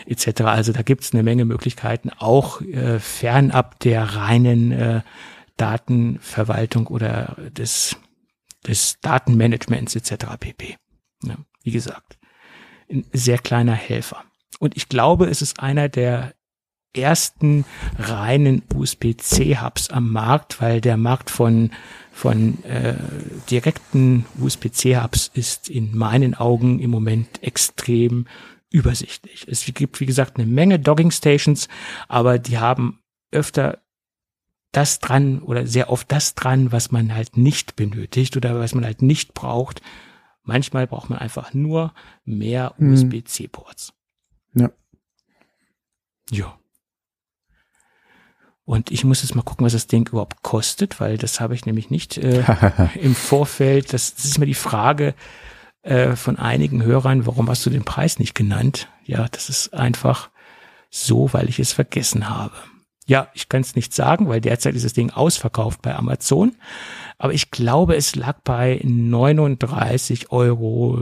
etc. Also da gibt es eine Menge Möglichkeiten, auch äh, fernab der reinen äh, Datenverwaltung oder des, des Datenmanagements etc. pp. Ja, wie gesagt, ein sehr kleiner Helfer. Und ich glaube, es ist einer der ersten reinen USB-C-Hubs am Markt, weil der Markt von von äh, direkten USB-C-Hubs ist in meinen Augen im Moment extrem übersichtlich. Es gibt, wie gesagt, eine Menge Dogging-Stations, aber die haben öfter das dran oder sehr oft das dran, was man halt nicht benötigt oder was man halt nicht braucht. Manchmal braucht man einfach nur mehr hm. USB-C-Ports. Ja. Ja. Und ich muss jetzt mal gucken, was das Ding überhaupt kostet, weil das habe ich nämlich nicht äh, im Vorfeld. Das, das ist mir die Frage äh, von einigen Hörern, warum hast du den Preis nicht genannt? Ja, das ist einfach so, weil ich es vergessen habe. Ja, ich kann es nicht sagen, weil derzeit ist das Ding ausverkauft bei Amazon. Aber ich glaube, es lag bei 39,95 Euro,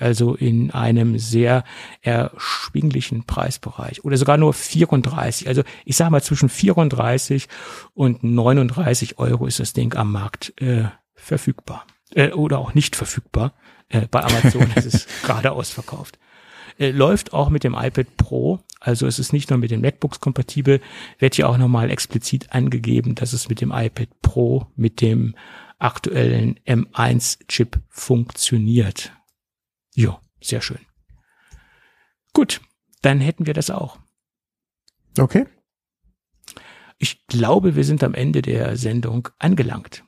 also in einem sehr erschwinglichen Preisbereich. Oder sogar nur 34. Also ich sage mal zwischen 34 und 39 Euro ist das Ding am Markt äh, verfügbar. Äh, oder auch nicht verfügbar. Äh, bei Amazon ist es gerade ausverkauft. Äh, läuft auch mit dem iPad Pro. Also es ist nicht nur mit den MacBooks kompatibel, wird hier auch nochmal explizit angegeben, dass es mit dem iPad Pro, mit dem aktuellen M1-Chip funktioniert. Jo, sehr schön. Gut, dann hätten wir das auch. Okay. Ich glaube, wir sind am Ende der Sendung angelangt.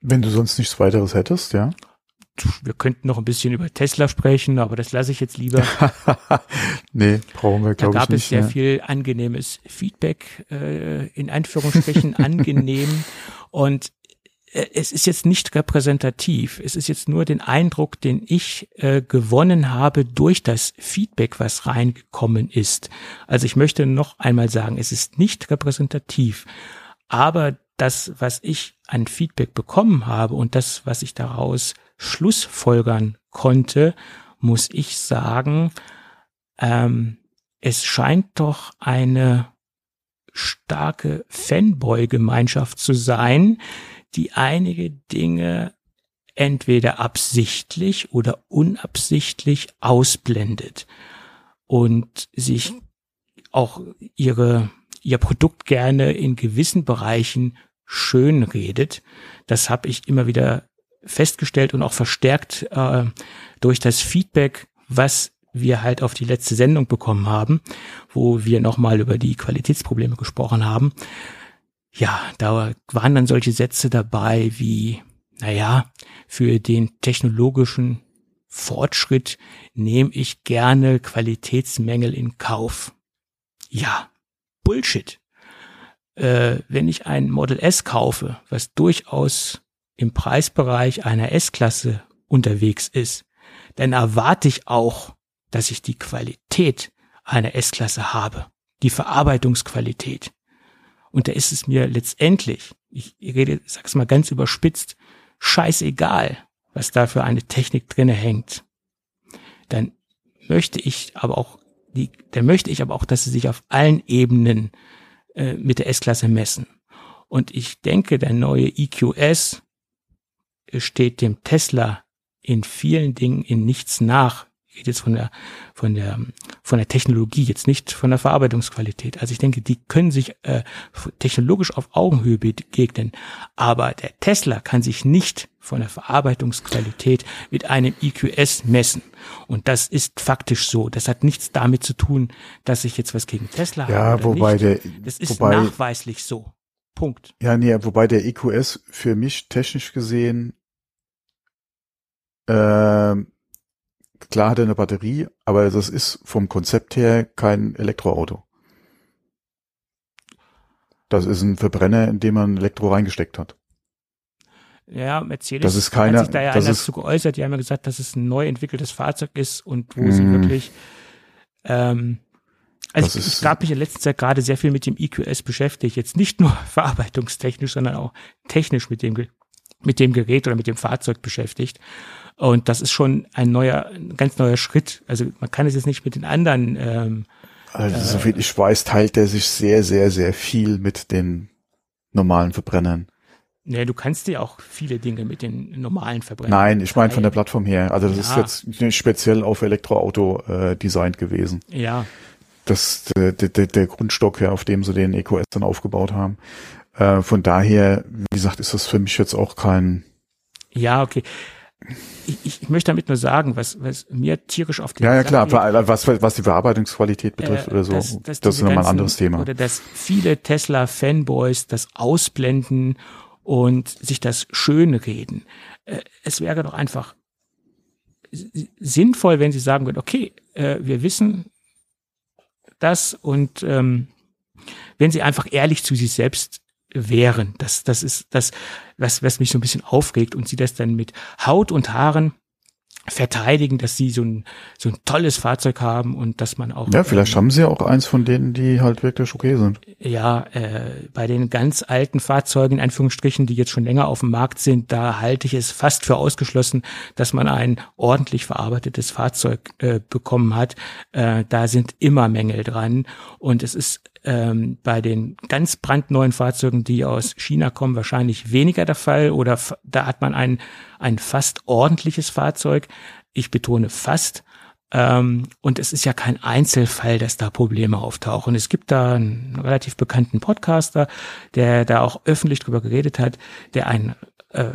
Wenn du sonst nichts weiteres hättest, ja wir könnten noch ein bisschen über Tesla sprechen, aber das lasse ich jetzt lieber. nee, brauchen wir, glaube ich, nicht. Da gab es sehr ja. viel angenehmes Feedback, äh, in Anführungsstrichen angenehm. Und äh, es ist jetzt nicht repräsentativ. Es ist jetzt nur den Eindruck, den ich äh, gewonnen habe durch das Feedback, was reingekommen ist. Also ich möchte noch einmal sagen, es ist nicht repräsentativ. Aber das, was ich an Feedback bekommen habe und das, was ich daraus schlussfolgern konnte, muss ich sagen, ähm, es scheint doch eine starke Fanboy-Gemeinschaft zu sein, die einige Dinge entweder absichtlich oder unabsichtlich ausblendet und sich auch ihre, ihr Produkt gerne in gewissen Bereichen schön redet. Das habe ich immer wieder festgestellt und auch verstärkt äh, durch das Feedback, was wir halt auf die letzte Sendung bekommen haben, wo wir nochmal über die Qualitätsprobleme gesprochen haben. Ja, da waren dann solche Sätze dabei wie, naja, für den technologischen Fortschritt nehme ich gerne Qualitätsmängel in Kauf. Ja, Bullshit. Äh, wenn ich ein Model S kaufe, was durchaus im Preisbereich einer S-Klasse unterwegs ist, dann erwarte ich auch, dass ich die Qualität einer S-Klasse habe, die Verarbeitungsqualität. Und da ist es mir letztendlich, ich rede, sag's mal ganz überspitzt, scheißegal, was da für eine Technik drinne hängt. Dann möchte ich aber auch, die, dann möchte ich aber auch, dass sie sich auf allen Ebenen äh, mit der S-Klasse messen. Und ich denke, der neue EQS steht dem Tesla in vielen Dingen in nichts nach, geht jetzt von der, von der, von der Technologie, jetzt nicht von der Verarbeitungsqualität. Also ich denke, die können sich äh, technologisch auf Augenhöhe begegnen. Aber der Tesla kann sich nicht von der Verarbeitungsqualität mit einem EQS messen. Und das ist faktisch so. Das hat nichts damit zu tun, dass ich jetzt was gegen Tesla ja, habe. Ja, wobei nicht. der, das ist wobei, nachweislich so. Punkt. Ja, nee, wobei der EQS für mich technisch gesehen äh, Klar hat er eine Batterie, aber das ist vom Konzept her kein Elektroauto. Das ist ein Verbrenner, in dem man Elektro reingesteckt hat. Ja, Mercedes das ist keine, hat sich da ja das dazu geäußert. Die haben ja gesagt, dass es ein neu entwickeltes Fahrzeug ist und wo mm. sie wirklich ähm, also ich, ich gab mich in letzter Zeit gerade sehr viel mit dem EQS beschäftigt. Jetzt nicht nur verarbeitungstechnisch, sondern auch technisch mit dem, mit dem Gerät oder mit dem Fahrzeug beschäftigt. Und das ist schon ein neuer, ein ganz neuer Schritt. Also man kann es jetzt nicht mit den anderen. Ähm, also soviel ich weiß, teilt er sich sehr, sehr, sehr viel mit den normalen Verbrennern. Nee, du kannst dir auch viele Dinge mit den normalen Verbrennern. Nein, ich meine von der Plattform her. Also das ja. ist jetzt speziell auf Elektroauto äh, designt gewesen. Ja. Das der, der, der Grundstock, ja, auf dem sie den EQS dann aufgebaut haben. Äh, von daher, wie gesagt, ist das für mich jetzt auch kein. Ja, okay ich, ich möchte damit nur sagen, was, was mir tierisch auf den Ja, ja klar, geht, was, was die Verarbeitungsqualität betrifft äh, oder so, dass, dass das ist nochmal ein anderes Thema. Oder dass viele Tesla-Fanboys das ausblenden und sich das schön reden. Äh, es wäre doch einfach sinnvoll, wenn sie sagen würden, okay, äh, wir wissen das und ähm, wenn sie einfach ehrlich zu sich selbst wären. Das, das ist das, was, was mich so ein bisschen aufregt und sie das dann mit Haut und Haaren verteidigen, dass sie so ein, so ein tolles Fahrzeug haben und dass man auch. Ja, vielleicht ähm, haben sie auch eins von denen, die halt wirklich okay sind. Ja, äh, bei den ganz alten Fahrzeugen, in Anführungsstrichen, die jetzt schon länger auf dem Markt sind, da halte ich es fast für ausgeschlossen, dass man ein ordentlich verarbeitetes Fahrzeug äh, bekommen hat. Äh, da sind immer Mängel dran und es ist ähm, bei den ganz brandneuen Fahrzeugen, die aus China kommen, wahrscheinlich weniger der Fall oder da hat man ein, ein fast ordentliches Fahrzeug. Ich betone fast. Ähm, und es ist ja kein Einzelfall, dass da Probleme auftauchen. Es gibt da einen relativ bekannten Podcaster, der da auch öffentlich drüber geredet hat, der einen, äh,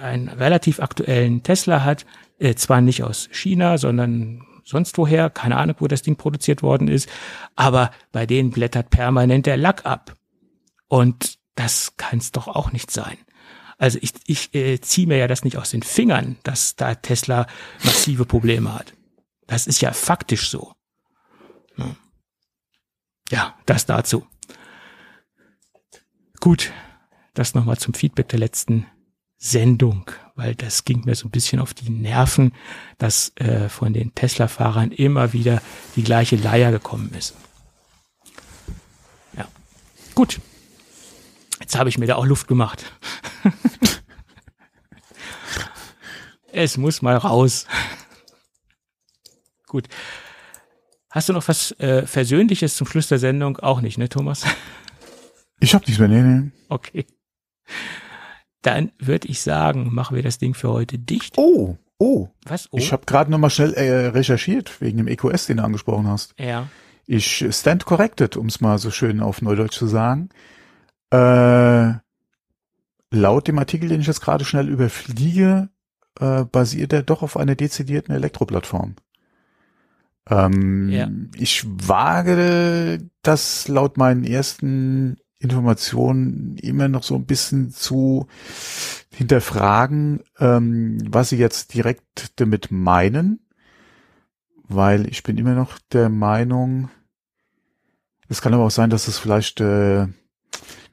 einen relativ aktuellen Tesla hat, äh, zwar nicht aus China, sondern sonst woher, keine Ahnung, wo das Ding produziert worden ist, aber bei denen blättert permanent der Lack ab. Und das kann es doch auch nicht sein. Also ich, ich äh, ziehe mir ja das nicht aus den Fingern, dass da Tesla massive Probleme hat. Das ist ja faktisch so. Ja, das dazu. Gut, das nochmal zum Feedback der letzten Sendung, weil das ging mir so ein bisschen auf die Nerven, dass äh, von den Tesla-Fahrern immer wieder die gleiche Leier gekommen ist. Ja, gut. Jetzt habe ich mir da auch Luft gemacht. es muss mal raus. Gut. Hast du noch was äh, Versöhnliches zum Schluss der Sendung? Auch nicht, ne, Thomas? Ich hab nichts mehr, nee, nee. Okay. Dann würde ich sagen, machen wir das Ding für heute dicht. Oh, oh. Was? Oh? Ich habe gerade nochmal schnell äh, recherchiert wegen dem EQS, den du angesprochen hast. ja. Ich stand corrected, um es mal so schön auf Neudeutsch zu sagen. Äh, laut dem Artikel, den ich jetzt gerade schnell überfliege, äh, basiert er doch auf einer dezidierten Elektroplattform. Ähm, Ja. Ich wage das laut meinen ersten Informationen immer noch so ein bisschen zu hinterfragen, ähm, was sie jetzt direkt damit meinen, weil ich bin immer noch der Meinung, es kann aber auch sein, dass es vielleicht, äh,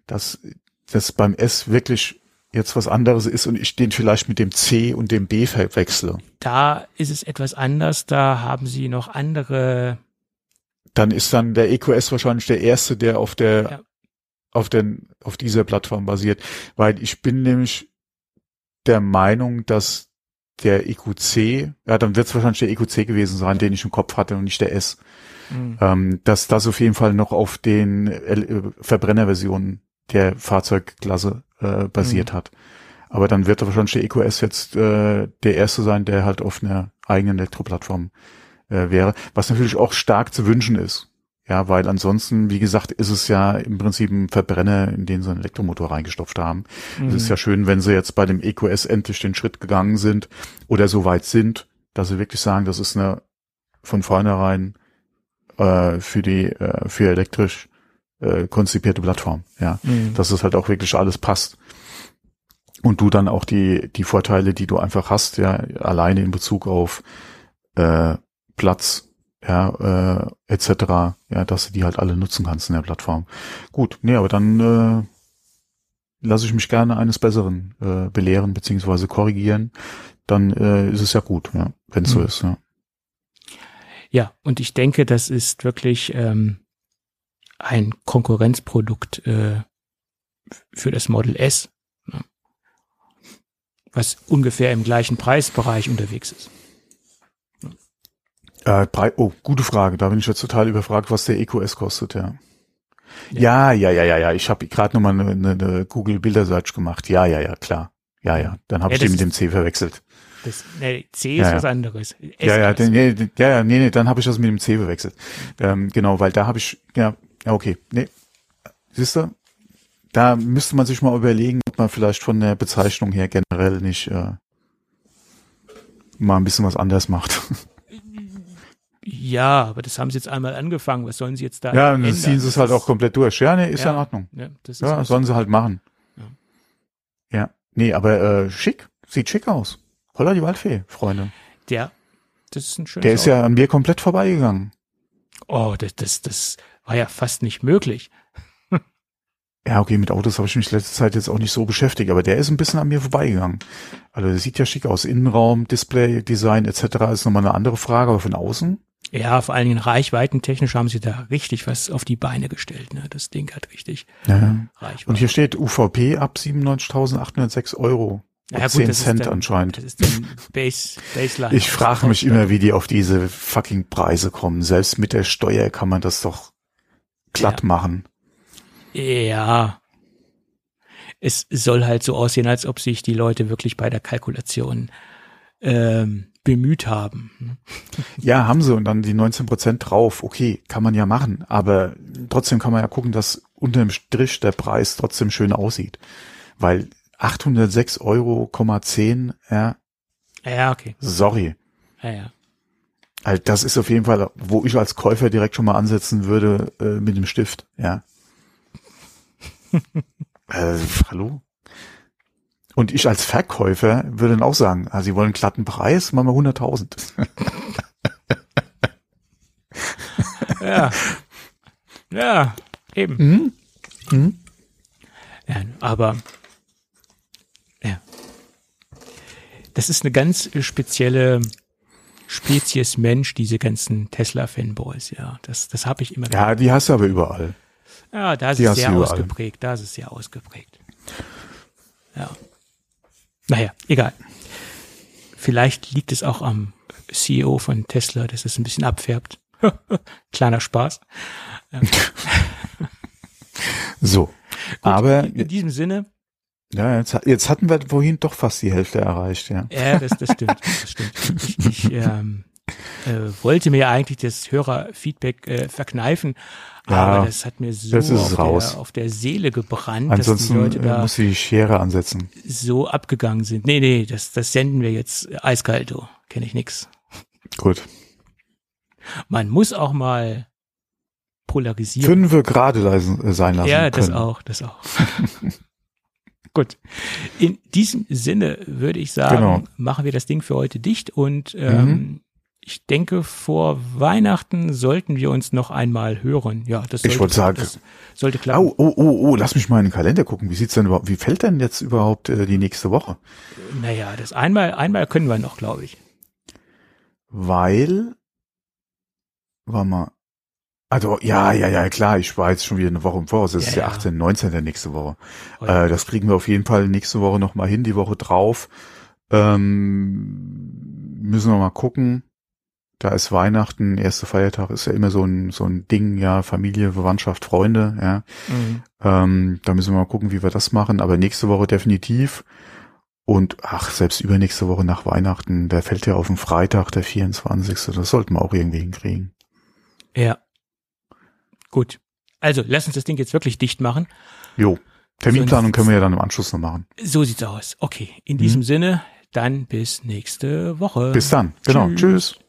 dass das beim S wirklich jetzt was anderes ist und ich den vielleicht mit dem C und dem B verwechsle. Da ist es etwas anders. Da haben sie noch andere. Dann ist dann der EQS wahrscheinlich der erste, der auf der Ja. Auf den auf dieser Plattform basiert, weil ich bin nämlich der Meinung, dass der EQC, ja, dann wird es wahrscheinlich der EQC gewesen sein, den ich im Kopf hatte und nicht der S. Hm, ähm, dass das auf jeden Fall noch auf den L äh, Verbrennerversionen der Fahrzeugklasse äh, basiert hat. Aber dann wird wahrscheinlich der EQS jetzt äh, der erste sein, der halt auf einer eigenen Elektroplattform äh, wäre, was natürlich auch stark zu wünschen ist. Ja, weil ansonsten, wie gesagt, ist es ja im Prinzip ein Verbrenner, in den sie einen Elektromotor reingestopft haben. Es ist ja schön, wenn sie jetzt bei dem EQS endlich den Schritt gegangen sind oder so weit sind, dass sie wirklich sagen, das ist eine von vornherein äh, für die äh, für elektrisch äh, konzipierte Plattform. Ja, Mhm. dass es halt auch wirklich alles passt und du dann auch die die Vorteile, die du einfach hast, ja alleine in Bezug auf äh, Platz, ja äh, etc. Ja, dass du die halt alle nutzen kannst in der Plattform. Gut, nee, aber dann äh, lasse ich mich gerne eines Besseren äh, belehren beziehungsweise korrigieren. Dann äh, ist es ja gut, ja, wenn es so Mhm. ist. Ja. Ja, und ich denke, das ist wirklich ähm, ein Konkurrenzprodukt äh, für das Model S, ne? was ungefähr im gleichen Preisbereich unterwegs ist. Äh, oh, gute Frage. Da bin ich jetzt total überfragt, was der EQS kostet, ja. Ja, ja, ja, ja, ja. Ich habe gerade nochmal eine, eine, eine Google Bilder Search gemacht. Ja, ja, ja, klar. Ja, ja. Dann habe Ja, ich den mit dem C verwechselt. Das, nee, C Ja, ist ja. was anderes. S ja, ja, den, nee, ja, ja, nee, nee, dann habe ich das mit dem C verwechselt. Ähm, genau, weil da habe ich, ja, ja, okay, nee, siehst du, da müsste man sich mal überlegen, ob man vielleicht von der Bezeichnung her generell nicht äh, mal ein bisschen was anders macht. ja, aber das haben sie jetzt einmal angefangen. Was sollen sie jetzt da ja, dann ziehen sie es halt auch komplett durch. Ja, nee, ist ja, in Ordnung. Ja, das ist Ja, sollen sie halt machen. Ja. Ja, nee, aber äh, schick, sieht schick aus. Holla die Waldfee, Freunde. der, das ist ein schönes Der ist Auto. ja an mir komplett vorbeigegangen. Oh, das, das, das war ja fast nicht möglich. Ja, okay, mit Autos habe ich mich letzte Zeit jetzt auch nicht so beschäftigt, aber der ist ein bisschen an mir vorbeigegangen. Also der sieht ja schick aus. Innenraum, Display, Design etc. ist nochmal eine andere Frage, aber von außen? Ja, vor allen Dingen reichweitentechnisch haben sie da richtig was auf die Beine gestellt. Ne? Das Ding hat richtig Ja. Reichweite. Und hier steht UVP ab 97.806 Euro. Ja, gut, 10 das ist Cent dann- anscheinend. Das ist dann Base, Baseline. Ich frage mich immer, wie die auf diese fucking Preise kommen. Selbst mit der Steuer kann man das doch glatt Ja. machen. Ja. Es soll halt so aussehen, als ob sich die Leute wirklich bei der Kalkulation ähm, bemüht haben. Ja, haben sie und dann die 19 Prozent drauf. Okay, kann man ja machen, aber trotzdem kann man ja gucken, dass unterm Strich der Preis trotzdem schön aussieht. Weil 806 Euro, 10, ja, Ja, okay. sorry. Ja, ja. Also das ist auf jeden Fall, wo ich als Käufer direkt schon mal ansetzen würde äh, mit dem Stift, ja. äh, hallo? Und ich als Verkäufer würde dann auch sagen, ah, Sie wollen einen glatten Preis, machen wir 100.000. Ja. ja, eben. Mhm. Mhm. Ja, aber ja, das ist eine ganz spezielle Spezies Mensch, diese ganzen Tesla-Fanboys, ja. Das, das habe ich immer. Ja, die hast du aber überall. Ja, da ist Die es sehr ausgeprägt. Da ist es sehr ausgeprägt. Ja. Naja, egal. Vielleicht liegt es auch am CEO von Tesla, dass es ein bisschen abfärbt. Kleiner Spaß. So. aber In diesem Sinne, ja, jetzt, jetzt hatten wir vorhin doch fast die Hälfte erreicht, ja. ja, das, das stimmt. Das stimmt. Ich, ich ähm, äh, wollte mir eigentlich das Hörerfeedback äh, verkneifen, Ja, aber das hat mir so auf. Der, auf der Seele gebrannt, dass die Ansonsten Leute da muss die Schere ansetzen. so abgegangen sind. Nee, nee, das, das senden wir jetzt eiskalt, du. Kenne ich nix. Gut. Man muss auch mal polarisieren. Fünfe gerade leisen, äh, sein lassen ja, das können. auch, das auch. Gut. In diesem Sinne würde ich sagen, Genau. machen wir das Ding für heute dicht und ähm, Mhm. Ich denke, vor Weihnachten sollten wir uns noch einmal hören. Ja, das sollte, Ich wollte sagen- das sollte klappen. Oh, oh, oh, oh, lass mich mal in den Kalender gucken. Wie sieht's denn überhaupt, wie fällt denn jetzt überhaupt äh, die nächste Woche? Naja, das einmal, einmal können wir noch, glaube ich. Weil, war mal, also, ja, ja, ja, klar, ich war jetzt schon wieder eine Woche im Voraus. Das Ja, ist der ja. 18., 19. der nächste Woche. Äh, das kriegen wir auf jeden Fall nächste Woche noch mal hin, die Woche drauf. Ähm, müssen wir mal gucken. Da ist Weihnachten, erster Feiertag ist ja immer so ein, so ein Ding, ja, Familie, Verwandtschaft, Freunde, ja. Mhm. Ähm, da müssen wir mal gucken, wie wir das machen. Aber nächste Woche definitiv. Und ach, selbst übernächste Woche nach Weihnachten, der fällt ja auf den Freitag, der 24. Das sollten wir auch irgendwie hinkriegen. Ja. Gut. Also, lass uns das Ding jetzt wirklich dicht machen. Jo. Terminplanung können wir ja dann im Anschluss noch machen. So sieht's aus. Okay. In diesem Mhm. Sinne, dann bis nächste Woche. Bis dann. Genau. Tschüss. Tschüss.